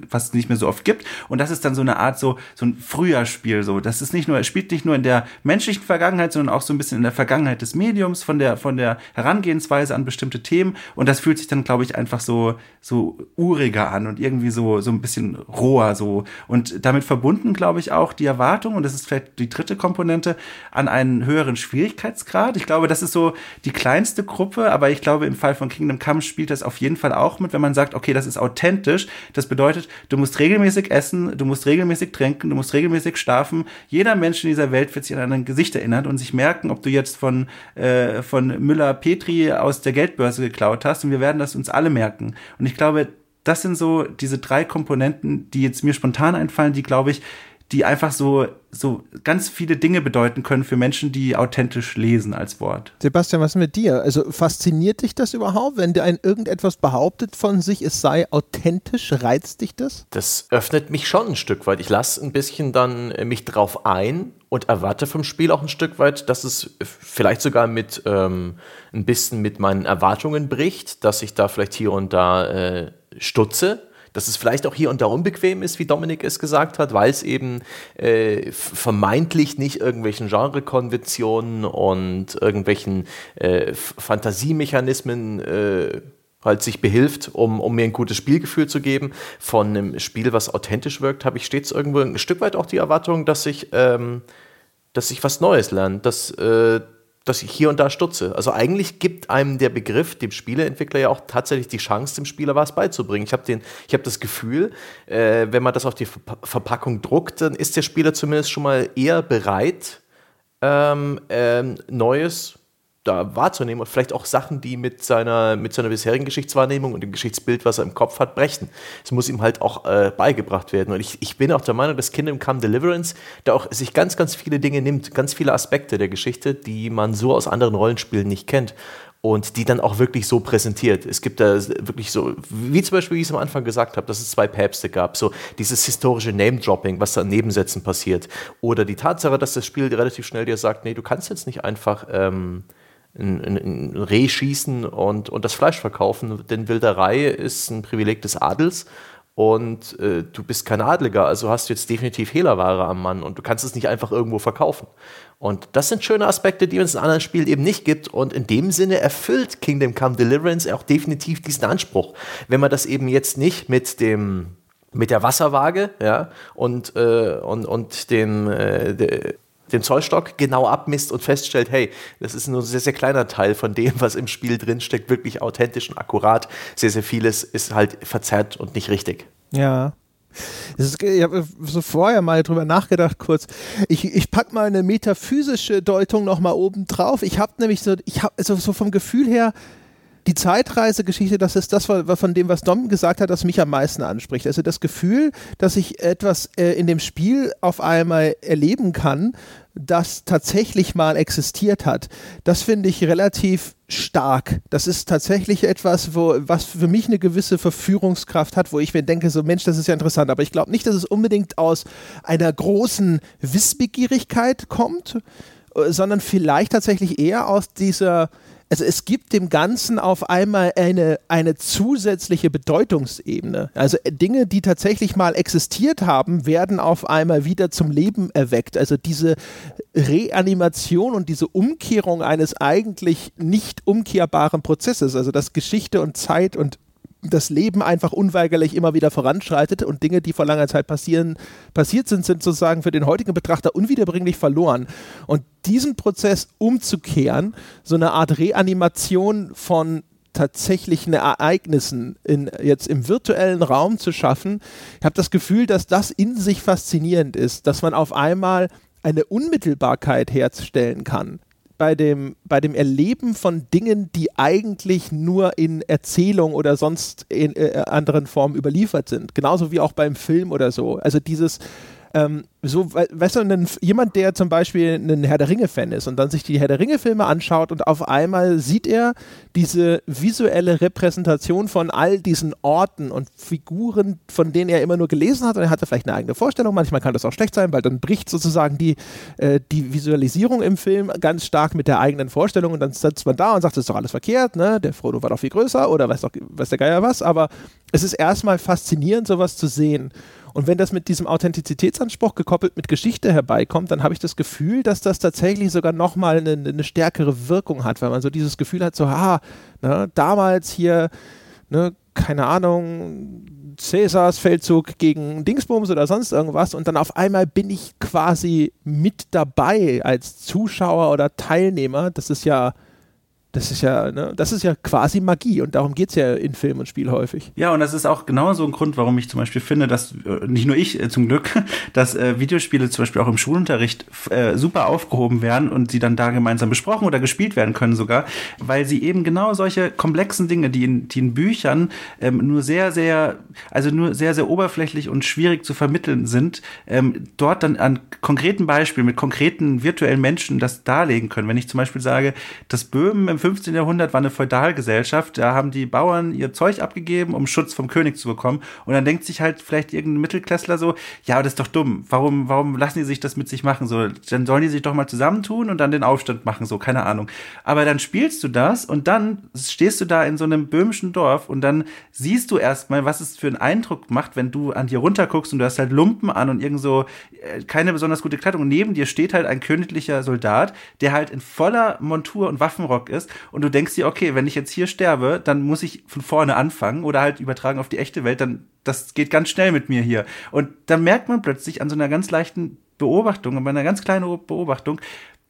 was nicht mehr so oft gibt. Und das ist dann so eine Art so, so ein Frühjahrspiel, so. Das ist nicht nur, spielt nicht nur in der menschlichen Vergangenheit, sondern auch so ein bisschen in der Vergangenheit des Mediums, von der, von der Herangehensweise an bestimmte Themen. Und das fühlt sich dann, glaube ich, einfach so, so uriger an und irgendwie so, so ein bisschen roher, so. Und damit verbunden, glaube ich, auch die Erwartung, und das ist vielleicht die dritte Komponente, an einen höheren Schwierigkeitsgrad. Ich glaube, das ist so die kleinste Gruppe, aber ich glaube, im Fall von Kingdom Come spielt das auf jeden Fall auch mit, wenn man sagt, okay, das ist authentisch. Das bedeutet, bedeutet, du musst regelmäßig essen, du musst regelmäßig trinken, du musst regelmäßig schlafen. Jeder Mensch in dieser Welt wird sich an ein Gesicht erinnern und sich merken, ob du jetzt von, äh, von Müller-Petri aus der Geldbörse geklaut hast. Und wir werden das uns alle merken. Und ich glaube, das sind so diese drei Komponenten, die jetzt mir spontan einfallen, die, glaube ich, die einfach so, so ganz viele Dinge bedeuten können für Menschen, die authentisch lesen als Wort. Sebastian, was ist mit dir? Also fasziniert dich das überhaupt, wenn dir ein irgendetwas behauptet von sich, es sei authentisch? Reizt dich das? Das öffnet mich schon ein Stück weit. Ich lasse ein bisschen dann äh, mich drauf ein und erwarte vom Spiel auch ein Stück weit, dass es vielleicht sogar mit ähm, ein bisschen mit meinen Erwartungen bricht, dass ich da vielleicht hier und da äh, stutze dass es vielleicht auch hier und da unbequem ist, wie Dominik es gesagt hat, weil es eben äh, vermeintlich nicht irgendwelchen Genrekonventionen und irgendwelchen äh, Fantasiemechanismen äh, halt sich behilft, um, um mir ein gutes Spielgefühl zu geben. Von einem Spiel, was authentisch wirkt, habe ich stets irgendwo ein Stück weit auch die Erwartung, dass ich, ähm, dass ich was Neues lerne, dass, äh, dass ich hier und da stutze. Also eigentlich gibt einem der Begriff, dem Spieleentwickler ja auch tatsächlich die Chance, dem Spieler was beizubringen. Ich habe hab das Gefühl, äh, wenn man das auf die Verpackung druckt, dann ist der Spieler zumindest schon mal eher bereit, ähm, ähm, Neues da wahrzunehmen und vielleicht auch Sachen, die mit seiner, mit seiner bisherigen Geschichtswahrnehmung und dem Geschichtsbild, was er im Kopf hat, brechen. Es muss ihm halt auch äh, beigebracht werden. Und ich, ich bin auch der Meinung, dass Kingdom Come Deliverance da auch sich ganz, ganz viele Dinge nimmt, ganz viele Aspekte der Geschichte, die man so aus anderen Rollenspielen nicht kennt und die dann auch wirklich so präsentiert. Es gibt da wirklich so, wie zum Beispiel, wie ich es am Anfang gesagt habe, dass es zwei Päpste gab, so dieses historische Name-Dropping, was da in Nebensätzen passiert. Oder die Tatsache, dass das Spiel relativ schnell dir sagt, nee, du kannst jetzt nicht einfach ähm, ein, ein, ein Reh schießen und, und das Fleisch verkaufen, denn Wilderei ist ein Privileg des Adels und äh, du bist kein Adliger, also hast du jetzt definitiv Hehlerware am Mann und du kannst es nicht einfach irgendwo verkaufen. Und das sind schöne Aspekte, die uns in anderen Spielen eben nicht gibt. Und in dem Sinne erfüllt Kingdom Come Deliverance auch definitiv diesen Anspruch. Wenn man das eben jetzt nicht mit dem mit der Wasserwaage ja, und, äh, und, und dem, äh, den Zollstock genau abmisst und feststellt, hey, das ist nur ein sehr, sehr kleiner Teil von dem, was im Spiel drinsteckt, wirklich authentisch und akkurat. Sehr, sehr vieles ist halt verzerrt und nicht richtig. Ja. Ist, ich habe so vorher mal drüber nachgedacht kurz. Ich, ich packe mal eine metaphysische Deutung nochmal oben drauf. Ich habe nämlich so, ich habe also so vom Gefühl her, die Zeitreisegeschichte, das ist das von dem, was Dom gesagt hat, das mich am meisten anspricht. Also das Gefühl, dass ich etwas äh, in dem Spiel auf einmal erleben kann, das tatsächlich mal existiert hat, das finde ich relativ stark. Das ist tatsächlich etwas, wo, was für mich eine gewisse Verführungskraft hat, wo ich mir denke, so Mensch, das ist ja interessant, aber ich glaube nicht, dass es unbedingt aus einer großen Wissbegierigkeit kommt, äh, sondern vielleicht tatsächlich eher aus dieser also es gibt dem Ganzen auf einmal eine, eine zusätzliche Bedeutungsebene. Also Dinge, die tatsächlich mal existiert haben, werden auf einmal wieder zum Leben erweckt. Also diese Reanimation und diese Umkehrung eines eigentlich nicht umkehrbaren Prozesses, also dass Geschichte und Zeit und das Leben einfach unweigerlich immer wieder voranschreitet und Dinge, die vor langer Zeit passieren, passiert sind, sind sozusagen für den heutigen Betrachter unwiederbringlich verloren. Und diesen Prozess umzukehren, so eine Art Reanimation von tatsächlichen Ereignissen in, jetzt im virtuellen Raum zu schaffen, ich habe das Gefühl, dass das in sich faszinierend ist, dass man auf einmal eine Unmittelbarkeit herstellen kann bei dem, bei dem Erleben von Dingen, die eigentlich nur in Erzählung oder sonst in äh, anderen Formen überliefert sind. Genauso wie auch beim Film oder so. Also dieses, ähm, so, weißt du, jemand, der zum Beispiel ein Herr der Ringe-Fan ist und dann sich die Herr der Ringe-Filme anschaut und auf einmal sieht er diese visuelle Repräsentation von all diesen Orten und Figuren, von denen er immer nur gelesen hat und er hatte vielleicht eine eigene Vorstellung. Manchmal kann das auch schlecht sein, weil dann bricht sozusagen die, äh, die Visualisierung im Film ganz stark mit der eigenen Vorstellung und dann sitzt man da und sagt, das ist doch alles verkehrt, ne? der Frodo war doch viel größer oder weiß, doch, weiß der Geier was, aber es ist erstmal faszinierend, sowas zu sehen. Und wenn das mit diesem Authentizitätsanspruch gekoppelt mit Geschichte herbeikommt, dann habe ich das Gefühl, dass das tatsächlich sogar nochmal eine, eine stärkere Wirkung hat, weil man so dieses Gefühl hat, so, ah, ne, damals hier, ne, keine Ahnung, Cäsars Feldzug gegen Dingsbums oder sonst irgendwas und dann auf einmal bin ich quasi mit dabei als Zuschauer oder Teilnehmer. Das ist ja das ist ja, ne, das ist ja quasi Magie und darum geht es ja in Film und Spiel häufig. Ja, und das ist auch genau so ein Grund, warum ich zum Beispiel finde, dass äh, nicht nur ich äh, zum Glück, dass äh, Videospiele zum Beispiel auch im Schulunterricht äh, super aufgehoben werden und sie dann da gemeinsam besprochen oder gespielt werden können sogar, weil sie eben genau solche komplexen Dinge, die in, die in Büchern ähm, nur sehr, sehr, also nur sehr, sehr oberflächlich und schwierig zu vermitteln sind, ähm, dort dann an konkreten Beispielen mit konkreten virtuellen Menschen das darlegen können. Wenn ich zum Beispiel sage, dass Böhmen im 15. Jahrhundert war eine Feudalgesellschaft. Da haben die Bauern ihr Zeug abgegeben, um Schutz vom König zu bekommen. Und dann denkt sich halt vielleicht irgendein Mittelklässler so, ja, das ist doch dumm. Warum, warum lassen die sich das mit sich machen? So, dann sollen die sich doch mal zusammentun und dann den Aufstand machen, so, keine Ahnung. Aber dann spielst du das und dann stehst du da in so einem böhmischen Dorf und dann siehst du erstmal, was es für einen Eindruck macht, wenn du an dir runterguckst und du hast halt Lumpen an und irgend so äh, keine besonders gute Kleidung. Und neben dir steht halt ein königlicher Soldat, der halt in voller Montur und Waffenrock ist und du denkst dir, okay, wenn ich jetzt hier sterbe, dann muss ich von vorne anfangen oder halt übertragen auf die echte Welt, dann das geht ganz schnell mit mir hier. Und dann merkt man plötzlich an so einer ganz leichten Beobachtung, bei einer ganz kleinen Beobachtung,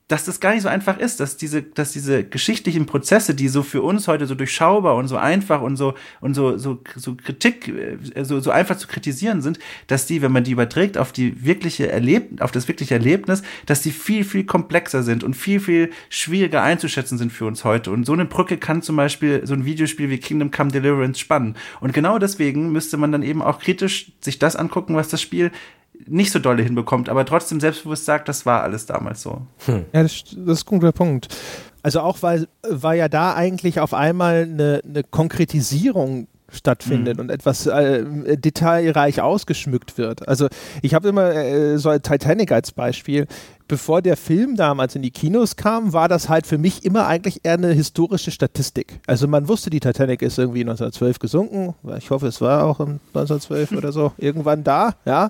dass das gar nicht so einfach ist, dass diese, dass diese geschichtlichen Prozesse, die so für uns heute so durchschaubar und so einfach und so und so so so Kritik äh, so so einfach zu kritisieren sind, dass die, wenn man die überträgt auf die wirkliche Erleb auf das wirkliche Erlebnis, dass die viel viel komplexer sind und viel viel schwieriger einzuschätzen sind für uns heute. Und so eine Brücke kann zum Beispiel so ein Videospiel wie Kingdom Come Deliverance spannen. Und genau deswegen müsste man dann eben auch kritisch sich das angucken, was das Spiel nicht so dolle hinbekommt, aber trotzdem selbstbewusst sagt, das war alles damals so. Hm. Ja, das, das, ist ein guter Punkt. Also auch weil, weil ja da eigentlich auf einmal eine, eine Konkretisierung stattfindet mhm. und etwas äh, detailreich ausgeschmückt wird. Also ich habe immer äh, so Titanic als Beispiel bevor der Film damals in die Kinos kam, war das halt für mich immer eigentlich eher eine historische Statistik. Also man wusste, die Titanic ist irgendwie 1912 gesunken. Ich hoffe, es war auch 1912 oder so irgendwann da. Ja,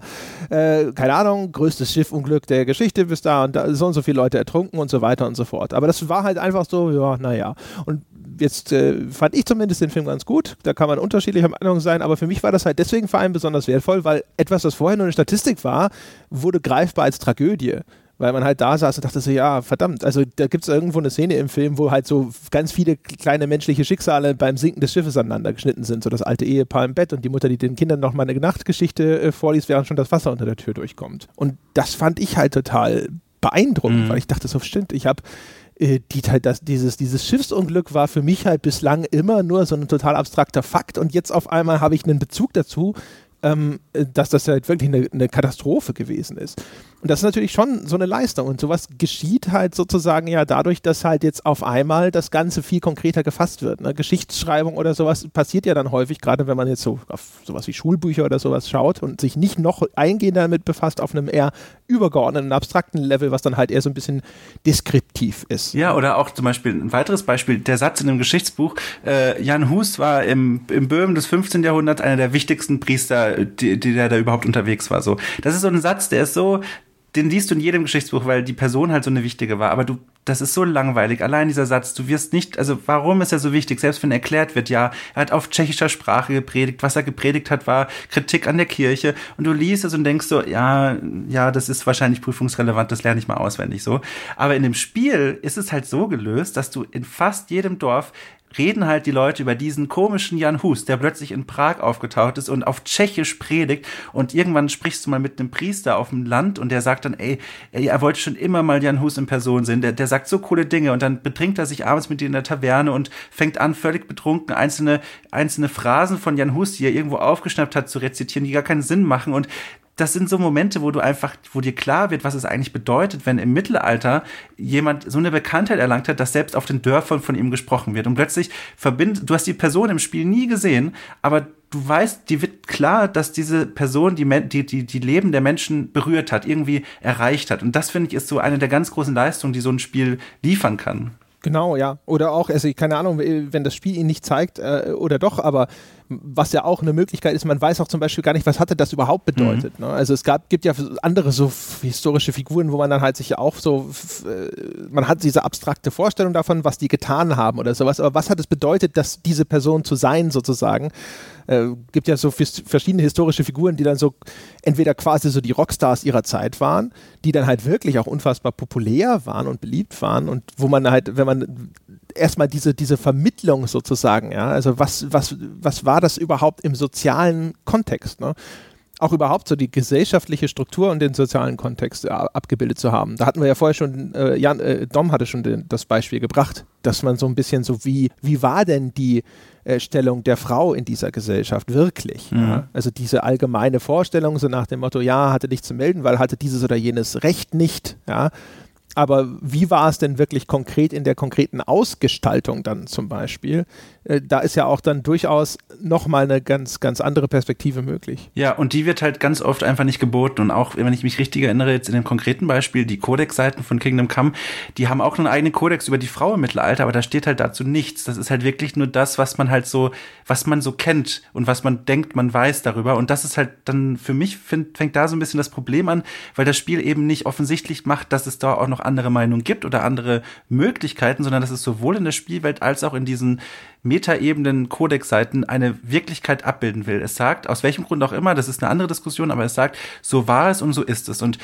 äh, keine Ahnung, größtes Schiffunglück der Geschichte bis da und da so und so viele Leute ertrunken und so weiter und so fort. Aber das war halt einfach so, ja, naja. Und jetzt äh, fand ich zumindest den Film ganz gut. Da kann man unterschiedlicher Meinung sein, aber für mich war das halt deswegen vor allem besonders wertvoll, weil etwas, was vorher nur eine Statistik war, wurde greifbar als Tragödie weil man halt da saß und dachte so, ja, verdammt, also da gibt es irgendwo eine Szene im Film, wo halt so ganz viele kleine menschliche Schicksale beim Sinken des Schiffes aneinander geschnitten sind, so das alte Ehepaar im Bett und die Mutter, die den Kindern noch mal eine Nachtgeschichte äh, vorliest, während schon das Wasser unter der Tür durchkommt. Und das fand ich halt total beeindruckend, mhm. weil ich dachte so, stimmt, ich habe die halt das, dieses, dieses Schiffsunglück war für mich halt bislang immer nur so ein total abstrakter Fakt und jetzt auf einmal habe ich einen Bezug dazu, ähm, dass das halt wirklich eine, eine, Katastrophe gewesen ist. Und das ist natürlich schon so eine Leistung. Und sowas geschieht halt sozusagen ja dadurch, dass halt jetzt auf einmal das Ganze viel konkreter gefasst wird. Ne? Geschichtsschreibung oder sowas passiert ja dann häufig, gerade wenn man jetzt so auf sowas wie Schulbücher oder sowas schaut und sich nicht noch eingehender damit befasst auf einem eher übergeordneten, abstrakten Level, was dann halt eher so ein bisschen deskriptiv ist. Ja, oder auch zum Beispiel ein weiteres Beispiel, der Satz in dem Geschichtsbuch, äh, Jan Hus war im, im Böhmen des 15. Jahrhunderts einer der wichtigsten Priester, die, die der da überhaupt unterwegs war. So, Das ist so ein Satz, der ist so, den liest du in jedem Geschichtsbuch, weil die Person halt so eine wichtige war. Aber du, das ist so langweilig. Allein dieser Satz, du wirst nicht, also warum ist er so wichtig? Selbst wenn erklärt wird, ja, er hat auf tschechischer Sprache gepredigt. Was er gepredigt hat, war Kritik an der Kirche. Und du liest es und denkst so, ja, ja, das ist wahrscheinlich prüfungsrelevant, das lerne ich mal auswendig so. Aber in dem Spiel ist es halt so gelöst, dass du in fast jedem Dorf reden halt die Leute über diesen komischen Jan Hus, der plötzlich in Prag aufgetaucht ist und auf Tschechisch predigt und irgendwann sprichst du mal mit einem Priester auf dem Land und der sagt dann, ey, er wollte schon immer mal Jan Hus in Person sehen, der, der sagt so coole Dinge und dann betrinkt er sich abends mit dir in der Taverne und fängt an, völlig betrunken einzelne, einzelne Phrasen von Jan Hus, die er irgendwo aufgeschnappt hat, zu rezitieren, die gar keinen Sinn machen. Und das sind so Momente, wo du einfach, wo dir klar wird, was es eigentlich bedeutet, wenn im Mittelalter jemand so eine Bekanntheit erlangt hat, dass selbst auf den Dörfern von ihm gesprochen wird. Und plötzlich verbindet, du hast die Person im Spiel nie gesehen, aber du weißt, die wird klar, dass diese Person die, die, die, die Leben der Menschen berührt hat, irgendwie erreicht hat. Und das finde ich ist so eine der ganz großen Leistungen, die so ein Spiel liefern kann. Genau, ja. Oder auch, also keine Ahnung, wenn das Spiel ihn nicht zeigt äh, oder doch, aber was ja auch eine Möglichkeit ist, man weiß auch zum Beispiel gar nicht, was hatte das überhaupt bedeutet. Mhm. Ne? Also es gab, gibt ja andere so historische Figuren, wo man dann halt sich ja auch so, äh, man hat diese abstrakte Vorstellung davon, was die getan haben oder sowas, aber was hat es bedeutet, dass diese Person zu sein sozusagen? Äh, gibt ja so verschiedene historische Figuren, die dann so entweder quasi so die Rockstars ihrer Zeit waren, die dann halt wirklich auch unfassbar populär waren und beliebt waren und wo man halt, wenn man erstmal diese, diese Vermittlung sozusagen, ja, also was, was, was war das überhaupt im sozialen Kontext, ne? Auch überhaupt so die gesellschaftliche Struktur und den sozialen Kontext äh, abgebildet zu haben. Da hatten wir ja vorher schon, äh, Jan, äh, Dom hatte schon den, das Beispiel gebracht, dass man so ein bisschen so wie, wie war denn die äh, Stellung der Frau in dieser Gesellschaft wirklich? Mhm. Ja? Also diese allgemeine Vorstellung, so nach dem Motto, ja, hatte nichts zu melden, weil hatte dieses oder jenes Recht nicht, ja aber wie war es denn wirklich konkret in der konkreten Ausgestaltung dann zum Beispiel? Äh, da ist ja auch dann durchaus nochmal eine ganz, ganz andere Perspektive möglich. Ja, und die wird halt ganz oft einfach nicht geboten. Und auch, wenn ich mich richtig erinnere, jetzt in dem konkreten Beispiel, die Codex-Seiten von Kingdom Come, die haben auch einen eigenen Kodex über die Frau im Mittelalter, aber da steht halt dazu nichts. Das ist halt wirklich nur das, was man halt so, was man so kennt und was man denkt, man weiß darüber. Und das ist halt dann für mich, find, fängt da so ein bisschen das Problem an, weil das Spiel eben nicht offensichtlich macht, dass es da auch noch andere Meinungen gibt oder andere Möglichkeiten, sondern dass es sowohl in der Spielwelt als auch in diesen Metaebenen Codex-Seiten eine Wirklichkeit abbilden will. Es sagt, aus welchem Grund auch immer, das ist eine andere Diskussion, aber es sagt, so war es und so ist es. Und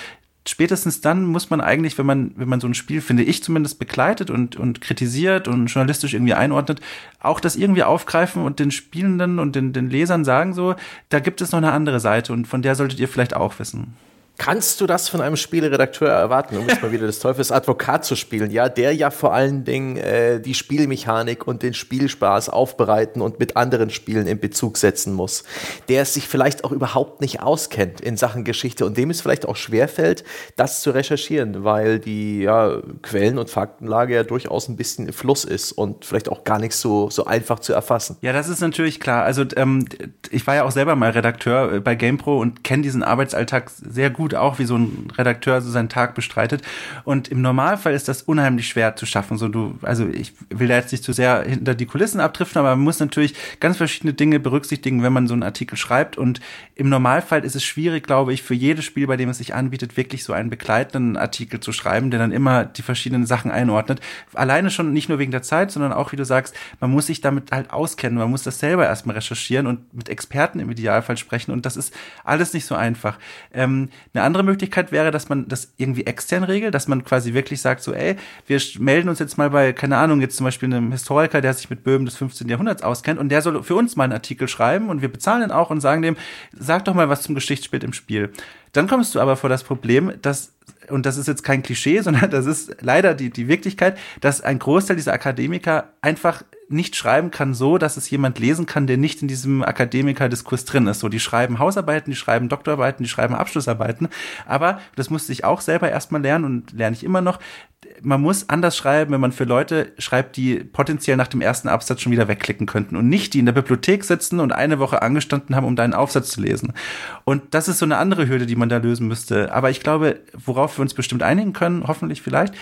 spätestens dann muss man eigentlich, wenn man, wenn man so ein Spiel, finde ich zumindest, begleitet und, und kritisiert und journalistisch irgendwie einordnet, auch das irgendwie aufgreifen und den Spielenden und den, den Lesern sagen so, da gibt es noch eine andere Seite und von der solltet ihr vielleicht auch wissen. Kannst du das von einem Spieleredakteur erwarten, um jetzt mal wieder des Teufels Advokat zu spielen? Ja, der ja vor allen Dingen äh, die Spielmechanik und den Spielspaß aufbereiten und mit anderen Spielen in Bezug setzen muss. Der es sich vielleicht auch überhaupt nicht auskennt in Sachen Geschichte und dem es vielleicht auch schwerfällt, das zu recherchieren, weil die ja, Quellen- und Faktenlage ja durchaus ein bisschen im Fluss ist und vielleicht auch gar nicht so, so einfach zu erfassen. Ja, das ist natürlich klar. Also ähm, ich war ja auch selber mal Redakteur äh, bei GamePro und kenne diesen Arbeitsalltag sehr gut gut auch, wie so ein Redakteur so seinen Tag bestreitet. Und im Normalfall ist das unheimlich schwer zu schaffen. So du, also ich will da jetzt nicht zu sehr hinter die Kulissen abdriften, aber man muss natürlich ganz verschiedene Dinge berücksichtigen, wenn man so einen Artikel schreibt. Und im Normalfall ist es schwierig, glaube ich, für jedes Spiel, bei dem es sich anbietet, wirklich so einen begleitenden Artikel zu schreiben, der dann immer die verschiedenen Sachen einordnet. Alleine schon nicht nur wegen der Zeit, sondern auch, wie du sagst, man muss sich damit halt auskennen, man muss das selber erstmal recherchieren und mit Experten im Idealfall sprechen und das ist alles nicht so einfach. Ähm, eine andere Möglichkeit wäre, dass man das irgendwie extern regelt, dass man quasi wirklich sagt, so, ey, wir melden uns jetzt mal bei, keine Ahnung, jetzt zum Beispiel einem Historiker, der sich mit Böhmen des 15. Jahrhunderts auskennt und der soll für uns mal einen Artikel schreiben und wir bezahlen ihn auch und sagen dem, sag doch mal was zum Geschichtsbild im Spiel. Dann kommst du aber vor das Problem, dass und das ist jetzt kein Klischee, sondern das ist leider die, die Wirklichkeit, dass ein Großteil dieser Akademiker einfach nicht schreiben kann so, dass es jemand lesen kann, der nicht in diesem Akademiker-Diskurs drin ist. So, die schreiben Hausarbeiten, die schreiben Doktorarbeiten, die schreiben Abschlussarbeiten. Aber das musste ich auch selber erstmal lernen und lerne ich immer noch man muss anders schreiben, wenn man für Leute schreibt, die potenziell nach dem ersten Absatz schon wieder wegklicken könnten und nicht die in der Bibliothek sitzen und eine Woche angestanden haben, um deinen Aufsatz zu lesen. Und das ist so eine andere Hürde, die man da lösen müsste. Aber ich glaube, worauf wir uns bestimmt einigen können, hoffentlich vielleicht,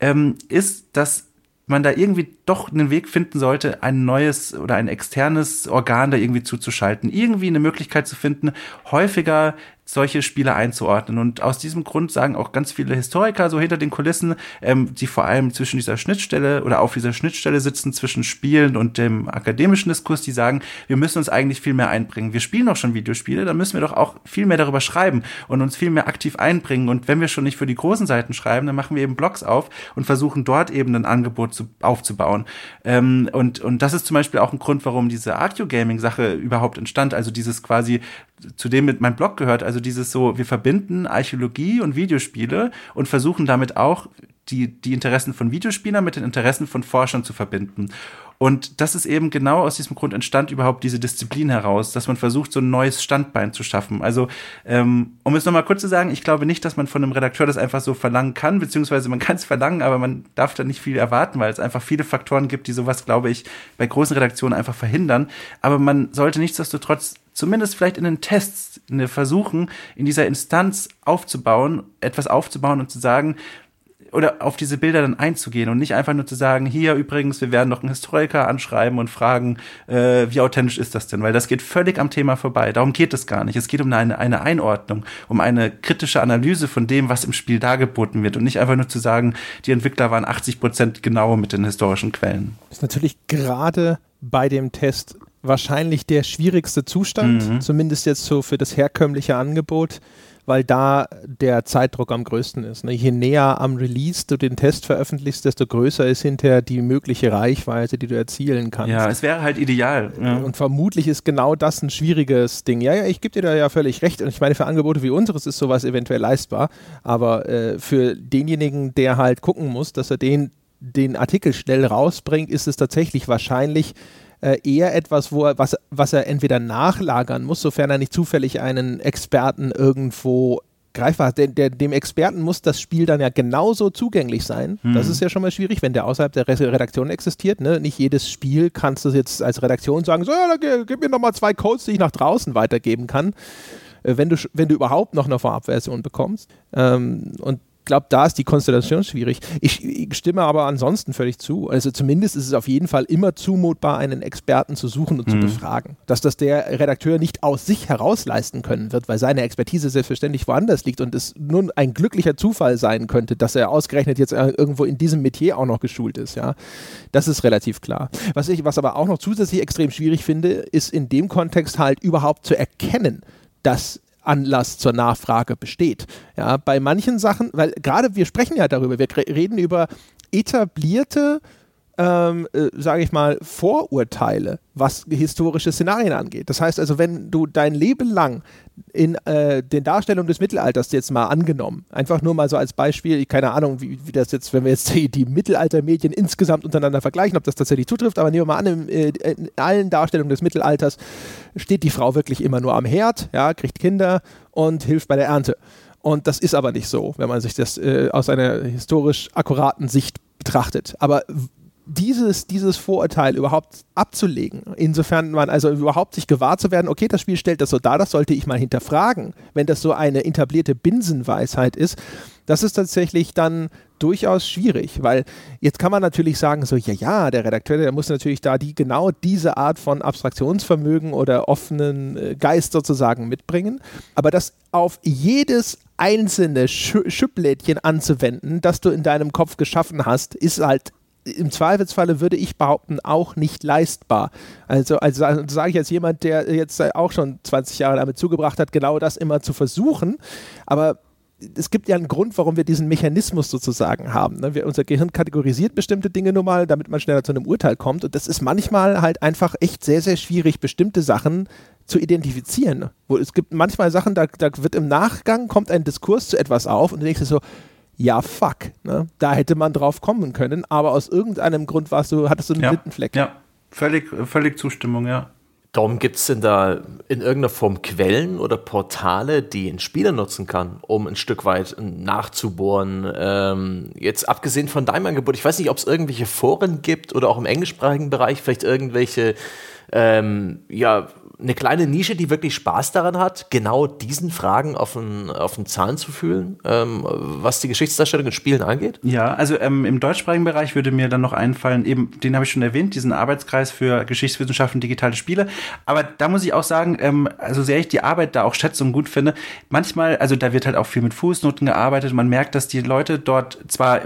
ähm, ist, dass man da irgendwie doch einen Weg finden sollte, ein neues oder ein externes Organ da irgendwie zuzuschalten. Irgendwie eine Möglichkeit zu finden, häufiger solche Spiele einzuordnen. Und aus diesem Grund sagen auch ganz viele Historiker so hinter den Kulissen, ähm, die vor allem zwischen dieser Schnittstelle oder auf dieser Schnittstelle sitzen zwischen Spielen und dem akademischen Diskurs, die sagen, wir müssen uns eigentlich viel mehr einbringen. Wir spielen doch schon Videospiele, dann müssen wir doch auch viel mehr darüber schreiben und uns viel mehr aktiv einbringen. Und wenn wir schon nicht für die großen Seiten schreiben, dann machen wir eben Blogs auf und versuchen dort eben ein Angebot zu, aufzubauen. Ähm, und, und das ist zum Beispiel auch ein Grund, warum diese Arcue Gaming Sache überhaupt entstand. Also dieses quasi zu dem mit meinem Blog gehört, also dieses so, wir verbinden Archäologie und Videospiele und versuchen damit auch die, die Interessen von Videospielern mit den Interessen von Forschern zu verbinden. Und das ist eben genau aus diesem Grund entstand überhaupt diese Disziplin heraus, dass man versucht, so ein neues Standbein zu schaffen. Also, ähm, um es nochmal kurz zu sagen, ich glaube nicht, dass man von einem Redakteur das einfach so verlangen kann, beziehungsweise man kann es verlangen, aber man darf da nicht viel erwarten, weil es einfach viele Faktoren gibt, die sowas, glaube ich, bei großen Redaktionen einfach verhindern. Aber man sollte nichtsdestotrotz zumindest vielleicht in den Tests in versuchen, in dieser Instanz aufzubauen, etwas aufzubauen und zu sagen, oder auf diese Bilder dann einzugehen und nicht einfach nur zu sagen, hier übrigens, wir werden noch einen Historiker anschreiben und fragen, äh, wie authentisch ist das denn? Weil das geht völlig am Thema vorbei. Darum geht es gar nicht. Es geht um eine, eine Einordnung, um eine kritische Analyse von dem, was im Spiel dargeboten wird und nicht einfach nur zu sagen, die Entwickler waren 80 Prozent genau mit den historischen Quellen. Das ist natürlich gerade bei dem Test wahrscheinlich der schwierigste Zustand, mhm. zumindest jetzt so für das herkömmliche Angebot weil da der Zeitdruck am größten ist. Ne? Je näher am Release du den Test veröffentlichst, desto größer ist hinterher die mögliche Reichweite, die du erzielen kannst. Ja, es wäre halt ideal. Ja. Und vermutlich ist genau das ein schwieriges Ding. Ja, ja, ich gebe dir da ja völlig recht. Und ich meine, für Angebote wie unseres ist sowas eventuell leistbar. Aber äh, für denjenigen, der halt gucken muss, dass er den, den Artikel schnell rausbringt, ist es tatsächlich wahrscheinlich, äh, eher etwas, wo er, was, was er entweder nachlagern muss, sofern er nicht zufällig einen Experten irgendwo greifbar hat. Der, dem Experten muss das Spiel dann ja genauso zugänglich sein. Hm. Das ist ja schon mal schwierig, wenn der außerhalb der Redaktion existiert. Ne? Nicht jedes Spiel kannst du jetzt als Redaktion sagen, so, ja, dann gib mir nochmal zwei Codes, die ich nach draußen weitergeben kann. Äh, wenn du, wenn du überhaupt noch eine Vorabversion bekommst. Ähm, und glaube, da ist die Konstellation schwierig. Ich, ich, stimme aber ansonsten völlig zu. Also zumindest ist es auf jeden Fall immer zumutbar, einen Experten zu suchen und mhm. zu befragen. Dass das der Redakteur nicht aus sich heraus leisten können wird, weil seine Expertise selbstverständlich woanders liegt und es nur ein glücklicher Zufall sein könnte, dass er ausgerechnet jetzt äh, irgendwo in diesem Metier auch noch geschult ist. Ja, das ist relativ klar. Was ich, was aber auch noch zusätzlich extrem schwierig finde, ist in dem Kontext halt überhaupt zu erkennen, dass Anlass zur Nachfrage besteht. Ja, bei manchen Sachen, weil gerade wir sprechen ja darüber, wir reden über etablierte ähm, äh, sage ich mal, Vorurteile, was historische Szenarien angeht. Das heißt also, wenn du dein Leben lang in äh, den Darstellungen des Mittelalters jetzt mal angenommen, einfach nur mal so als Beispiel, keine Ahnung, wie, wie das jetzt, wenn wir jetzt die, die Mittelaltermedien insgesamt untereinander vergleichen, ob das tatsächlich zutrifft, aber nehmen wir mal an, in, äh, in allen Darstellungen des Mittelalters steht die Frau wirklich immer nur am Herd, ja, kriegt Kinder und hilft bei der Ernte. Und das ist aber nicht so, wenn man sich das äh, aus einer historisch akkuraten Sicht betrachtet. Aber dieses, dieses Vorurteil überhaupt abzulegen, insofern man also überhaupt sich gewahr zu werden, okay, das Spiel stellt das so dar, das sollte ich mal hinterfragen, wenn das so eine etablierte Binsenweisheit ist, das ist tatsächlich dann durchaus schwierig, weil jetzt kann man natürlich sagen, so, ja, ja, der Redakteur, der muss natürlich da die, genau diese Art von Abstraktionsvermögen oder offenen äh, Geist sozusagen mitbringen, aber das auf jedes einzelne Schüpplädchen anzuwenden, das du in deinem Kopf geschaffen hast, ist halt im Zweifelsfalle würde ich behaupten, auch nicht leistbar. Also, also, also sage ich als jemand, der jetzt auch schon 20 Jahre damit zugebracht hat, genau das immer zu versuchen. Aber es gibt ja einen Grund, warum wir diesen Mechanismus sozusagen haben. Ne? Wir, unser Gehirn kategorisiert bestimmte Dinge nun mal, damit man schneller zu einem Urteil kommt. Und das ist manchmal halt einfach echt sehr, sehr schwierig, bestimmte Sachen zu identifizieren. Wo es gibt manchmal Sachen, da, da wird im Nachgang, kommt ein Diskurs zu etwas auf und du denkst dir so, ja, fuck, ne? da hätte man drauf kommen können, aber aus irgendeinem Grund warst du, hattest du einen ja, Blindenfleck. Ja, völlig, völlig Zustimmung, ja. Darum gibt es denn da in irgendeiner Form Quellen oder Portale, die ein Spieler nutzen kann, um ein Stück weit nachzubohren? Ähm, jetzt abgesehen von deinem Angebot, ich weiß nicht, ob es irgendwelche Foren gibt oder auch im englischsprachigen Bereich vielleicht irgendwelche ähm, ja, eine kleine Nische, die wirklich Spaß daran hat, genau diesen Fragen auf den, auf den Zahn zu fühlen, ähm, was die Geschichtsdarstellung in Spielen angeht? Ja, also ähm, im deutschsprachigen Bereich würde mir dann noch einfallen, eben, den habe ich schon erwähnt, diesen Arbeitskreis für Geschichtswissenschaften digitale Spiele. Aber da muss ich auch sagen, ähm, also sehr ich die Arbeit da auch schätze und gut finde, manchmal, also da wird halt auch viel mit Fußnoten gearbeitet. Man merkt, dass die Leute dort zwar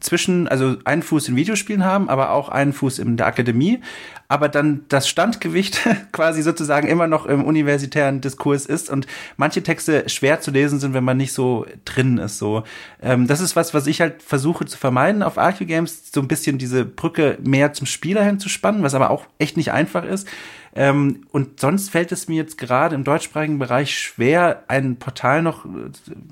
zwischen, also einen Fuß in Videospielen haben, aber auch einen Fuß in der Akademie aber dann das Standgewicht quasi sozusagen immer noch im universitären Diskurs ist und manche Texte schwer zu lesen sind, wenn man nicht so drin ist. So, ähm, das ist was, was ich halt versuche zu vermeiden auf Arcue Games, so ein bisschen diese Brücke mehr zum Spieler hinzuspannen, was aber auch echt nicht einfach ist. Ähm, und sonst fällt es mir jetzt gerade im deutschsprachigen Bereich schwer, ein Portal noch äh,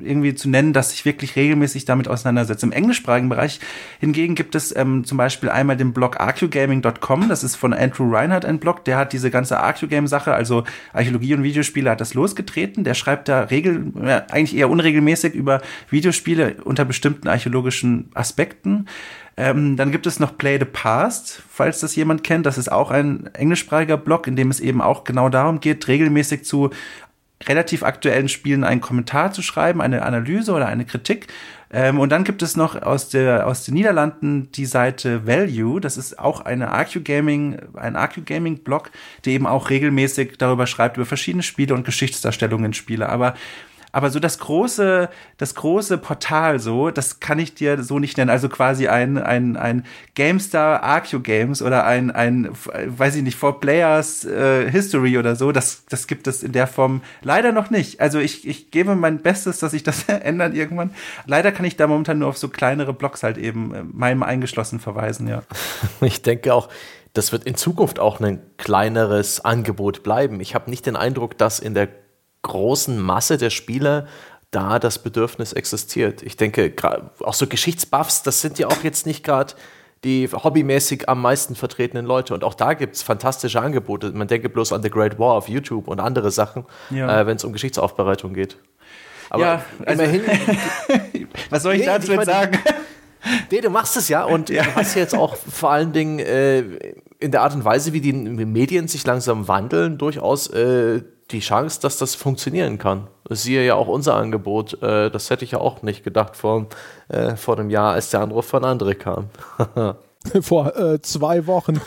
irgendwie zu nennen, das sich wirklich regelmäßig damit auseinandersetzt. Im englischsprachigen Bereich hingegen gibt es ähm, zum Beispiel einmal den Blog arcugaming.com, das ist von Andrew Reinhardt ein Blog, der hat diese ganze Arcugame-Sache, also Archäologie und Videospiele, hat das losgetreten. Der schreibt da regel, eigentlich eher unregelmäßig über Videospiele unter bestimmten archäologischen Aspekten. Ähm, dann gibt es noch Play the Past, falls das jemand kennt. Das ist auch ein englischsprachiger Blog, in dem es eben auch genau darum geht, regelmäßig zu relativ aktuellen Spielen einen Kommentar zu schreiben, eine Analyse oder eine Kritik. Ähm, und dann gibt es noch aus, der, aus den Niederlanden die Seite Value. Das ist auch eine AQ Gaming, ein AQ Gaming Blog, der eben auch regelmäßig darüber schreibt, über verschiedene Spiele und Geschichtsdarstellungen Spiele. Aber aber so das große, das große Portal so, das kann ich dir so nicht nennen. Also quasi ein, ein, ein GameStar Arcue Games oder ein, ein, weiß ich nicht, Four Players äh, History oder so, das, das gibt es in der Form leider noch nicht. Also ich, ich gebe mein Bestes, dass sich das ändert irgendwann. Leider kann ich da momentan nur auf so kleinere Blogs halt eben äh, meinem eingeschlossen verweisen, ja. Ich denke auch, das wird in Zukunft auch ein kleineres Angebot bleiben. Ich habe nicht den Eindruck, dass in der großen Masse der Spieler da das Bedürfnis existiert. Ich denke, auch so Geschichtsbuffs, das sind ja auch jetzt nicht gerade die hobbymäßig am meisten vertretenen Leute. Und auch da gibt es fantastische Angebote. Man denke bloß an The Great War auf YouTube und andere Sachen, ja. äh, wenn es um Geschichtsaufbereitung geht. Aber ja, also, immerhin. was soll ich nee, dazu jetzt sagen? Nee, du machst es ja und ja. du hast jetzt auch vor allen Dingen äh, in der Art und Weise, wie die Medien sich langsam wandeln, durchaus äh, die Chance, dass das funktionieren kann. Siehe ja auch unser Angebot. Äh, das hätte ich ja auch nicht gedacht vor, äh, vor einem Jahr, als der Anruf von André kam. vor äh, zwei Wochen.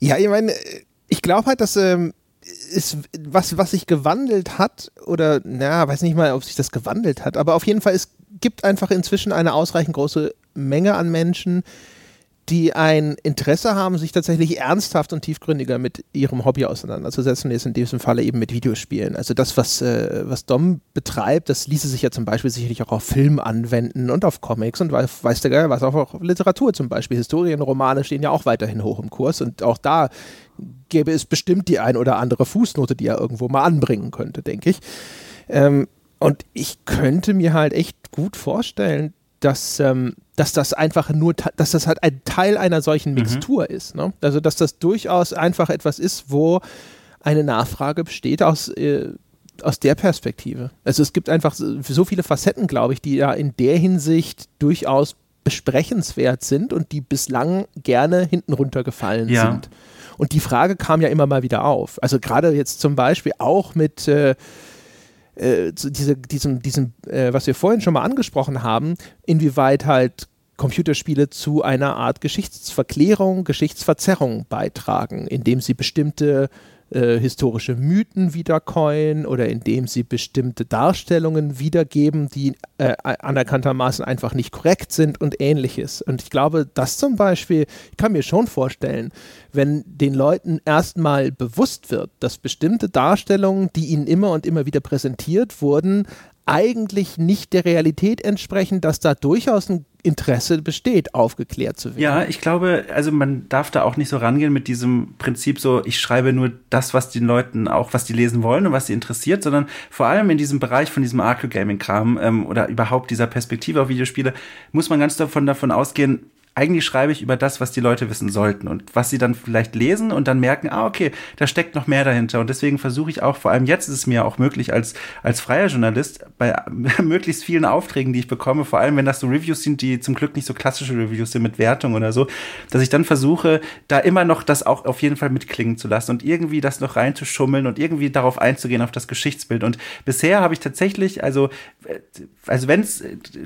ja, ich meine, ich glaube halt, dass ähm, ist, was, was sich gewandelt hat, oder na, weiß nicht mal, ob sich das gewandelt hat, aber auf jeden Fall, es gibt einfach inzwischen eine ausreichend große Menge an Menschen, die ein Interesse haben, sich tatsächlich ernsthaft und tiefgründiger mit ihrem Hobby auseinanderzusetzen, ist in diesem Falle eben mit Videospielen. Also das, was, äh, was Dom betreibt, das ließe sich ja zum Beispiel sicherlich auch auf Film anwenden und auf Comics und weiß, weiß der Geil, was auch auf Literatur zum Beispiel. Historienromane stehen ja auch weiterhin hoch im Kurs und auch da gäbe es bestimmt die ein oder andere Fußnote, die er irgendwo mal anbringen könnte, denke ich. Ähm, und ich könnte mir halt echt gut vorstellen, dass, ähm, dass das einfach nur, dass das halt ein Teil einer solchen mhm. Mixtur mhm. ist. Ne? Also, dass das durchaus einfach etwas ist, wo eine Nachfrage besteht aus, äh, aus der Perspektive. Also, es gibt einfach so viele Facetten, glaube ich, die ja in der Hinsicht durchaus besprechenswert sind und die bislang gerne hinten runtergefallen ja. sind. Und die Frage kam ja immer mal wieder auf. Also, gerade jetzt zum Beispiel auch mit. Äh, äh, diese, diesem, diesem äh, was wir vorhin schon mal angesprochen haben, inwieweit halt Computerspiele zu einer Art Geschichtsverklärung, Geschichtsverzerrung beitragen, indem sie bestimmte äh, historische Mythen wiederkäuen oder indem sie bestimmte Darstellungen wiedergeben, die äh, anerkanntermaßen einfach nicht korrekt sind und ähnliches. Und ich glaube, das zum Beispiel, ich kann mir schon vorstellen, wenn den Leuten erstmal bewusst wird, dass bestimmte Darstellungen, die ihnen immer und immer wieder präsentiert wurden, eigentlich nicht der Realität entsprechen, dass da durchaus ein Interesse besteht, aufgeklärt zu werden. Ja, ich glaube, also man darf da auch nicht so rangehen mit diesem Prinzip so, ich schreibe nur das, was den Leuten auch, was die lesen wollen und was sie interessiert, sondern vor allem in diesem Bereich von diesem Arco-Gaming-Kram ähm, oder überhaupt dieser Perspektive auf Videospiele muss man ganz davon, davon ausgehen, eigentlich schreibe ich über das, was die Leute wissen sollten und was sie dann vielleicht lesen und dann merken, ah, okay, da steckt noch mehr dahinter. Und deswegen versuche ich auch, vor allem jetzt ist es mir auch möglich, als, als freier Journalist, bei möglichst vielen Aufträgen, die ich bekomme, vor allem wenn das so Reviews sind, die zum Glück nicht so klassische Reviews sind mit Wertung oder so, dass ich dann versuche, da immer noch das auch auf jeden Fall mitklingen zu lassen und irgendwie das noch reinzuschummeln und irgendwie darauf einzugehen, auf das Geschichtsbild. Und bisher habe ich tatsächlich, also, äh, also wenn es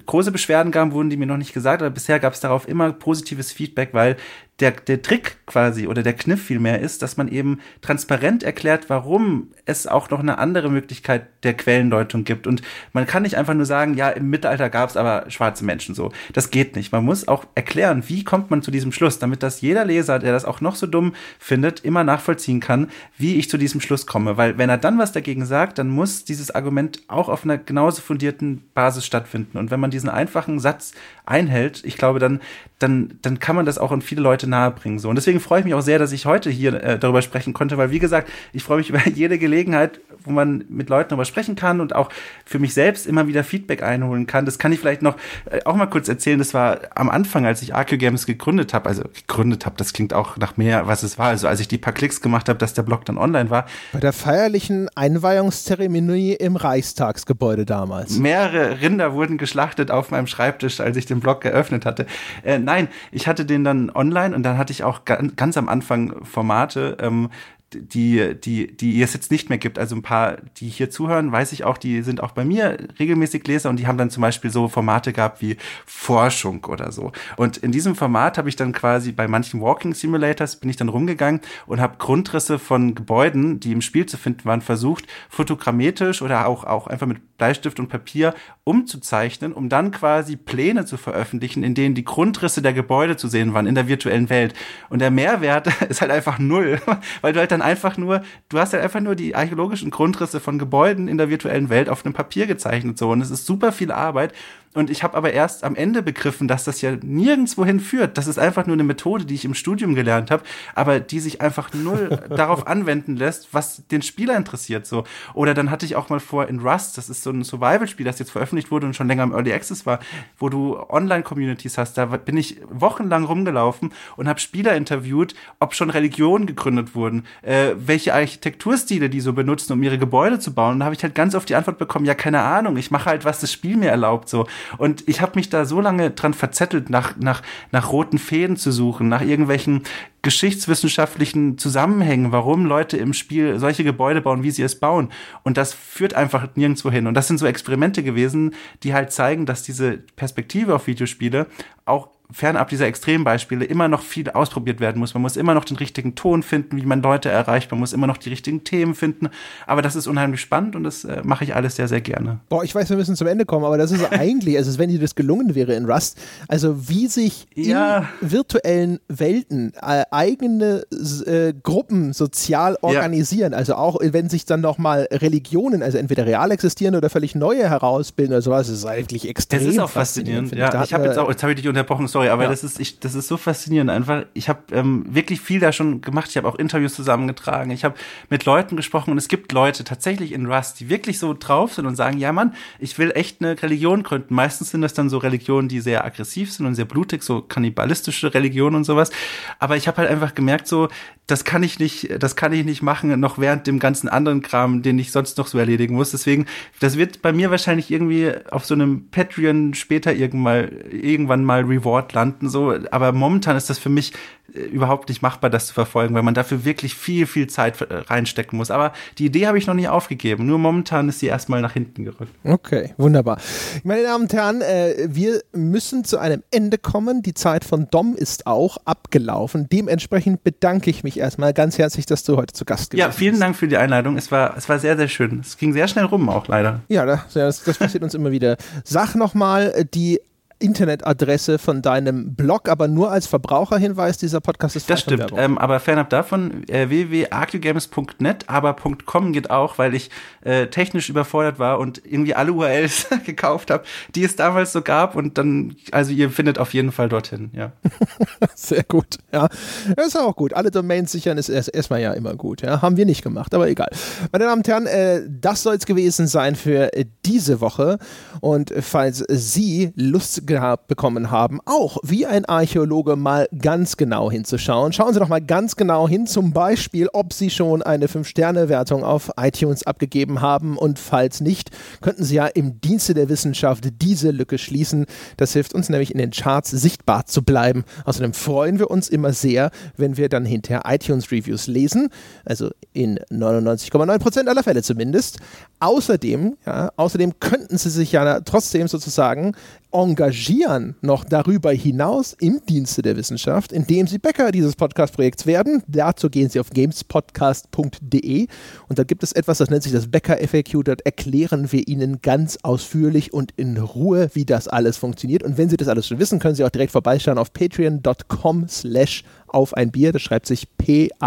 große Beschwerden gab, wurden die mir noch nicht gesagt, aber bisher gab es darauf immer positives Feedback, weil der, der Trick quasi oder der Kniff vielmehr ist, dass man eben transparent erklärt, warum es auch noch eine andere Möglichkeit der Quellendeutung gibt. Und man kann nicht einfach nur sagen, ja, im Mittelalter gab es aber schwarze Menschen so. Das geht nicht. Man muss auch erklären, wie kommt man zu diesem Schluss, damit das jeder Leser, der das auch noch so dumm findet, immer nachvollziehen kann, wie ich zu diesem Schluss komme. Weil wenn er dann was dagegen sagt, dann muss dieses Argument auch auf einer genauso fundierten Basis stattfinden. Und wenn man diesen einfachen Satz einhält, ich glaube, dann, dann, dann kann man das auch an viele Leute nahebringen. So. Und deswegen freue ich mich auch sehr, dass ich heute hier äh, darüber sprechen konnte, weil wie gesagt, ich freue mich über jede Gelegenheit, wo man mit Leuten darüber sprechen kann und auch für mich selbst immer wieder Feedback einholen kann. Das kann ich vielleicht noch äh, auch mal kurz erzählen. Das war am Anfang, als ich Arco Games gegründet habe, also gegründet habe, das klingt auch nach mehr, was es war. Also als ich die paar Klicks gemacht habe, dass der Blog dann online war. Bei der feierlichen Einweihungszeremonie im Reichstagsgebäude damals. Mehrere Rinder wurden geschlachtet auf meinem Schreibtisch, als ich den Blog geöffnet hatte. Äh, nein, ich hatte den dann online und dann hatte ich auch ganz, am Anfang Formate, ähm, die, die, die es jetzt nicht mehr gibt. Also ein paar, die hier zuhören, weiß ich auch, die sind auch bei mir regelmäßig Leser und die haben dann zum Beispiel so Formate gehabt wie Forschung oder so. Und in diesem Format habe ich dann quasi bei manchen Walking Simulators bin ich dann rumgegangen und habe Grundrisse von Gebäuden, die im Spiel zu finden waren, versucht, fotogrammetisch oder auch, auch einfach mit Bleistift und Papier umzuzeichnen, um dann quasi Pläne zu veröffentlichen, in denen die Grundrisse der Gebäude zu sehen waren in der virtuellen Welt. Und der Mehrwert ist halt einfach null, weil du halt dann einfach nur, du hast ja einfach nur die archäologischen Grundrisse von Gebäuden in der virtuellen Welt auf einem Papier gezeichnet so und es ist super viel Arbeit und ich habe aber erst am Ende begriffen, dass das ja nirgendwohin führt. Das ist einfach nur eine Methode, die ich im Studium gelernt habe, aber die sich einfach null darauf anwenden lässt, was den Spieler interessiert. So. Oder dann hatte ich auch mal vor in Rust, das ist so ein Survival-Spiel, das jetzt veröffentlicht wurde und schon länger im Early Access war, wo du Online-Communities hast. Da bin ich wochenlang rumgelaufen und habe Spieler interviewt, ob schon Religionen gegründet wurden, äh, welche Architekturstile die so benutzen, um ihre Gebäude zu bauen. Und da habe ich halt ganz oft die Antwort bekommen, ja, keine Ahnung, ich mache halt, was das Spiel mir erlaubt. So. Und ich habe mich da so lange dran verzettelt, nach, nach, nach roten Fäden zu suchen, nach irgendwelchen geschichtswissenschaftlichen Zusammenhängen, warum Leute im Spiel solche Gebäude bauen, wie sie es bauen. Und das führt einfach nirgendwo hin. Und das sind so Experimente gewesen, die halt zeigen, dass diese Perspektive auf Videospiele auch fernab dieser Extrembeispiele immer noch viel ausprobiert werden muss. Man muss immer noch den richtigen Ton finden, wie man Leute erreicht. Man muss immer noch die richtigen Themen finden. Aber das ist unheimlich spannend und das äh, mache ich alles sehr, sehr gerne. Boah, ich weiß, wir müssen zum Ende kommen, aber das ist eigentlich, also wenn dir das gelungen wäre in Rust, also wie sich ja. in virtuellen Welten äh, eigene äh, Gruppen sozial organisieren, ja. also auch wenn sich dann nochmal Religionen, also entweder real existieren oder völlig neue herausbilden oder sowas, ist eigentlich extrem Das ist auch faszinierend. faszinierend ja, ich habe jetzt auch, jetzt habe ich dich unterbrochen, sorry, aber ja. das ist ich, das ist so faszinierend einfach. Ich habe ähm, wirklich viel da schon gemacht. Ich habe auch Interviews zusammengetragen. Ich habe mit Leuten gesprochen und es gibt Leute tatsächlich in Rust, die wirklich so drauf sind und sagen, ja Mann, ich will echt eine Religion gründen. Meistens sind das dann so Religionen, die sehr aggressiv sind und sehr blutig, so kannibalistische Religionen und sowas. Aber ich habe halt einfach gemerkt, so das kann ich nicht, das kann ich nicht machen, noch während dem ganzen anderen Kram, den ich sonst noch so erledigen muss. Deswegen, das wird bei mir wahrscheinlich irgendwie auf so einem Patreon später irgendwann mal, irgendwann mal Reward Schrott landen, so. Aber momentan ist das für mich äh, überhaupt nicht machbar, das zu verfolgen, weil man dafür wirklich viel, viel Zeit äh, reinstecken muss. Aber die Idee habe ich noch nicht aufgegeben. Nur momentan ist sie erstmal nach hinten gerückt. Okay, wunderbar. Meine Damen und Herren, äh, wir müssen zu einem Ende kommen. Die Zeit von Dom ist auch abgelaufen. Dementsprechend bedanke ich mich erstmal ganz herzlich, dass du heute zu Gast gewesen bist. Ja, vielen Dank für die Einladung. Es war, es war sehr, sehr schön. Es ging sehr schnell rum auch leider. Ja, das, das passiert uns immer wieder. Sag nochmal die Internetadresse von deinem Blog, aber nur als Verbraucherhinweis, dieser Podcast ist Das stimmt, ähm, aber fernab davon, äh, www.arcgames.net, aber .com geht auch, weil ich äh, technisch überfordert war und irgendwie alle URLs gekauft habe, die es damals so gab und dann, also ihr findet auf jeden Fall dorthin, ja. Sehr gut, ja. Das ist auch gut. Alle Domains sichern ist erst, erstmal ja immer gut, ja. Haben wir nicht gemacht, aber egal. Meine Damen und Herren, äh, das soll es gewesen sein für äh, diese Woche und falls Sie Lust gehabt bekommen haben, auch wie ein Archäologe mal ganz genau hinzuschauen. Schauen Sie doch mal ganz genau hin, zum Beispiel, ob Sie schon eine 5-Sterne-Wertung auf iTunes abgegeben haben und falls nicht, könnten Sie ja im Dienste der Wissenschaft diese Lücke schließen. Das hilft uns nämlich in den Charts sichtbar zu bleiben. Außerdem freuen wir uns immer sehr, wenn wir dann hinterher iTunes-Reviews lesen, also in 99,9% aller Fälle zumindest. Außerdem, ja, außerdem könnten Sie sich ja trotzdem sozusagen engagieren noch darüber hinaus im Dienste der Wissenschaft, indem Sie Bäcker dieses Podcast-Projekts werden. Dazu gehen Sie auf gamespodcast.de und da gibt es etwas, das nennt sich das Bäcker-FAQ. Dort erklären wir Ihnen ganz ausführlich und in Ruhe, wie das alles funktioniert. Und wenn Sie das alles schon wissen, können Sie auch direkt vorbeischauen auf patreon.com slash auf ein Bier. Das schreibt sich P-A-T-R-E-O-N,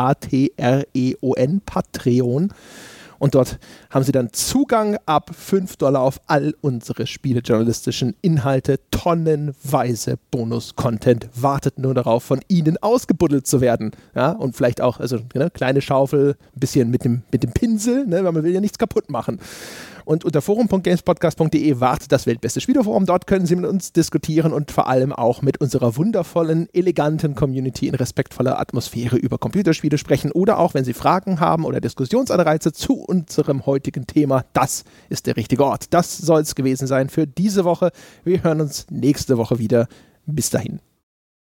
Patreon. Und dort haben Sie dann Zugang ab 5 Dollar auf all unsere spielejournalistischen Inhalte. Tonnenweise Bonus-Content wartet nur darauf, von Ihnen ausgebuddelt zu werden. Ja, und vielleicht auch, also ne, kleine Schaufel, ein bisschen mit dem, mit dem Pinsel, ne, weil man will ja nichts kaputt machen. Und unter forum.gamespodcast.de wartet das weltbeste Spieleforum. Dort können Sie mit uns diskutieren und vor allem auch mit unserer wundervollen, eleganten Community in respektvoller Atmosphäre über Computerspiele sprechen. Oder auch, wenn Sie Fragen haben oder Diskussionsanreize zu unserem heutigen Thema, das ist der richtige Ort. Das soll es gewesen sein für diese Woche. Wir hören uns nächste Woche wieder. Bis dahin.